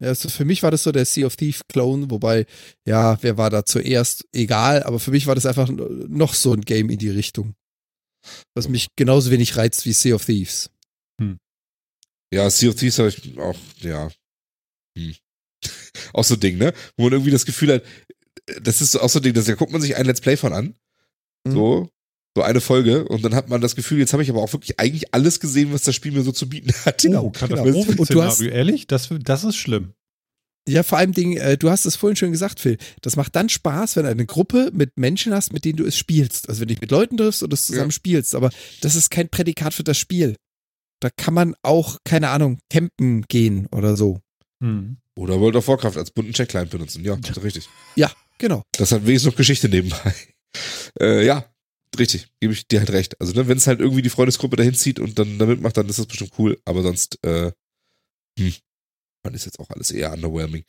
Ja, also für mich war das so der Sea of Thief Clone, wobei, ja, wer war da zuerst? Egal, aber für mich war das einfach noch so ein Game in die Richtung. Was mich genauso wenig reizt wie Sea of Thieves. Ja, Sea of Thieves habe ich auch, ja. Hm. auch so ein Ding, ne? Wo man irgendwie das Gefühl hat, das ist so auch so ein Ding, das, da guckt man sich ein Let's Play von an. Mhm. So. So eine Folge und dann hat man das Gefühl, jetzt habe ich aber auch wirklich eigentlich alles gesehen, was das Spiel mir so zu bieten hat. Genau, oh, genau. Katastrophenszenario, Und du ehrlich? Das, das ist schlimm. Ja, vor allem Ding, äh, du hast es vorhin schon gesagt, Phil. Das macht dann Spaß, wenn du eine Gruppe mit Menschen hast, mit denen du es spielst. Also wenn du dich mit Leuten triffst und es zusammen Ja. spielst. Aber das ist kein Prädikat für das Spiel. Da kann man auch, keine Ahnung, campen gehen oder so. Hm. Oder World of Warcraft als bunten Checkline benutzen. Ja, richtig. Ja, genau. Das hat wenigstens noch Geschichte nebenbei. Äh, ja, richtig. Gebe ich dir halt recht. Also, ne, wenn es halt irgendwie die Freundesgruppe dahin zieht und dann damit macht, dann ist das bestimmt cool. Aber sonst, äh, hm. Man ist jetzt auch alles eher underwhelming.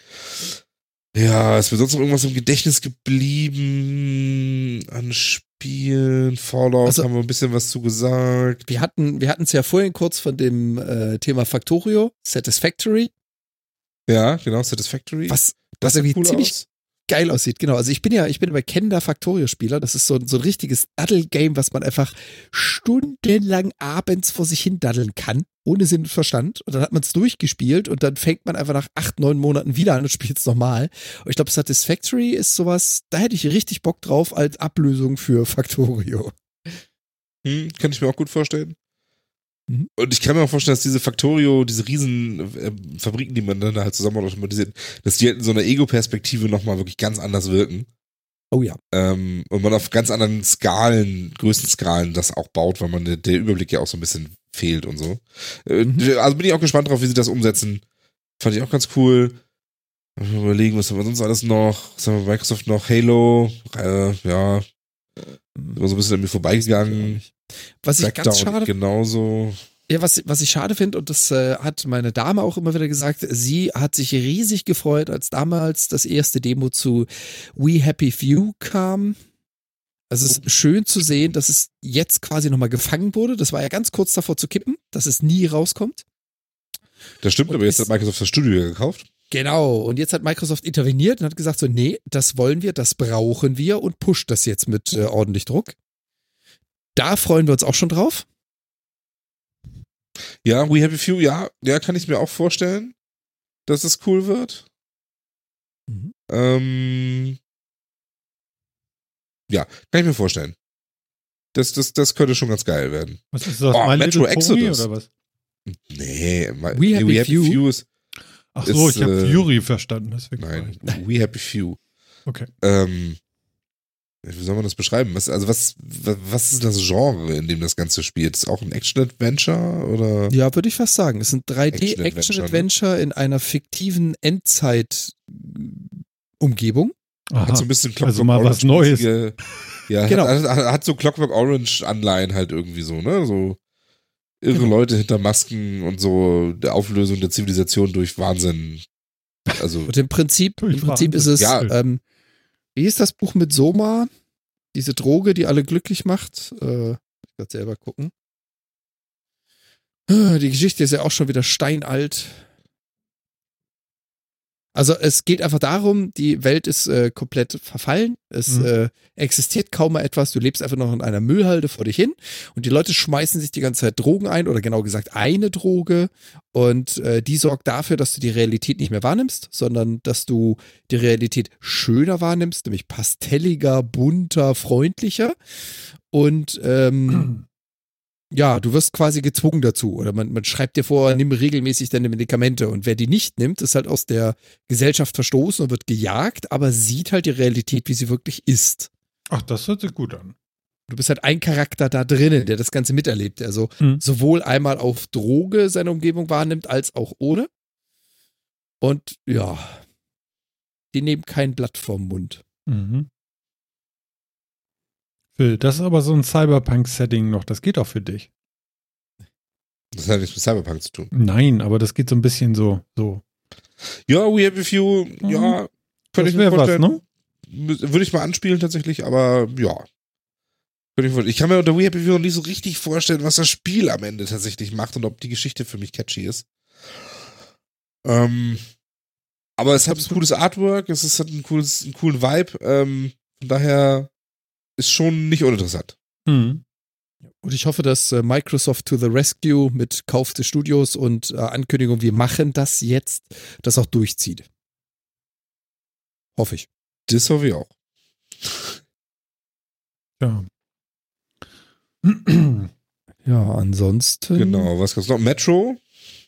Ja, ist mir sonst noch irgendwas im Gedächtnis geblieben an Spielen? Fallout Also- haben wir ein bisschen was zu gesagt. Wir hatten wir hatten es ja vorhin kurz von dem äh, Thema Factorio, Satisfactory, Ja, genau, Satisfactory. was, das was irgendwie cool ziemlich aus. Geil aussieht. Genau, also ich bin ja, ich bin bei Kenda Factorio-Spieler. Das ist so, ein- so ein richtiges Daddle-Game, was man einfach stundenlang abends vor sich hin daddeln kann, ohne Sinn und Verstand. Und dann hat man es durchgespielt und dann fängt man einfach nach acht, neun Monaten wieder an und spielt es nochmal. Und ich glaube, Satisfactory ist sowas, da hätte ich richtig Bock drauf als Ablösung für Factorio. Hm, kann ich mir auch gut vorstellen. Mhm. Und ich kann mir auch vorstellen, dass diese Factorio, diese riesen äh, Fabriken, die man dann halt zusammen automatisiert, dass die halt in so einer Ego-Perspektive nochmal wirklich ganz anders wirken. Oh ja. Ähm, und man auf ganz anderen Skalen, größten Skalen das auch baut, weil man der, der Überblick ja auch so ein bisschen fehlt und so. Äh, Mhm. Also bin ich auch gespannt drauf, wie sie das umsetzen. Fand ich auch ganz cool. Mal überlegen, was haben wir sonst alles noch? Was haben wir Microsoft noch? Halo, äh, ja, immer so ein bisschen an mir vorbeigegangen. Was ich ganz Crackdown schade genauso. Ja, was, was ich schade finde, und das äh, hat meine Dame auch immer wieder gesagt, sie hat sich riesig gefreut, als damals das erste Demo zu We Happy Few kam. Also es ist schön zu sehen, dass es jetzt quasi nochmal gefangen wurde. Das war ja ganz kurz davor zu kippen, dass es nie rauskommt. Das stimmt, Und aber jetzt hat Microsoft das Studio gekauft. Genau. Und jetzt hat Microsoft interveniert und hat gesagt so, nee, das wollen wir, das brauchen wir und pusht das jetzt mit äh, ordentlich Druck. Da freuen wir uns auch schon drauf. Ja, We Happy Few, ja, ja, kann ich mir auch vorstellen, dass es cool wird. Mhm. Ähm, ja, kann ich mir vorstellen. Das, das, das könnte schon ganz geil werden. Was ist das? Oh, My Metro Little Pony Exodus. oder was? Nee, my, We Happy Few? ist, Ach so, Ist, ich habe äh, Fury verstanden. Deswegen nein, We Happy Few. Okay. Ähm, wie soll man das beschreiben? Was, also was, was, ist das Genre, in dem das Ganze spielt? Ist auch ein Action-Adventure oder? Ja, würde ich fast sagen. Es sind Action-Adventure, 3D-Action-Adventure in einer fiktiven Endzeit-Umgebung. Hat so ein bisschen Clockwork Also mal was Orange-mäßige- Ja, Genau. hat, hat, hat so Clockwork Orange-Anleihen halt irgendwie so, ne? So irre Genau. Leute hinter Masken und so der Auflösung der Zivilisation durch Wahnsinn. Also, Und im Prinzip, im Prinzip ist es, Ja. ähm, wie ist das Buch mit Soma? Diese Droge, die alle glücklich macht. Äh, ich werde selber gucken. Die Geschichte ist ja auch schon wieder steinalt. Also es geht einfach darum, die Welt ist äh, komplett verfallen. Es Mhm. äh, existiert kaum mehr etwas. Du lebst einfach noch in einer Müllhalde vor dich hin und die Leute schmeißen sich die ganze Zeit Drogen ein oder genau gesagt eine Droge und äh, die sorgt dafür, dass du die Realität nicht mehr wahrnimmst, sondern dass du die Realität schöner wahrnimmst, nämlich pastelliger, bunter, freundlicher und ähm, ja, du wirst quasi gezwungen dazu oder man, man schreibt dir vor, nimm regelmäßig deine Medikamente und wer die nicht nimmt, ist halt aus der Gesellschaft verstoßen und wird gejagt, aber sieht halt die Realität, wie sie wirklich ist. Ach, das hört sich gut an. Du bist halt ein Charakter da drinnen, der das Ganze miterlebt. Also Mhm. sowohl einmal auf Droge seine Umgebung wahrnimmt, als auch ohne. Und ja, die nehmen kein Blatt vom Mund. Mhm. Phil, das ist aber so ein Cyberpunk-Setting noch. Das geht auch für dich. das hat nichts mit Cyberpunk zu tun. Nein, aber das geht so ein bisschen so. so. Ja, We Happy Few, ja, könnte ich mir wäre was, vorstellen. ne? Würde ich mal anspielen tatsächlich, aber ja. Ich, vorstellen. ich kann mir unter We Happy Few noch nicht so richtig vorstellen, was das Spiel am Ende tatsächlich macht und ob die Geschichte für mich catchy ist. Ähm, aber es hat ein cooles Artwork, es ist, hat ein cooles, einen coolen Vibe, ähm, von daher ist schon nicht uninteressant. Mhm. Und ich hoffe, dass äh, Microsoft to the Rescue mit Kauf des Studios und äh, Ankündigung, wir machen das jetzt, das auch durchzieht. Hoffe ich. Das hoffe ich auch. Ja. Ja, ansonsten. Genau, was gab's noch? Metro,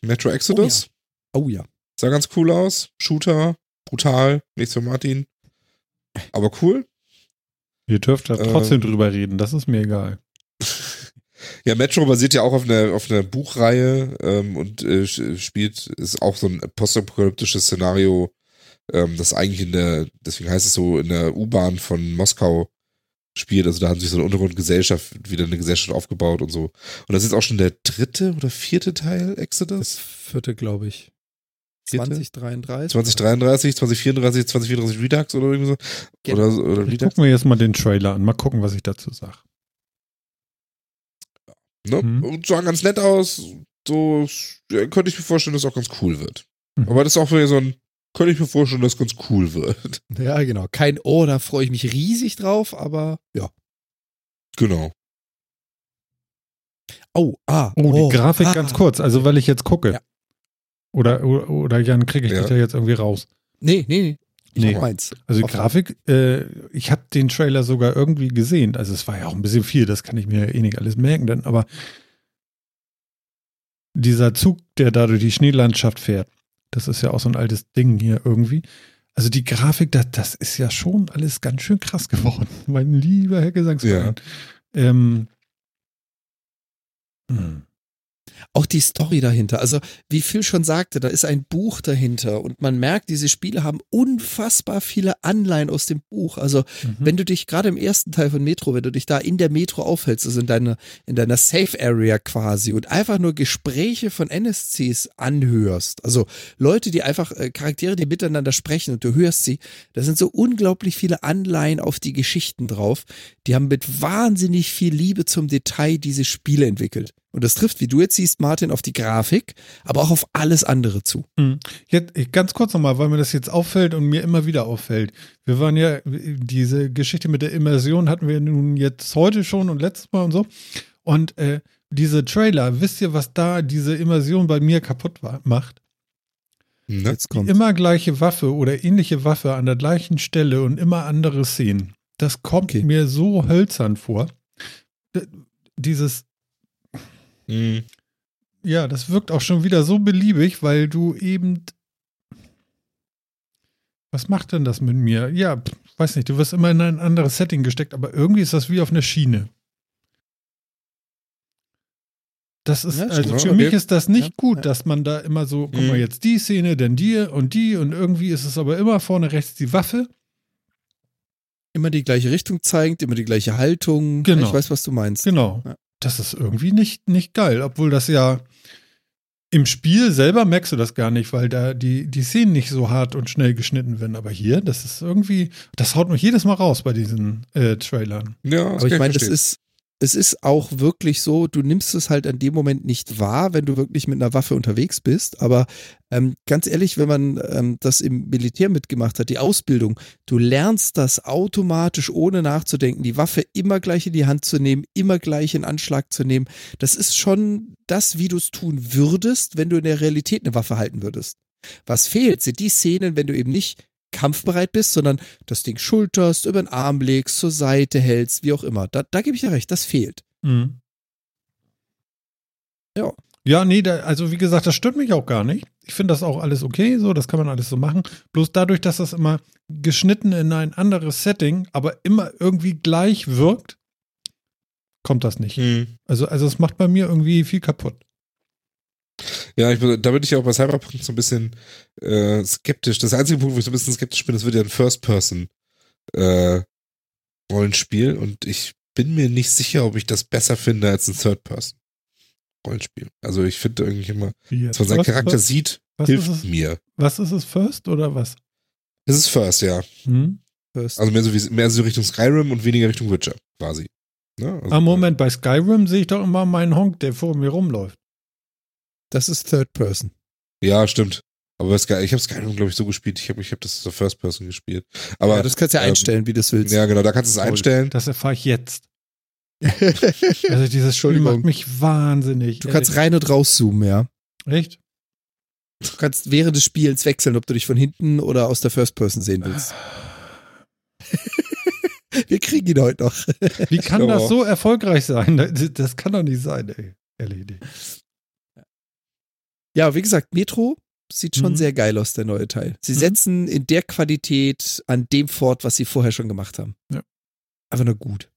Metro Exodus. Oh ja. Sah ganz cool aus. Shooter, brutal, nichts für Martin. Aber cool. Ihr dürft da Äh. trotzdem drüber reden. Das ist mir egal. Ja, Metro basiert ja auch auf einer, auf einer Buchreihe ähm, und äh, spielt, ist auch so ein postapokalyptisches Szenario, ähm, das eigentlich in der, deswegen heißt es so, in der U-Bahn von Moskau spielt. Also da haben sich so eine Untergrundgesellschaft, wieder eine Gesellschaft aufgebaut und so. Und das ist jetzt auch schon der dritte oder vierte Teil Das Exodus. vierte, glaube ich. 2033. 2033, 2034, 2034 Redux oder irgendwie so. Genau. Oder, oder Redux. guck mir jetzt mal den Trailer an. Mal gucken, was ich dazu sage. Ne? Mhm. Und sah ganz nett aus. So ja, könnte ich mir vorstellen, dass es auch ganz cool wird. Mhm. Aber das ist auch wieder so ein, könnte ich mir vorstellen, dass es ganz cool wird. Ja, genau. Kein Oh, da freue ich mich riesig drauf, aber ja. Genau. Oh, ah. Oh, die Grafik ah. ganz kurz. Also, weil ich jetzt gucke. Ja. Oder, oder, oder Jan, kriege ich Ja. dich da jetzt irgendwie raus? Nee, nee, nee. Ich Nee. meins. Also die. Grafik, äh, ich habe den Trailer sogar irgendwie gesehen. Also es war ja auch ein bisschen viel, das kann ich mir eh nicht alles merken, dann, aber dieser Zug, der da durch die Schneelandschaft fährt, das ist ja auch so ein altes Ding hier irgendwie. Also die Grafik, das, das ist ja schon alles ganz schön krass geworden, mein lieber Herr Gesangsverein. Ähm, hm. Auch die Story dahinter. Also, wie Phil schon sagte, da ist ein Buch dahinter und man merkt, diese Spiele haben unfassbar viele Anleihen aus dem Buch. Also, Mhm. wenn du dich gerade im ersten Teil von Metro, wenn du dich da in der Metro aufhältst, also in deiner, in deiner Safe Area quasi und einfach nur Gespräche von NSCs anhörst, also Leute, die einfach äh, Charaktere, die miteinander sprechen und du hörst sie, da sind so unglaublich viele Anleihen auf die Geschichten drauf. Die haben mit wahnsinnig viel Liebe zum Detail diese Spiele entwickelt. Und das trifft, wie du jetzt siehst, Martin, auf die Grafik, aber auch auf alles andere zu. Hm. Jetzt, ganz kurz nochmal, weil mir das jetzt auffällt und mir immer wieder auffällt. Wir waren ja, diese Geschichte mit der Immersion hatten wir nun jetzt heute schon und letztes Mal und so. Und äh, diese Trailer, wisst ihr, was da diese Immersion bei mir kaputt war, macht? Jetzt kommt. Immer gleiche Waffe oder ähnliche Waffe an der gleichen Stelle und immer andere Szenen. Das kommt Okay. mir so hölzern vor. Dieses Mhm. Ja, das wirkt auch schon wieder so beliebig, weil du eben. Was macht denn das mit mir? Ja, weiß nicht, du wirst immer in ein anderes Setting gesteckt, aber irgendwie ist das wie auf einer Schiene. Das ist, Ja, also für Okay. mich ist das nicht Ja, gut, ja. dass man da immer so, guck Mhm. mal, jetzt die Szene, dann die und die und irgendwie ist es aber immer vorne rechts die Waffe. Immer die gleiche Richtung zeigend, immer die gleiche Haltung. Genau. Ich weiß, was du meinst. Genau. Das ist irgendwie nicht, nicht geil, obwohl das ja im Spiel selber merkst du das gar nicht, weil da die, die Szenen nicht so hart und schnell geschnitten werden. Aber hier, das ist irgendwie, das haut mich jedes Mal raus bei diesen äh, Trailern. Ja, das Aber ich meine, verstehen. ist, es ist auch wirklich so, du nimmst es halt an dem Moment nicht wahr, wenn du wirklich mit einer Waffe unterwegs bist. Aber ähm, ganz ehrlich, wenn man ähm, das im Militär mitgemacht hat, die Ausbildung, du lernst das automatisch, ohne nachzudenken, die Waffe immer gleich in die Hand zu nehmen, immer gleich in Anschlag zu nehmen. Das ist schon das, wie du es tun würdest, wenn du in der Realität eine Waffe halten würdest. Was fehlt, sind die Szenen, wenn du eben nicht kampfbereit bist, sondern das Ding schulterst, über den Arm legst, zur Seite hältst, wie auch immer. Da, da gebe ich dir recht, das fehlt. Mhm. Ja. Ja, nee, da, also wie gesagt, das stört mich auch gar nicht. Ich finde das auch alles okay, so, das kann man alles so machen. Bloß dadurch, dass das immer geschnitten in ein anderes Setting, aber immer irgendwie gleich wirkt, kommt das nicht. Mhm. Also, also es macht bei mir irgendwie viel kaputt. Ja, ich, da bin ich auch bei Cyberpunk so ein bisschen äh, skeptisch. Das einzige Punkt, wo ich so ein bisschen skeptisch bin, das wird ja ein First-Person-Rollenspiel und ich bin mir nicht sicher, ob ich das besser finde als ein Third-Person-Rollenspiel. Also ich finde irgendwie immer, dass man seinen Charakter was, sieht, was hilft ist es? mir. Was ist es, First oder was? Es ist First, ja. Hm? First. Also mehr so, wie, mehr so Richtung Skyrim und weniger Richtung Witcher, quasi. Ne? Also, Ah, Moment, bei Skyrim sehe ich doch immer meinen Honk, der vor mir rumläuft. Das ist Third Person. Ja, stimmt. Aber ich habe Skyrim, glaube ich, so gespielt. Ich habe ich hab das so First Person gespielt. Aber ja, das kannst du ja ähm, einstellen, wie du es willst. ja, genau, da kannst du es einstellen. Das erfahre ich jetzt. Also dieses Spiel macht mich wahnsinnig. Du kannst rein und rauszoomen, ja. Echt? Du kannst während des Spiels wechseln, ob du dich von hinten oder aus der First Person sehen willst. Wir kriegen ihn heute noch. Wie kann das so erfolgreich sein? Das, kann doch nicht sein, ey. Ehrlich nicht. Ja, wie gesagt, Metro sieht schon Mhm. sehr geil aus, der neue Teil. Sie Mhm. setzen in der Qualität an dem fort, was sie vorher schon gemacht haben. Ja. Einfach nur gut.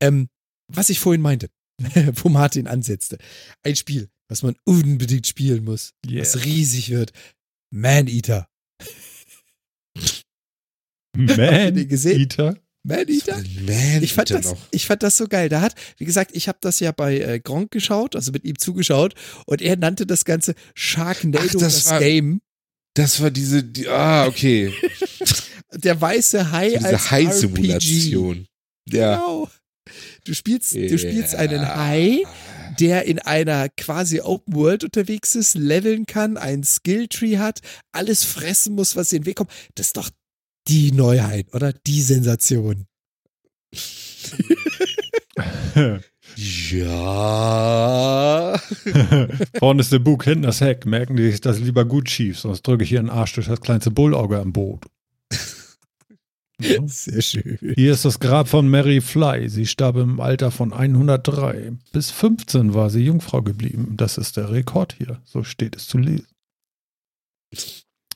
Ähm, was ich vorhin meinte, wo Martin ansetzte. Ein Spiel, was man unbedingt spielen muss, Yeah. was riesig wird. Man-Eater. Man den gesehen? Eater. Man, Ich fand, Eater das, ich fand das so geil. Da hat, wie gesagt, ich habe das ja bei äh, Gronk geschaut, also mit ihm zugeschaut, und er nannte das Ganze Sharknado Ach, das das, war- Game. Das war diese, die, ah, okay. Der weiße Hai diese als Hai-Simulation. RPG. Ja. Genau. Du spielst, du spielst einen Hai, der in einer quasi Open World unterwegs ist, leveln kann, einen Skilltree hat, alles fressen muss, was in den Weg kommt. Das ist doch die Neuheit, oder? Die Sensation. Ja. Vorne ist der Bug, hinten das Heck. Merken die sich das lieber gut schief, sonst drücke ich ihren Arsch durch das kleinste Bullauge am Boot. Ja. Sehr schön. Hier ist das Grab von Mary Fly. Sie starb im Alter von 103. Bis 15 war sie Jungfrau geblieben. Das ist der Rekord hier. So steht es zu lesen.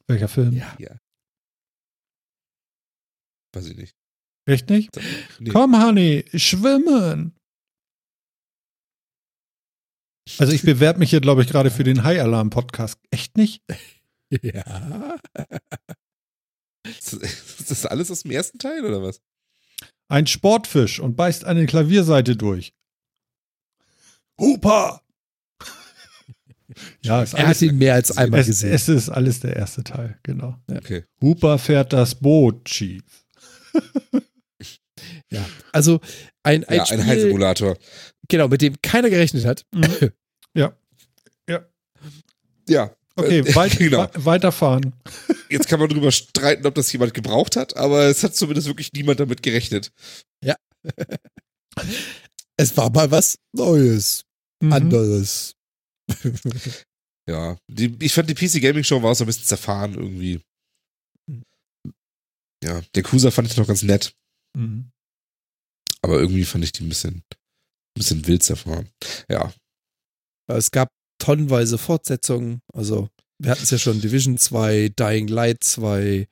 Welcher Film? Ja. Weiß ich nicht. Echt nicht? Nee. Komm, Honey, schwimmen. Also ich bewerbe mich hier, glaube ich, gerade für den High Alarm Podcast. Echt nicht? Ja. Ist das- alles aus dem ersten Teil oder was? Ein Sportfisch und beißt eine Klavierseite durch. Hupa! ja, ist Er hat ihn mehr als einmal es, gesehen. es ist alles der erste Teil, genau. Okay. Hooper fährt das Boot schief. Ja. Also ein, ein Ja, ein Spiel, Hai-Simulator. genau, mit dem keiner gerechnet hat. Ja. Ja. Okay, Äh, weit, genau. weiterfahren. Jetzt kann man drüber streiten, ob das jemand gebraucht hat, aber es hat zumindest wirklich niemand damit gerechnet. Es war mal was Neues, Mhm. anderes. Ja. Die, ich fand die PC Gaming Show war auch so ein bisschen zerfahren irgendwie. Ja, der Cruiser fand ich noch ganz nett, Mhm. aber irgendwie fand ich die ein bisschen, ein bisschen wild zerfahren. Ja. Es gab tonnenweise Fortsetzungen. Also, wir hatten es ja schon Division 2, Dying Light 2,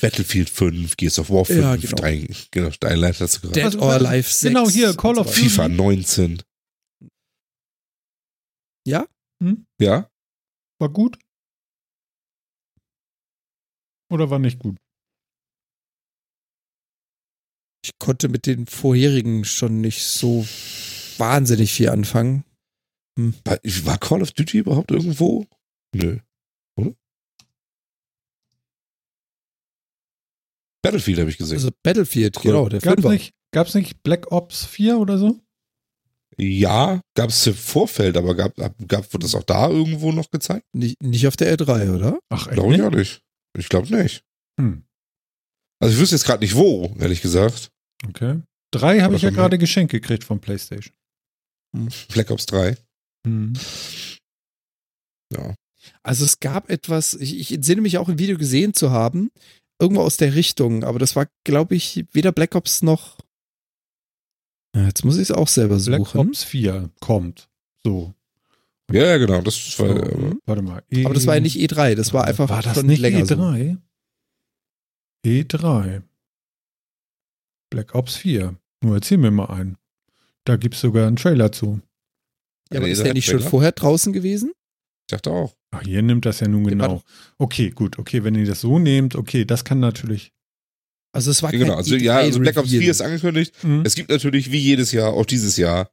Battlefield 5, Gears of War 5, Ja, genau. Dying, genau, Dying Light hast du gerade. Dead Was- or Alive 6. Genau, hier, Call of Duty. FIFA 19. Ja? Hm? Ja? War gut? Oder war nicht gut? Ich konnte mit den vorherigen schon nicht so wahnsinnig viel anfangen. War, war Call of Duty überhaupt irgendwo? Nö. Oder? Battlefield habe ich gesehen. Also Battlefield, Cool. genau, der Gab's nicht, gab's nicht Black Ops 4 oder so? ja, gab es im Vorfeld, aber gab, gab, wird das auch da irgendwo noch gezeigt? Nicht, nicht auf der R3, oder? Ach, Glaube ich nicht? auch nicht. Ich glaube nicht. Hm. Also ich wüsste jetzt gerade nicht wo, ehrlich gesagt. Okay. Drei habe ich ja von gerade geschenkt gekriegt von PlayStation. Black Ops 3. Hm. Ja. Also es gab etwas, ich, ich entsinne mich auch im Video gesehen zu haben, irgendwo aus der Richtung, aber das war, glaube ich, weder Black Ops noch. Ja, jetzt muss ich es auch selber Black suchen. Ops 4 kommt. So. Ja, ja, genau. Das war, So, äh, Warte mal. Aber das war ja nicht E3, das war einfach War das schon nicht länger so. E3? E3. Black Ops 4. Nur erzähl mir mal einen. Da gibt es sogar einen Trailer zu. Ja, aber ist der nicht schon vorher draußen gewesen? ich dachte auch. Ach, hier nimmt das ja nun genau. Okay, gut. Okay, wenn ihr das so nehmt, okay, das kann natürlich. Also es war Ja, genau. kein Also, ja, also Black Ops E3-Reveal. 4 ist angekündigt. Hm. Es gibt natürlich wie jedes Jahr, auch dieses Jahr,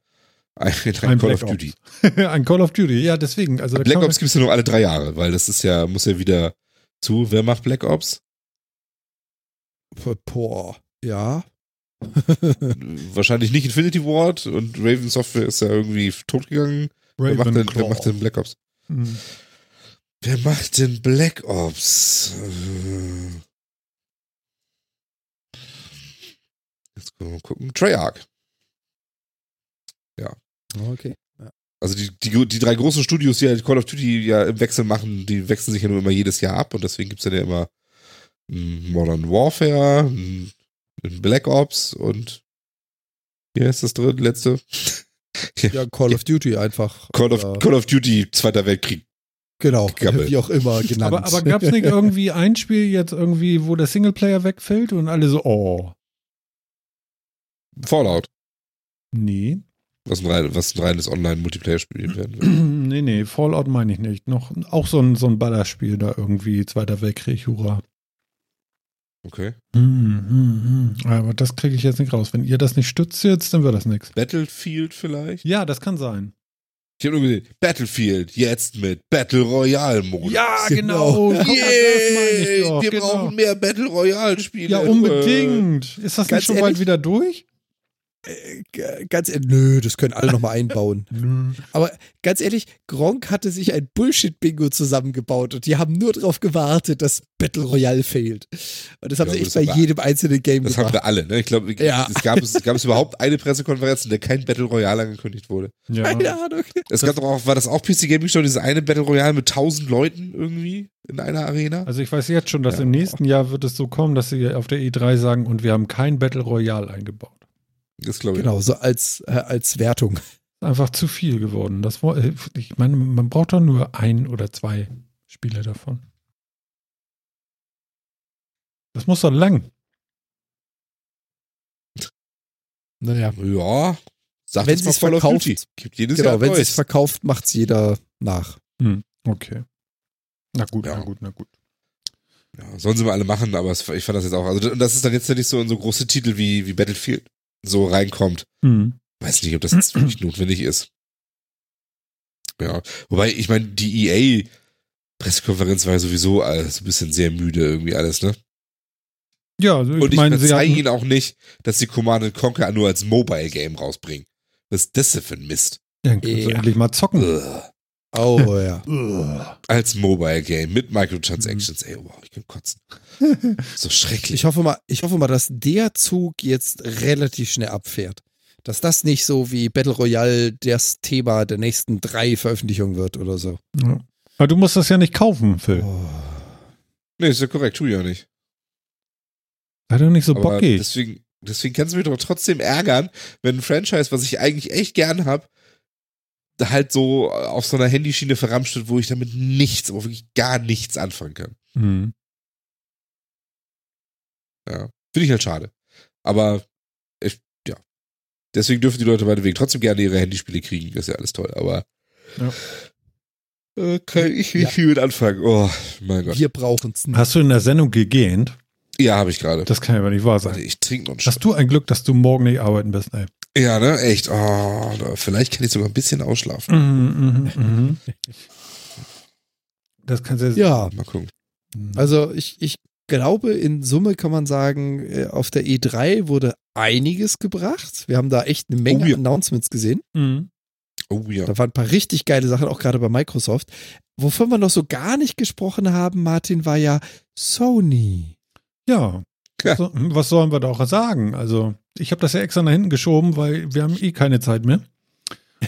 ein, ein, Ein Call Black of Duty. ein Call of Duty, ja, deswegen. Also Black Ops gibt es ja nur alle drei Jahre, weil das ist ja, muss ja wieder zu. Wer macht Black Ops? Boah, ja. Wahrscheinlich nicht Infinity Ward und Raven Software ist ja irgendwie totgegangen. Wer macht, denn, wer macht denn Black Ops? Hm. Wer macht denn Black Ops? Jetzt können wir mal gucken. Treyarch. Okay. Also die, die, die drei großen Studios, die halt Call of Duty ja im Wechsel machen, die wechseln sich ja nur immer jedes Jahr ab und deswegen gibt's dann ja immer Modern Warfare, ein Black Ops und wie heißt das drin, letzte? Ja, Call of Duty einfach. Call of, Call of Duty, Zweiter Weltkrieg. genau, Gammel. wie auch immer genannt. Aber, aber gab es nicht irgendwie ein Spiel jetzt irgendwie, wo der Singleplayer wegfällt und alle so, oh, Fallout, nee. was ein, rein, was ein reines Online-Multiplayer-Spiel werden wird. nee, nee, Fallout meine ich nicht. Noch auch so ein, so ein Ballerspiel da irgendwie, Zweiter Weltkrieg, hurra. Okay. Hm, hm, hm. Aber das kriege ich jetzt nicht raus. Wenn ihr das nicht stützt jetzt, dann wird das nichts. Battlefield vielleicht? Ja, das kann sein. Ich habe nur gesehen, Battlefield, jetzt mit Battle Royale-Modus. Ja, genau. Ich Yay, doch, wir genau. brauchen mehr Battle Royale-Spiele. Ja, unbedingt. Ist das Ganz nicht schon ehrlich? bald wieder durch? G- Ganz ehrlich, nö, das können alle nochmal einbauen. Aber ganz ehrlich, Gronk hatte sich ein Bullshit-Bingo zusammengebaut und die haben nur darauf gewartet, dass Battle Royale fehlt. Und das haben Ja, sie echt das bei haben jedem einzelnen Game Das haben gemacht. wir alle, ne? Ich glaube, Ja. es, gab, es gab es überhaupt eine Pressekonferenz, in der kein Battle Royale angekündigt wurde. Ja. Keine Ahnung. Es gab doch auch, war das auch PC Gaming Show, diese eine Battle Royale mit 1000 Leuten irgendwie in einer Arena? Also ich weiß jetzt schon, dass Ja. im nächsten Jahr wird es so kommen, dass sie auf der E3 sagen, und wir haben kein Battle Royale eingebaut. Das glaube ich. Genau, so als, äh, als Wertung. Einfach zu viel geworden. Das, war- äh, ich meine, man braucht doch nur ein oder zwei Spiele davon. Das muss doch lang. Naja. Ja. Sag Wenn Call of verkauft-. Gibt jedes Jahr Genau, wenn sie es verkauft, macht's jeder nach. Okay. Na gut, Ja. na gut, na gut. Ja, sollen sie mal alle machen, aber es, ich fand das jetzt auch. Also, und das ist dann jetzt nicht so in so große Titel wie, wie Battlefield so reinkommt. Hm. Weiß nicht, ob das jetzt wirklich notwendig ist. Ja. Wobei, ich meine, die EA-Pressekonferenz war ja sowieso alles ein bisschen sehr müde, irgendwie alles, ne? Ja, also ich Und ich meine, verzeihe ihnen auch nicht, dass sie Command Conquer nur als Mobile-Game rausbringen. Was ist das denn für ein Mist? ja, kannst du Ja. endlich mal zocken. Ugh. Oh ja. Als Mobile-Game mit Microtransactions. Ey, wow, ich kann kotzen. so schrecklich. Ich hoffe mal, ich hoffe mal, dass der Zug jetzt relativ schnell abfährt. Dass das nicht so wie Battle Royale das Thema der nächsten drei Veröffentlichungen wird oder so. Ja. Aber du musst das ja nicht kaufen, Phil. Oh. Nee, ist ja korrekt, tu ich ja nicht. Sei doch nicht so bockig. deswegen, deswegen kannst du mich doch trotzdem ärgern, wenn ein Franchise, was ich eigentlich echt gern hab, da halt so auf so einer Handyschiene verramscht wird, wo ich damit nichts, aber wirklich gar nichts anfangen kann. Hm. Ja. Finde ich halt schade. Aber ich, ja. Deswegen dürfen die Leute meinetwegen trotzdem gerne ihre Handyspiele kriegen. Das ist ja alles toll, aber Ja. äh, kann ich nicht Ja. viel mit anfangen. Oh, mein Gott. Wir brauchen es nicht. Hast du in der Sendung gegähnt? Ja, habe ich gerade. Das kann ja aber nicht wahr Warte, sein. ich trinke noch einen Hast du ein Glück, dass du morgen nicht arbeiten bist, ey. Ja, ne? Echt. Oh, vielleicht kann ich sogar ein bisschen ausschlafen. Mhm, mhm, mhm. Das kannst du jetzt. Ja, Mal gucken. also ich, ich glaube, in Summe kann man sagen, äh, auf der E3 wurde einiges gebracht. Wir haben da echt eine Menge Oh ja. Announcements gesehen. Mhm. Oh ja. Da waren ein paar richtig geile Sachen, auch gerade bei Microsoft. Wovon wir noch so gar nicht gesprochen haben, Martin, war ja Sony. Ja. Ja. So, was sollen wir da auch sagen? Also, ich habe das ja extra nach hinten geschoben, weil wir haben eh keine Zeit mehr.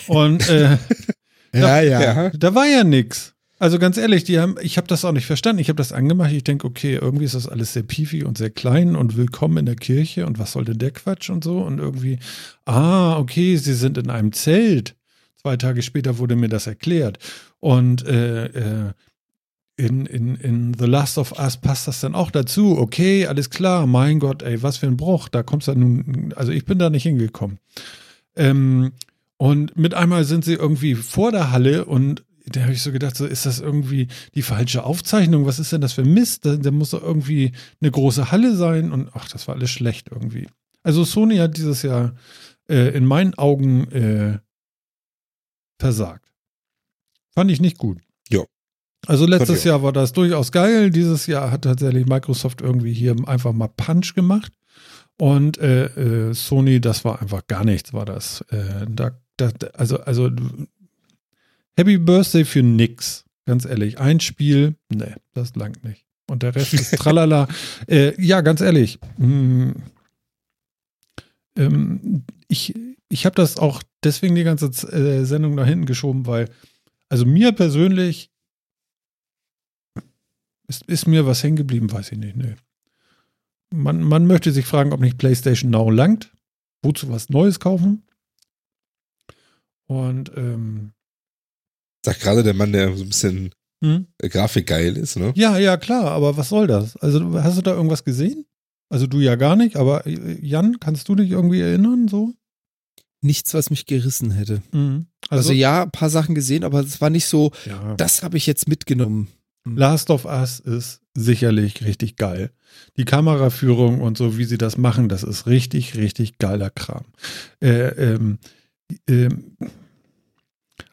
Und äh, Ja, Ja. da war ja nix. Also ganz ehrlich, die haben, ich habe das auch nicht verstanden. Ich habe das angemacht. Ich denke, okay, irgendwie ist das alles sehr piefig und sehr klein und willkommen in der Kirche und was soll denn der Quatsch und so und irgendwie, ah, okay, sie sind in einem Zelt. Zwei Tage später wurde mir das erklärt und äh, äh, in, in, in The Last of Us passt das dann auch dazu. Okay, alles klar. Mein Gott, ey, was für ein Bruch. Da kommst du nun, also ich bin da nicht hingekommen. Ähm, und mit einmal sind sie irgendwie vor der Halle und da habe ich so gedacht, so ist das irgendwie die falsche Aufzeichnung? Was ist denn das für Mist? Da, da muss doch irgendwie eine große Halle sein und ach, das war alles schlecht irgendwie. Also Sony hat dieses Jahr äh, in meinen Augen äh, versagt. Fand ich nicht gut. Also letztes. Jahr war das durchaus geil. Dieses Jahr hat tatsächlich Microsoft irgendwie hier einfach mal Punch gemacht. Und äh, äh, Sony, das war einfach gar nichts, war das. Äh, da, da, also, also Happy Birthday für nix. Ganz ehrlich. Ein Spiel, nee, das langt nicht. Und der Rest ist tralala. äh, ja, ganz ehrlich. mh, ähm, ich ich habe das auch deswegen die ganze äh, Sendung nach hinten geschoben, weil, also mir persönlich ist, ist mir was hängen geblieben, weiß ich nicht. Nee. Man, man möchte sich fragen, ob nicht PlayStation Now langt. Wozu was Neues kaufen? Und ähm, Sagt gerade der Mann, der so ein bisschen hm? äh, grafikgeil ist, ne? ja, ja, klar, aber was soll das? Also, hast du da irgendwas gesehen? Also du ja gar nicht, aber äh, Jan, kannst du dich irgendwie erinnern so? Nichts, was mich gerissen hätte. Mhm. Also, ja, ein paar Sachen gesehen, aber es war nicht so, ja. das habe ich jetzt mitgenommen. Last of Us ist sicherlich richtig geil. Die Kameraführung und so, wie sie das machen, das ist richtig, richtig geiler Kram. Äh, ähm, ähm,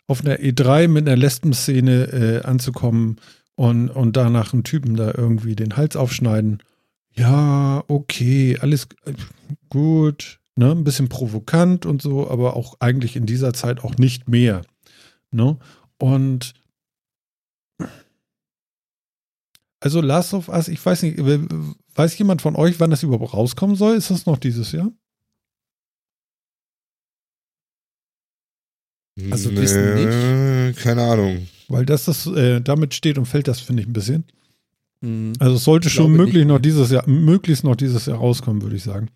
auf einer E3 mit einer Lesben-Szene äh, anzukommen und, und danach einen Typen da irgendwie den Hals aufschneiden. Ja, okay, alles gut, ne? Ein bisschen provokant und so, aber auch eigentlich in dieser Zeit auch nicht mehr. Ne? Und also Last of Us, ich weiß nicht, weiß jemand von euch, wann das überhaupt rauskommen soll? Ist das noch dieses Jahr? Also wissen nicht. Keine Ahnung. Weil das ist, äh, damit steht und fällt das, finde ich, ein bisschen. Mhm. Also es sollte schon möglich nicht. noch dieses Jahr, möglichst noch dieses Jahr rauskommen, würde ich sagen.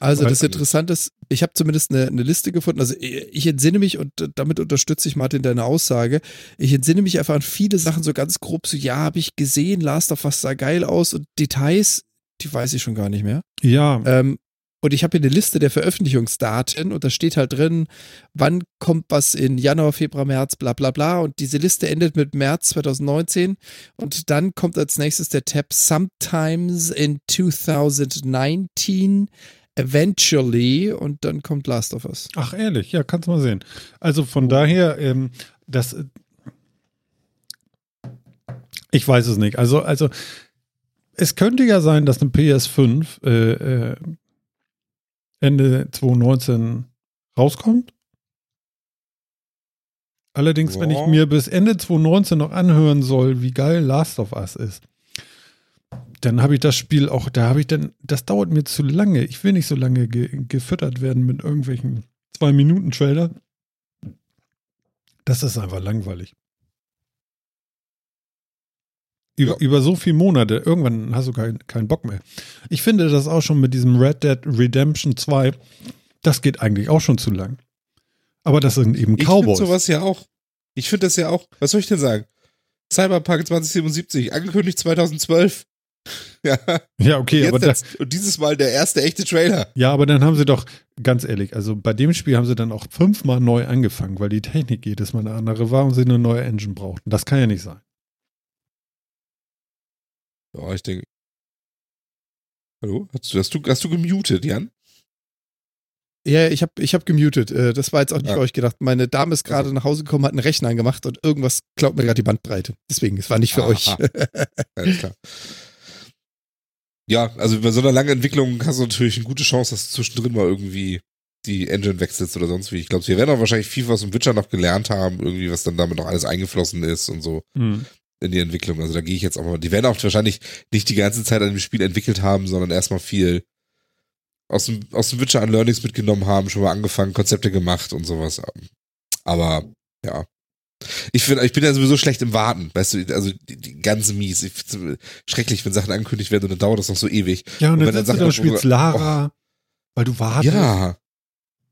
Also Weil- das Interessante ist, ich habe zumindest eine, eine Liste gefunden. Also ich entsinne mich und damit unterstütze ich Martin deine Aussage. Ich entsinne mich einfach an viele Sachen so ganz grob. So ja, habe ich gesehen, Last of Us sah geil aus und Details, die weiß ich schon gar nicht mehr. Ja, Ähm, und ich habe hier eine Liste der Veröffentlichungsdaten und da steht halt drin, wann kommt was in Januar, Februar, März, bla bla bla. Und diese Liste endet mit März 2019. Und dann kommt als nächstes der Tab Sometimes in 2019, Eventually. Und dann kommt Last of Us. ach ehrlich, ja, kannst mal sehen. Also von daher, ähm, das, ich weiß es nicht. Also, also es könnte ja sein, dass eine PS5 äh, äh, Ende 2019 rauskommt. Allerdings, wenn ich mir bis Ende 2019 noch anhören soll, wie geil Last of Us ist, dann habe ich das Spiel auch, da habe ich dann, das dauert mir zu lange. Ich will nicht so lange ge gefüttert werden mit irgendwelchen Zwei-Minuten-Trailer. Das ist einfach langweilig. Über, Ja. über so viele Monate, irgendwann hast du keinen keinen Bock mehr. Ich finde das auch schon mit diesem Red Dead Redemption 2, das geht eigentlich auch schon zu lang. Aber das sind eben Ich finde Cowboys. sowas ja auch. Ich finde das ja auch. Was soll ich denn sagen? Cyberpunk 2077, angekündigt 2012. ja, ja, okay, jetzt aber das, und dieses Mal der erste echte Trailer. Ja, aber dann haben sie doch, ganz ehrlich, also bei dem Spiel haben sie dann auch fünfmal neu angefangen, weil die Technik jedes Mal eine andere war und sie eine neue Engine brauchten. Das kann ja nicht sein. Ja, ich denke. Hallo? Hast du, hast du, hast du gemutet, Jan? Ja, ich habe ich hab gemutet. Äh, Das war jetzt auch nicht Ah. für euch gedacht. Meine Dame ist gerade Also. nach Hause gekommen, hat einen Rechner angemacht und irgendwas klaut mir gerade die Bandbreite. Deswegen, es war nicht für Aha. euch. Alles klar. Ja, also bei so einer langen Entwicklung hast du natürlich eine gute Chance, dass du zwischendrin mal irgendwie die Engine wechselst oder sonst wie. Ich glaube, wir werden auch wahrscheinlich viel was im Witcher noch gelernt haben, irgendwie, was dann damit noch alles eingeflossen ist und so Hm. In die Entwicklung. Also da gehe ich jetzt auch mal. Die werden auch wahrscheinlich nicht die ganze Zeit an dem Spiel entwickelt haben, sondern erstmal viel aus dem, aus dem Witcher an Learnings mitgenommen haben, schon mal angefangen, Konzepte gemacht und sowas. Aber ja. Ich finde, ich bin ja sowieso schlecht im Warten, weißt du, also die, die ganz mies. Ich find's schrecklich, wenn Sachen angekündigt werden und dann dauert das noch so ewig. Ja, und, Und dann dann du Sachen auf- spielst Lara, weil du wartest. Ja.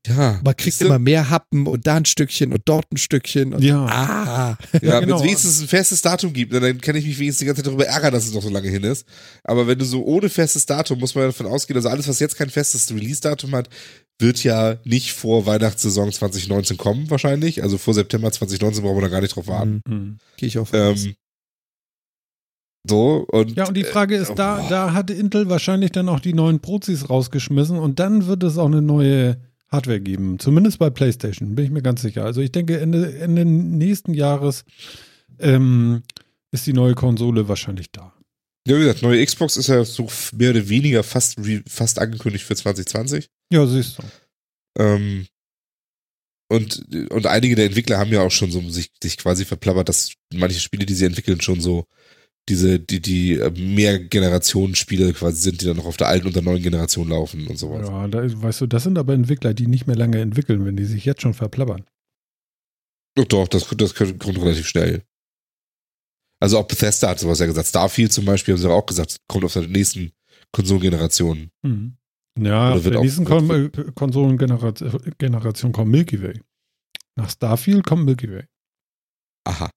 Ja. Man kriegt immer mehr Happen und da ein Stückchen und dort ein Stückchen. Und Ja. Ah. Ja, Ja, wenn genau. es wenigstens ein festes Datum gibt, dann kann ich mich wenigstens die ganze Zeit darüber ärgern, dass es noch so lange hin ist. Aber wenn du so ohne festes Datum, muss man ja davon ausgehen, also alles, was jetzt kein festes Release-Datum hat, wird ja nicht vor Weihnachtssaison 2019 kommen, wahrscheinlich. Also vor September 2019 brauchen wir da gar nicht drauf warten. Hm. Gehe ich auf. aus. Ähm, so, und. Ja, und die Frage ist, da, boah. da hatte Intel wahrscheinlich dann auch die neuen Prozis rausgeschmissen und dann wird es auch eine neue Hardware geben. Zumindest bei PlayStation, bin ich mir ganz sicher. Also ich denke, Ende, Ende nächsten Jahres ähm, ist die neue Konsole wahrscheinlich da. Ja, wie gesagt, neue Xbox ist ja so mehr oder weniger fast, fast angekündigt für 2020. Ja, siehst du. Ähm, und, und einige der Entwickler haben ja auch schon so sich, sich quasi verplappert, dass manche Spiele, die sie entwickeln, schon so diese, die, die äh, Mehrgenerationen-Spiele quasi sind, die dann noch auf der alten und der neuen Generation laufen und sowas. Ja, da, weißt du, das sind aber Entwickler, die nicht mehr lange entwickeln, wenn die sich jetzt schon verplappern. Doch, doch, das, das kommt relativ schnell. Also auch Bethesda hat sowas ja gesagt. Starfield zum Beispiel haben sie auch gesagt, kommt auf der nächsten Konsolengeneration. Mhm. Ja, auf der nächsten Kon äh, Konsolengeneration Generation kommt Milky Way. Nach Starfield kommt Milky Way. Aha.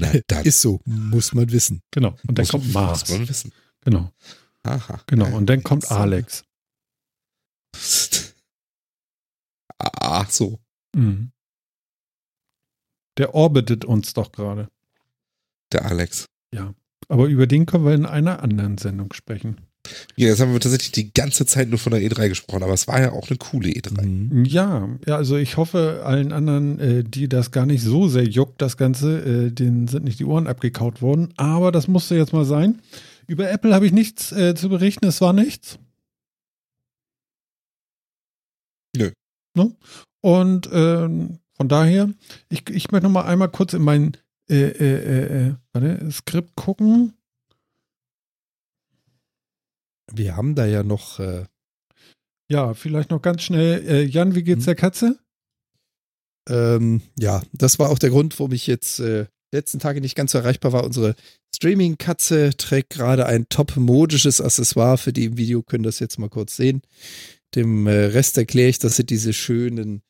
Na dann. Ist so, muss man wissen. Genau. Und dann Muss- kommt Mars. Muss man wissen. Genau, Aha. genau. Und dann kommt Alex. Ach so. Mhm. Der orbitet uns doch gerade. Der Alex. Aber über den können wir in einer anderen Sendung sprechen. Ja, jetzt haben wir tatsächlich die ganze Zeit nur von der E3 gesprochen, aber es war ja auch eine coole E E3. Mhm. Ja, ja, also ich hoffe, allen anderen, äh, die das gar nicht so sehr juckt, das Ganze, äh, denen sind nicht die Ohren abgekaut worden. Aber das musste jetzt mal sein. Über Apple habe ich nichts äh, zu berichten, es war nichts. Nö. Ne? Und ähm, von daher, ich, ich möchte noch mal einmal kurz in mein äh, äh, äh, warte, Skript gucken. Wir haben da ja noch, äh, Ja, vielleicht noch ganz schnell. Äh, Jan, wie geht's Hm. der Katze? ähm, ja, das war auch der Grund, warum ich jetzt äh, letzten Tage nicht ganz so erreichbar war. Unsere Streaming-Katze trägt gerade ein top-modisches Accessoire. Für die im Video können das jetzt mal kurz sehen. Dem äh, Rest erkläre ich, das sind diese schönen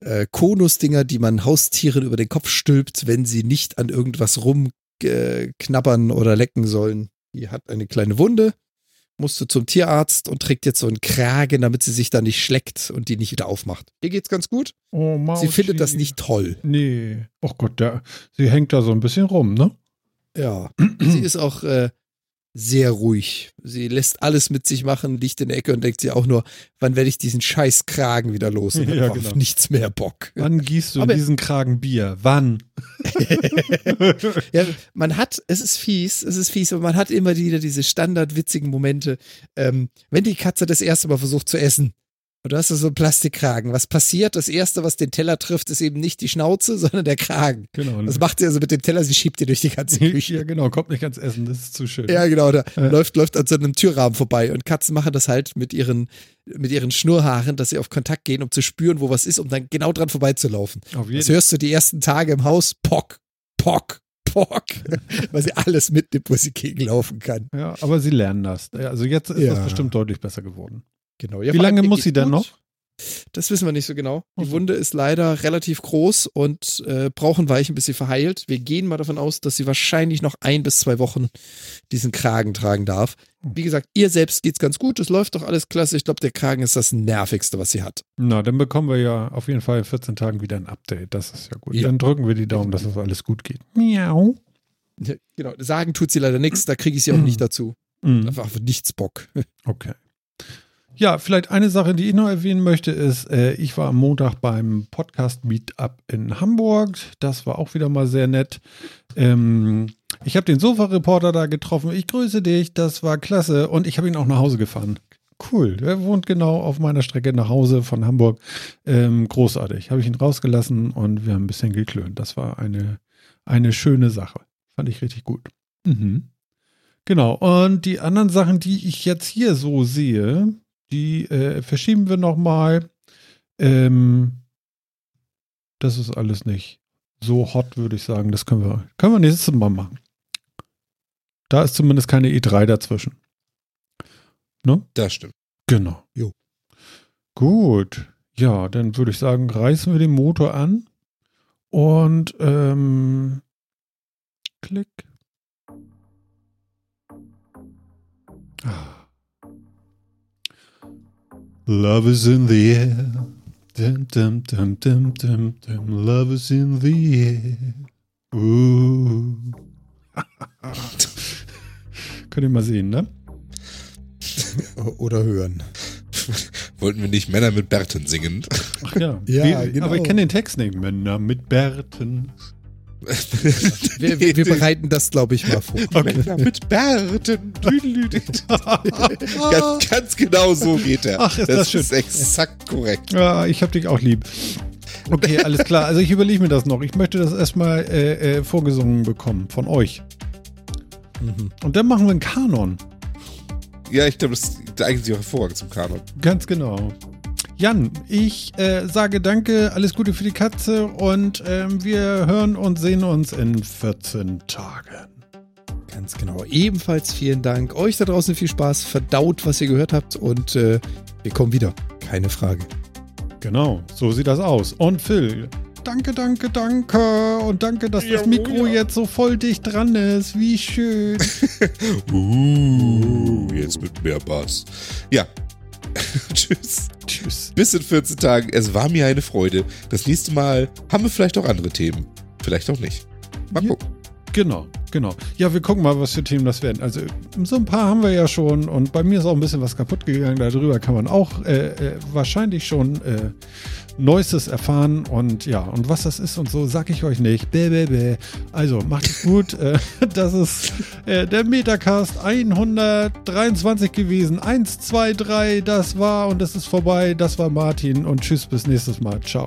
äh, Konusdinger, die man Haustieren über den Kopf stülpt, wenn sie nicht an irgendwas rumknabbern oder lecken sollen. Die hat eine kleine Wunde, musste zum Tierarzt und trägt jetzt so einen Kragen, damit sie sich da nicht schleckt und die nicht wieder aufmacht. Ihr geht's ganz gut. Oh, Mausi. Sie findet das nicht toll. Nee. Oh Gott, der, sie hängt da so ein bisschen rum, ne? Ja. sie ist auch äh, sehr ruhig. Sie lässt alles mit sich machen, liegt in der Ecke und denkt sie auch nur, wann werde ich diesen scheiß Kragen wieder los? Und hat Ja, genau. auf nichts mehr Bock. Wann gießt du Aber- diesen Kragen Bier? Wann? Ja, man hat, es ist fies, es ist fies, aber man hat immer wieder diese standardwitzigen Momente, ähm, wenn die Katze das erste Mal versucht zu essen. Und du hast so einen Plastikkragen. Was passiert? Das erste, was den Teller trifft, ist eben nicht die Schnauze, sondern der Kragen. Genau. Das macht sie also mit dem Teller, sie schiebt dir durch die ganze Küche. ja, genau, kommt nicht ganz essen, das ist zu schön. Ja, genau, da Äh. läuft, läuft an so einem Türrahmen vorbei und Katzen machen das halt mit ihren, mit ihren Schnurrhaaren, dass sie auf Kontakt gehen, um zu spüren, wo was ist, um dann genau dran vorbeizulaufen. Auf Das jeden hörst du die ersten Tage im Haus, pock, pock, pock, weil sie alles mitnimmt, wo sie gegenlaufen kann. Ja, aber sie lernen das. Also jetzt ist Ja. das bestimmt deutlich besser geworden. Genau. Wie lange muss sie denn noch? Das wissen wir nicht so genau. Die Ach so. Wunde ist leider relativ groß und äh, braucht ein Weichen, bis sie verheilt. Wir gehen mal davon aus, dass sie wahrscheinlich noch ein bis zwei Wochen diesen Kragen tragen darf. Hm. Wie gesagt, ihr selbst geht's ganz gut. Es läuft doch alles klasse. Ich glaube, der Kragen ist das nervigste, was sie hat. Na, dann bekommen wir ja auf jeden Fall in 14 Tagen wieder ein Update. Das ist ja gut. Ja. Dann drücken wir die Daumen, dass das alles gut geht. Miau. Ja, Genau, sagen tut sie leider nichts. Da kriege ich sie auch nicht dazu. Mhm. Einfach nichts Bock. Okay. Ja, vielleicht eine Sache, die ich noch erwähnen möchte, ist, äh, ich war am Montag beim Podcast Meetup in Hamburg. Das war auch wieder mal sehr nett. Ähm, ich habe den Sofa-Reporter da getroffen. Ich grüße dich, das war klasse. Und ich habe ihn auch nach Hause gefahren. Cool, er wohnt genau auf meiner Strecke nach Hause von Hamburg. Ähm, großartig. Habe ich ihn rausgelassen und wir haben ein bisschen geklönt. Das war eine, eine schöne Sache. Fand ich richtig gut. Mhm. Genau, und die anderen Sachen, die ich jetzt hier so sehe, die äh, verschieben wir nochmal. Ähm, das ist alles nicht so hot, würde ich sagen. Das können wir, können wir nächstes Mal machen. Da ist zumindest keine E3 dazwischen. Ne? Das stimmt. Genau. Jo. Gut. Ja, dann würde ich sagen, reißen wir den Motor an und ähm, klick. Ah. Love is in the air. Dum, dum, dum, dum, dum, dum. Love is in the air. Uh. Könnt ihr mal sehen, ne? Oder hören. Wollten wir nicht Männer mit Bärten singen? Ach ja. Ja, Wie- genau. Aber ich kenne den Text nicht. Männer mit Bärten. Wir, wir, wir bereiten das, glaube ich, mal vor. Männer mit Bärten. ganz, ganz genau so geht er. Ach, ist das schön. ist exakt korrekt. Ja, ich hab dich auch lieb. Okay, alles klar. Also ich überlege mir das noch. Ich möchte das erstmal äh, äh, vorgesungen bekommen von euch. Mhm. Und dann machen wir einen Kanon. Ja, ich glaube, das da eignet sich auch hervorragend zum Kanon. Ganz genau. Jan, ich äh, sage danke, alles Gute für die Katze und ähm, wir hören und sehen uns in 14 Tagen. Ganz genau. Ebenfalls vielen Dank. Euch da draußen viel Spaß. Verdaut, was ihr gehört habt. Und äh, wir kommen wieder. Keine Frage. Genau, so sieht das aus. Und Phil, danke, danke, danke. Und danke, dass das Ja, Mikro ja. jetzt so voll dicht dran ist. Wie schön. Uh, jetzt mit mehr Bass. Ja. Tschüss. Tschüss. Bis in 14 Tagen. Es war mir eine Freude. Das nächste Mal haben wir vielleicht auch andere Themen. Vielleicht auch nicht. Mal Ja. gucken. Genau. genau. Ja, wir gucken mal, was für Themen das werden. Also so ein paar haben wir ja schon und bei mir ist auch ein bisschen was kaputt gegangen. Darüber kann man auch äh, äh, wahrscheinlich schon äh, Neuestes erfahren und ja, und was das ist und so, sag ich euch nicht. Bäh, bäh, bäh. Also macht es gut. äh, das ist äh, der Metacast 123 gewesen. 1, 2, 3, das war und es ist vorbei. Das war Martin und tschüss bis nächstes Mal. Ciao.